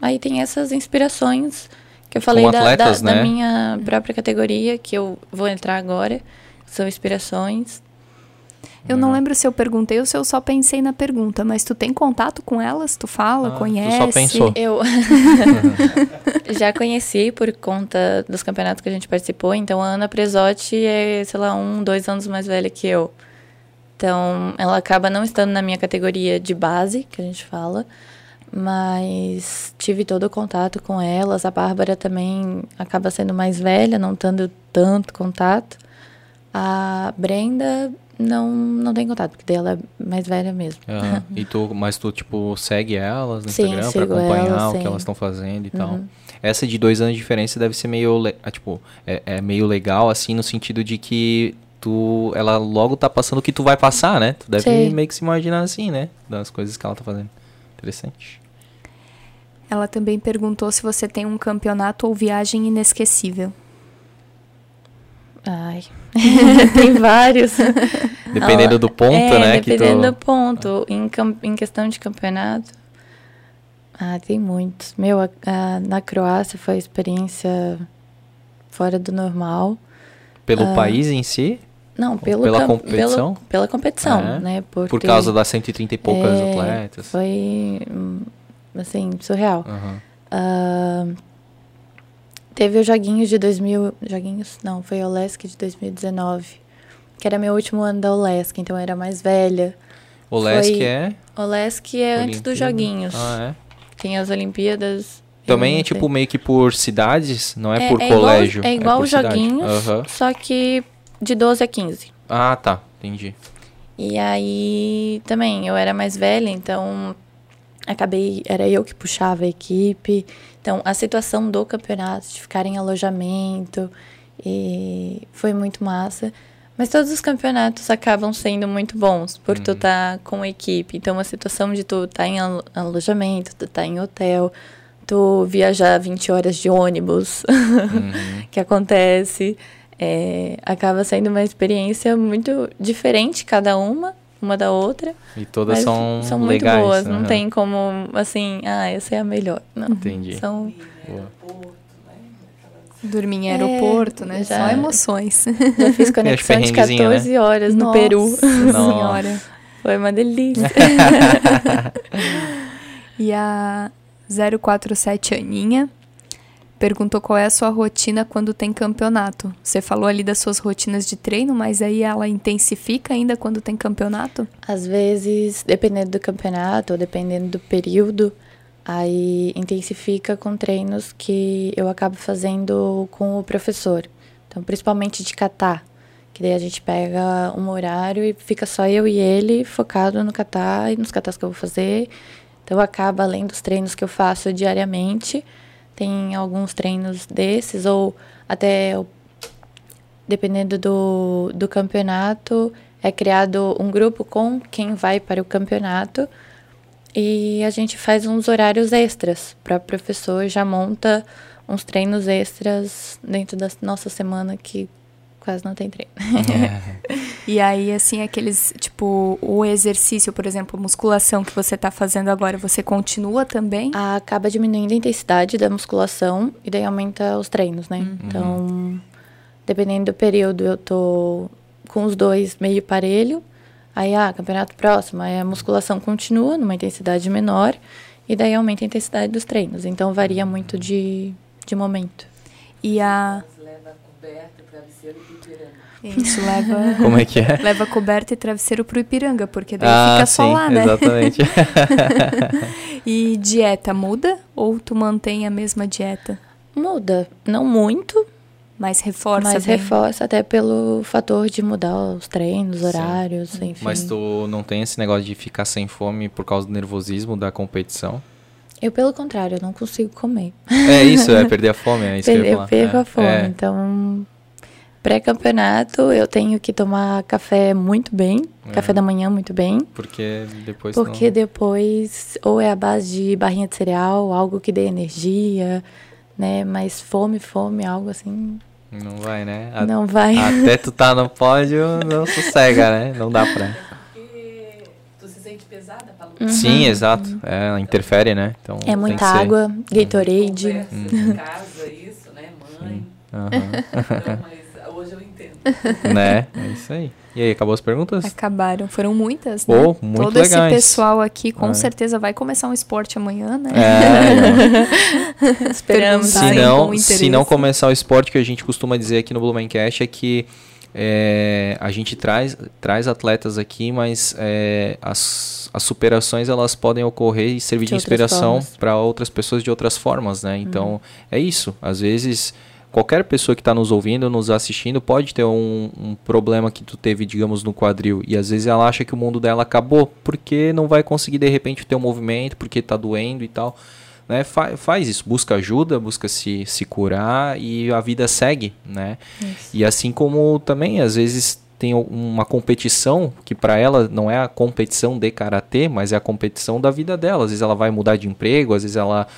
aí tem essas inspirações que eu falei da, da, atletas, da né? minha própria categoria, que eu vou entrar agora, são inspirações. Eu não lembro se eu perguntei ou se eu só pensei na pergunta, mas tu tem contato com elas? Tu fala, Ah, tu conhece? só pensou. Eu já conheci por conta dos campeonatos que a gente participou. Então, a Ana Presotti é, sei lá, um, dois anos mais velha que eu. Então, ela acaba não estando na minha categoria de base, que a gente fala. Mas tive todo o contato com elas. A Bárbara também acaba sendo mais velha, não tendo tanto contato. A Brenda não, não tem contato, porque ela é mais velha mesmo. Aham. E tu, mas tu, tipo, segue elas no Sim, Instagram pra acompanhar elas, o que sim. elas estão fazendo e tal. Uhum. Essa de dois anos de diferença deve ser meio, ah, tipo, é, é meio legal, assim, no sentido de que tu, ela logo tá passando o que tu vai passar, né? Tu deve Sim. meio que se imaginar assim, né? Das coisas que ela tá fazendo. Interessante. Ela também perguntou se você tem um campeonato ou viagem inesquecível. Ai, tem vários. Dependendo do ponto, é, né? Dependendo do ponto. Em, em questão de campeonato. Ah, tem muitos. Meu, a- a- na Croácia foi experiência fora do normal. Pelo Ah, país em si? Não, pelo Pela competição? Pelo, pela competição, É? né? Por ter- causa das 130 e poucas é, atletas. Foi, hum, assim, surreal. Ah, teve os joguinhos de 2000. Joguinhos? Não, foi o Olesk de 2019. Que era meu último ano da Olesk, então eu era mais velha. O Lesk Foi- é... Olesk é antes dos Olimpíada? joguinhos. Ah, é? Tem as Olimpíadas. Também é tipo meio que por cidades, não é, por igual- colégio. é igual por os joguinhos, Aham. só que de 12 a 15. Ah, tá. Entendi. E aí também eu era mais velha, então acabei, era eu que puxava a equipe. Então a situação do campeonato, de ficar em alojamento E foi muito massa. Mas todos os campeonatos acabam sendo muito bons por tu estar tá com a equipe. Então, a situação de tu estar tá em alojamento, tu estar tá em hotel, tu viajar 20 horas de ônibus, uhum. que acontece, é, acaba sendo uma experiência muito diferente cada uma, uma da outra. E todas são, são muito legais, boas. Uhum. Não tem como, assim, ah, essa é a melhor. Não. Entendi. São... Boa. Dormir em aeroporto, é, né? Já, Só emoções. Já fiz conexão de 14 né? horas no Nossa Peru. senhora. Foi uma delícia. e a 047 Aninha perguntou qual é a sua rotina quando tem campeonato. Você falou ali das suas rotinas de treino, mas aí ela intensifica ainda quando tem campeonato? Às vezes, dependendo do campeonato, ou dependendo do período, Aí intensifica com treinos que eu acabo fazendo com o professor. Então, principalmente de catar, que daí a gente pega um horário e fica só eu e ele focado no catar e nos catas que eu vou fazer. Então, acaba além dos treinos que eu faço diariamente, tem alguns treinos desses ou até dependendo do, do campeonato, é criado um grupo com quem vai para o campeonato e a gente faz uns horários extras para o professor já monta uns treinos extras dentro da nossa semana que quase não tem treino. É. e aí, assim, aqueles, tipo, o exercício, por exemplo, musculação que você está fazendo agora, você continua também? Acaba diminuindo a intensidade da musculação e daí aumenta os treinos, né? Uhum. Então, dependendo do período, eu tô com os dois meio parelho Aí, ah, campeonato próximo, aí a musculação continua numa intensidade menor e daí aumenta a intensidade dos treinos. Então varia muito de, de momento. E a. Leva coberta, travesseiro e. Isso, leva. Como é que é? Leva coberta e travesseiro pro Ipiranga, porque daí ah, fica só sim, lá, né? Exatamente. e dieta muda ou tu mantém a mesma dieta? Muda. Não muito, mais reforça. Mais bem. reforça até pelo fator de mudar os treinos, horários, Sim. enfim. Mas tu não tem esse negócio de ficar sem fome por causa do nervosismo da competição? Eu, pelo contrário, eu não consigo comer. É isso, é perder a fome, é isso que eu ia falar. Eu perco é, a fome, é. então... Pré-campeonato, eu tenho que tomar café muito bem, é. café da manhã muito bem. Porque depois Porque não... depois, ou é a base de barrinha de cereal, algo que dê energia, né? Mas fome, fome, algo assim, não vai, né? A, não vai. Até tu tá no pódio, não sossega, né? Não dá pra. Porque tu se sente pesada pra lutar. Uhum. Sim, exato. É, interfere, né? Então, é muita água, Gatorade. Uhum. em casa, isso, né? Mãe. Uhum. Então, mas hoje eu entendo. Né? É isso aí. E aí, acabou as perguntas? Acabaram. Foram muitas, né? Oh, muito Todo legais. esse pessoal aqui com é. certeza vai começar um esporte amanhã, né? É, Esperamos. Se não, se não começar o esporte que a gente costuma dizer aqui no Blumencast é que é, a gente traz, traz atletas aqui, mas é, as, as superações elas podem ocorrer e servir de, de inspiração para outras pessoas de outras formas, né? Então, hum. é isso. Às vezes qualquer pessoa que está nos ouvindo, nos assistindo, pode ter um, um, problema que tu teve, digamos, no quadril. E às vezes ela acha que o mundo dela acabou, porque não vai conseguir de repente ter um movimento, porque está doendo e tal. Né? Fa faz isso, busca ajuda, busca se, se curar e a vida segue, né? Isso. E assim como também, às vezes tem uma competição que para ela não é a competição de karatê, mas é a competição da vida dela. Às vezes ela vai mudar de emprego, às vezes ela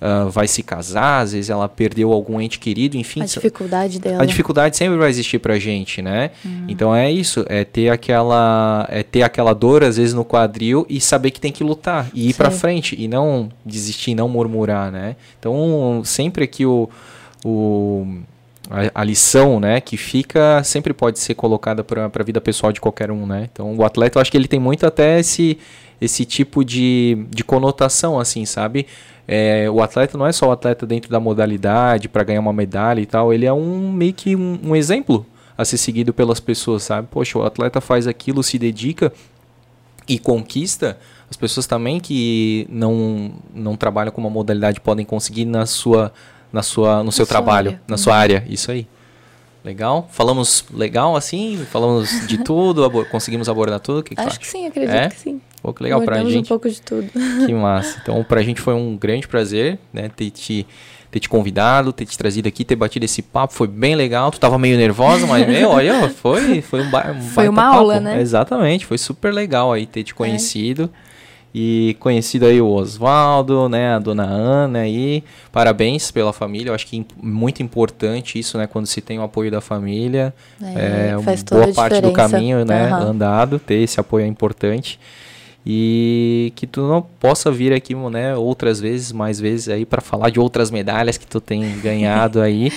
uh, vai se casar, às vezes ela perdeu algum ente querido, enfim. A dificuldade dela. A dificuldade sempre vai existir pra gente, né? Hum. Então é isso, é ter aquela é ter aquela dor às vezes no quadril e saber que tem que lutar e ir para frente e não desistir, não murmurar, né? Então sempre que o, o a, a, lição, né, que fica sempre pode ser colocada para a vida pessoal de qualquer um, né? Então o atleta, eu acho que ele tem muito até esse esse tipo de, de conotação, assim, sabe? É, o atleta não é só o atleta dentro da modalidade para ganhar uma medalha e tal, ele é um meio que um, um, exemplo a ser seguido pelas pessoas, sabe? Poxa, o atleta faz aquilo, se dedica e conquista. As pessoas também que não, não trabalham com uma modalidade podem conseguir na sua, na sua, no seu trabalho, área. na uhum. sua área. Isso aí. Legal? Falamos legal assim? Falamos de tudo? Abor conseguimos abordar tudo? Que Acho que, que sim, acredito é? que sim. Pô, que legal pra Guardamos gente. um pouco de tudo. Que massa. Então, pra gente foi um grande prazer, né, ter te, ter te convidado, ter te trazido aqui, ter batido esse papo. Foi bem legal. Tu tava meio nervosa, mas, meu, olha, foi, foi um, ba um Foi baita uma papo. aula, né? Exatamente. Foi super legal aí É. ter te conhecido. E conhecido aí o Oswaldo, né, a dona Ana aí. Parabéns pela família. Eu acho que é muito importante isso, né, quando se tem o apoio da família. É, É, uma faz toda boa a parte do caminho, né, Aham. andado, ter esse apoio é importante. E que tu não possa vir aqui, né, outras vezes, mais vezes aí para falar de outras medalhas que tu tem ganhado aí.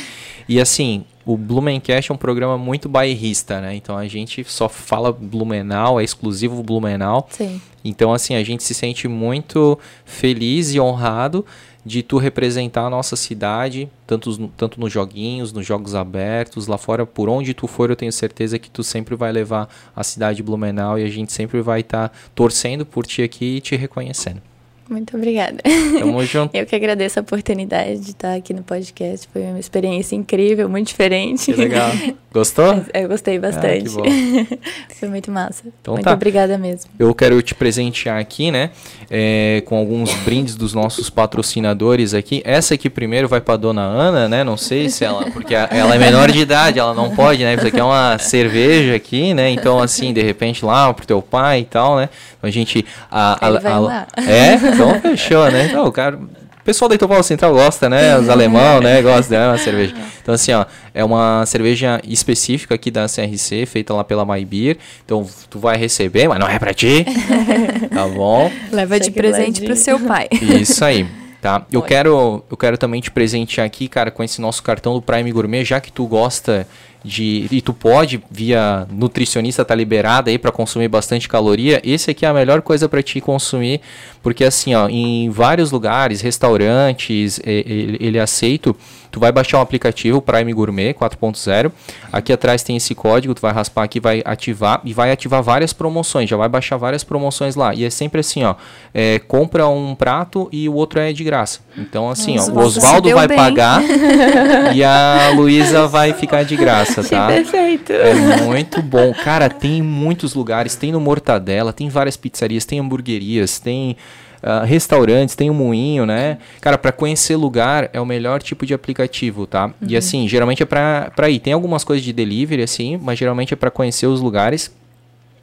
E assim, o Blumencast é um programa muito bairrista, né? Então a gente só fala Blumenau, é exclusivo Blumenau. Sim. Então, assim, a gente se sente muito feliz e honrado de tu representar a nossa cidade, tanto, tanto nos joguinhos, nos jogos abertos, lá fora, por onde tu for, eu tenho certeza que tu sempre vai levar a cidade de Blumenau e a gente sempre vai estar torcendo por ti aqui e te reconhecendo. Muito obrigada. Tamo junto. Eu que agradeço a oportunidade de estar aqui no podcast. Foi uma experiência incrível, muito diferente. Que legal. Gostou? Eu gostei bastante. bom. Foi muito massa. Então muito tá. obrigada mesmo. Eu quero te presentear aqui, né? é, com alguns brindes dos nossos patrocinadores aqui. Essa aqui primeiro vai pra dona Ana, né? Não sei se ela. Porque ela é menor de idade, ela não pode, né? Isso aqui é uma cerveja aqui, né? Então, assim, de repente lá pro teu pai e tal, né? Então a gente. A, a- Ele vai a- lá. É? Então fechou, né? Então, o cara. O pessoal da Itopau Central gosta, né? Os alemão, né? Gosta de uma cerveja. Então, assim, ó, é uma cerveja específica aqui da CRC, feita lá pela MyBeer. Então, tu vai receber, mas não é pra ti. Tá bom? Leva de presente pro seu pai. Isso aí. Tá? Eu quero, eu quero também te presentear aqui, cara, com esse nosso cartão do Prime Gourmet, já que tu gosta de e tu pode via nutricionista tá liberado aí para consumir bastante caloria. Esse aqui é a melhor coisa para te consumir, porque assim, ó, em vários lugares, restaurantes, ele, ele é aceito. Tu vai baixar o aplicativo Prime Gourmet 4.0. Aqui atrás tem esse código, tu vai raspar aqui, vai ativar e vai ativar várias promoções. Já vai baixar várias promoções lá. E é sempre assim, ó, é, compra um prato e o outro é de graça. Então assim, ó, o Nossa, Oswaldo vai bem. pagar e a Luísa vai ficar de graça, tá? Perfeito. É muito bom. Cara, tem muitos lugares. Tem no Mortadela, tem várias pizzarias, tem hamburguerias, tem ah, restaurantes, tem o moinho, né? Cara, pra conhecer lugar é o melhor tipo de aplicativo, tá? E assim, geralmente é pra, pra ir. Tem algumas coisas de delivery, assim, mas geralmente é pra conhecer os lugares.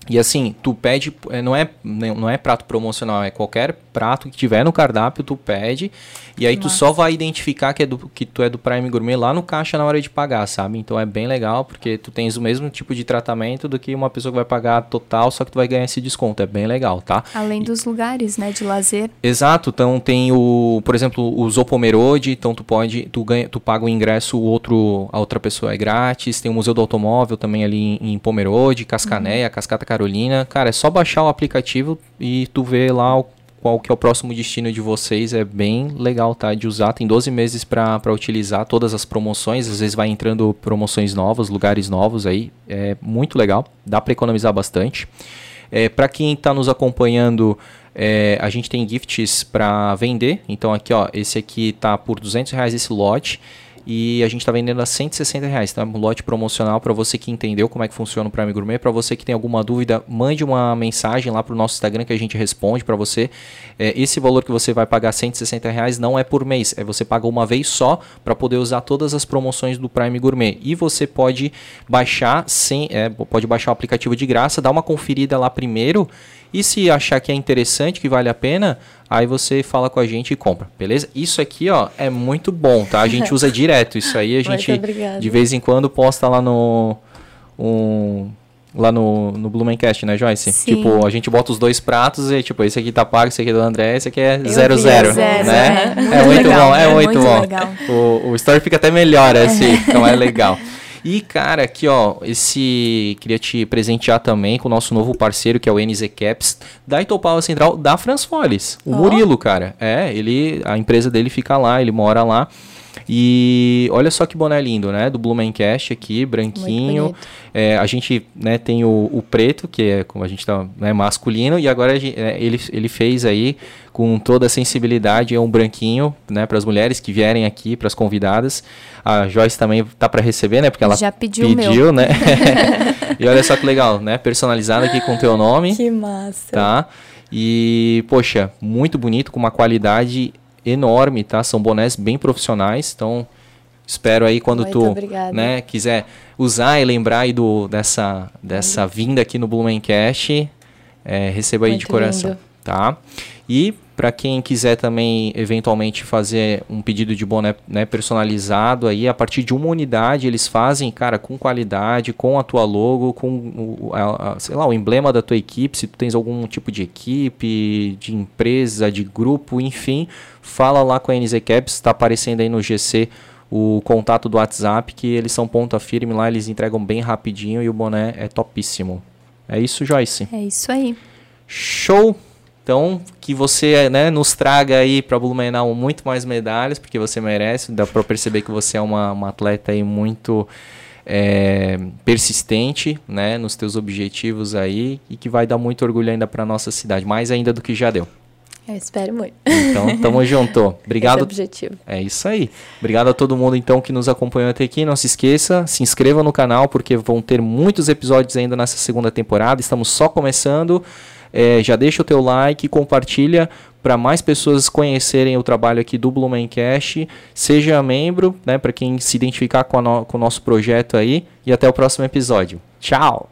E assim, tu pede, eh, não é, não é prato promocional, é qualquer prato que tiver no cardápio, tu pede. E aí tu só vai identificar que, é do, que tu é do Prime Gourmet lá no caixa na hora de pagar, sabe? Então é bem legal, porque tu tens o mesmo tipo de tratamento do que uma pessoa que vai pagar total, só que tu vai ganhar esse desconto. É bem legal, tá? Além dos lugares, né, de lazer. Exato, então tem o, por exemplo, o Zopomerode, então tu pode, tu ganha, tu paga o ingresso, o outro, a outra pessoa é grátis, tem o Museu do Automóvel também ali em, em Pomerode, Cascanéia, Cascata Carolina, cara, é só baixar o aplicativo e tu vê lá qual que é o próximo destino de vocês, é bem legal, tá, de usar, tem 12 meses para utilizar todas as promoções, às vezes vai entrando promoções novas, lugares novos aí, é muito legal, dá para economizar bastante. É, para quem está nos acompanhando, é, a gente tem gifts para vender. Então aqui, ó, esse aqui tá por 200 reais esse lote e a gente está vendendo a 160 reais. Tá? Um lote promocional para você que entendeu como é que funciona o Prime Gourmet. Para você que tem alguma dúvida, mande uma mensagem lá para o nosso Instagram que a gente responde para você. É, esse valor que você vai pagar 160 reais não é por mês, é você paga uma vez só para poder usar todas as promoções do Prime Gourmet. E você pode baixar sem, é, pode baixar o aplicativo de graça, dar uma conferida lá primeiro. E se achar que é interessante, que vale a pena, aí você fala com a gente e compra, beleza? Isso aqui, ó, é muito bom, tá? A gente usa direto isso aí, a Muito gente de vez em quando posta lá no um, lá no, no Blumencast, né, Joyce? Sim. Tipo, a gente bota os dois pratos e tipo, esse aqui tá pago, esse aqui é do André, esse aqui é vi, zero é zero, né? é. É Muito muito legal, bom, é, é muito, muito bom. O, o story fica até melhor assim, então é legal. E, cara, aqui, ó, esse. Queria te presentear também com o nosso novo parceiro, que é o NZ Caps, da Itopava Central, da Transfoles. O Ó. Murilo, cara. É, ele. A empresa dele fica lá, ele mora lá. E olha só que boné lindo, né? Do Blumencast aqui, branquinho. É, a gente né, tem o, o preto, que é como a gente tá né, masculino, e agora a gen- é, ele, ele fez aí com toda a sensibilidade é um branquinho, né, para as mulheres que vierem aqui, para as convidadas. A Joyce também tá para receber, né? Porque ela Já pediu o meu. pediu, né? e olha só que legal, né? Personalizado aqui com teu nome Que massa. tá? E, poxa, muito bonito, com uma qualidade enorme, tá? São bonés bem profissionais, então espero aí quando Muito tu obrigada. né, quiser usar e lembrar aí do, dessa, dessa vinda aqui no Blumencast, é, receba aí de Muito coração, lindo. tá? E para quem quiser também eventualmente fazer um pedido de boné né, personalizado aí a partir de uma unidade eles fazem cara com qualidade com a tua logo com o, a- a- sei lá o emblema da tua equipe se tu tens algum tipo de equipe de empresa de grupo enfim fala lá com a NZ Caps está aparecendo aí no GC o contato do WhatsApp que eles são ponta firme lá eles entregam bem rapidinho e o boné é topíssimo é isso Joyce É isso aí. Show! Então, que você né, nos traga aí para Blumenau muito mais medalhas, porque você merece. Dá para perceber que você é uma, uma atleta aí muito é, persistente né, nos teus objetivos aí e que vai dar muito orgulho ainda para nossa cidade, mais ainda do que já deu. Eu espero muito. Então, tamo junto. Esse é o Obrigado. objetivo. É isso aí. Obrigado a todo mundo então que nos acompanhou até aqui. Não se esqueça, se inscreva no canal porque vão ter muitos episódios ainda nessa segunda temporada. Estamos só começando. É, já deixa o teu like, compartilha para mais pessoas conhecerem o trabalho aqui do Blumencast. Seja membro, né, para quem se identificar com, no- com o nosso projeto aí. E até o próximo episódio. Tchau!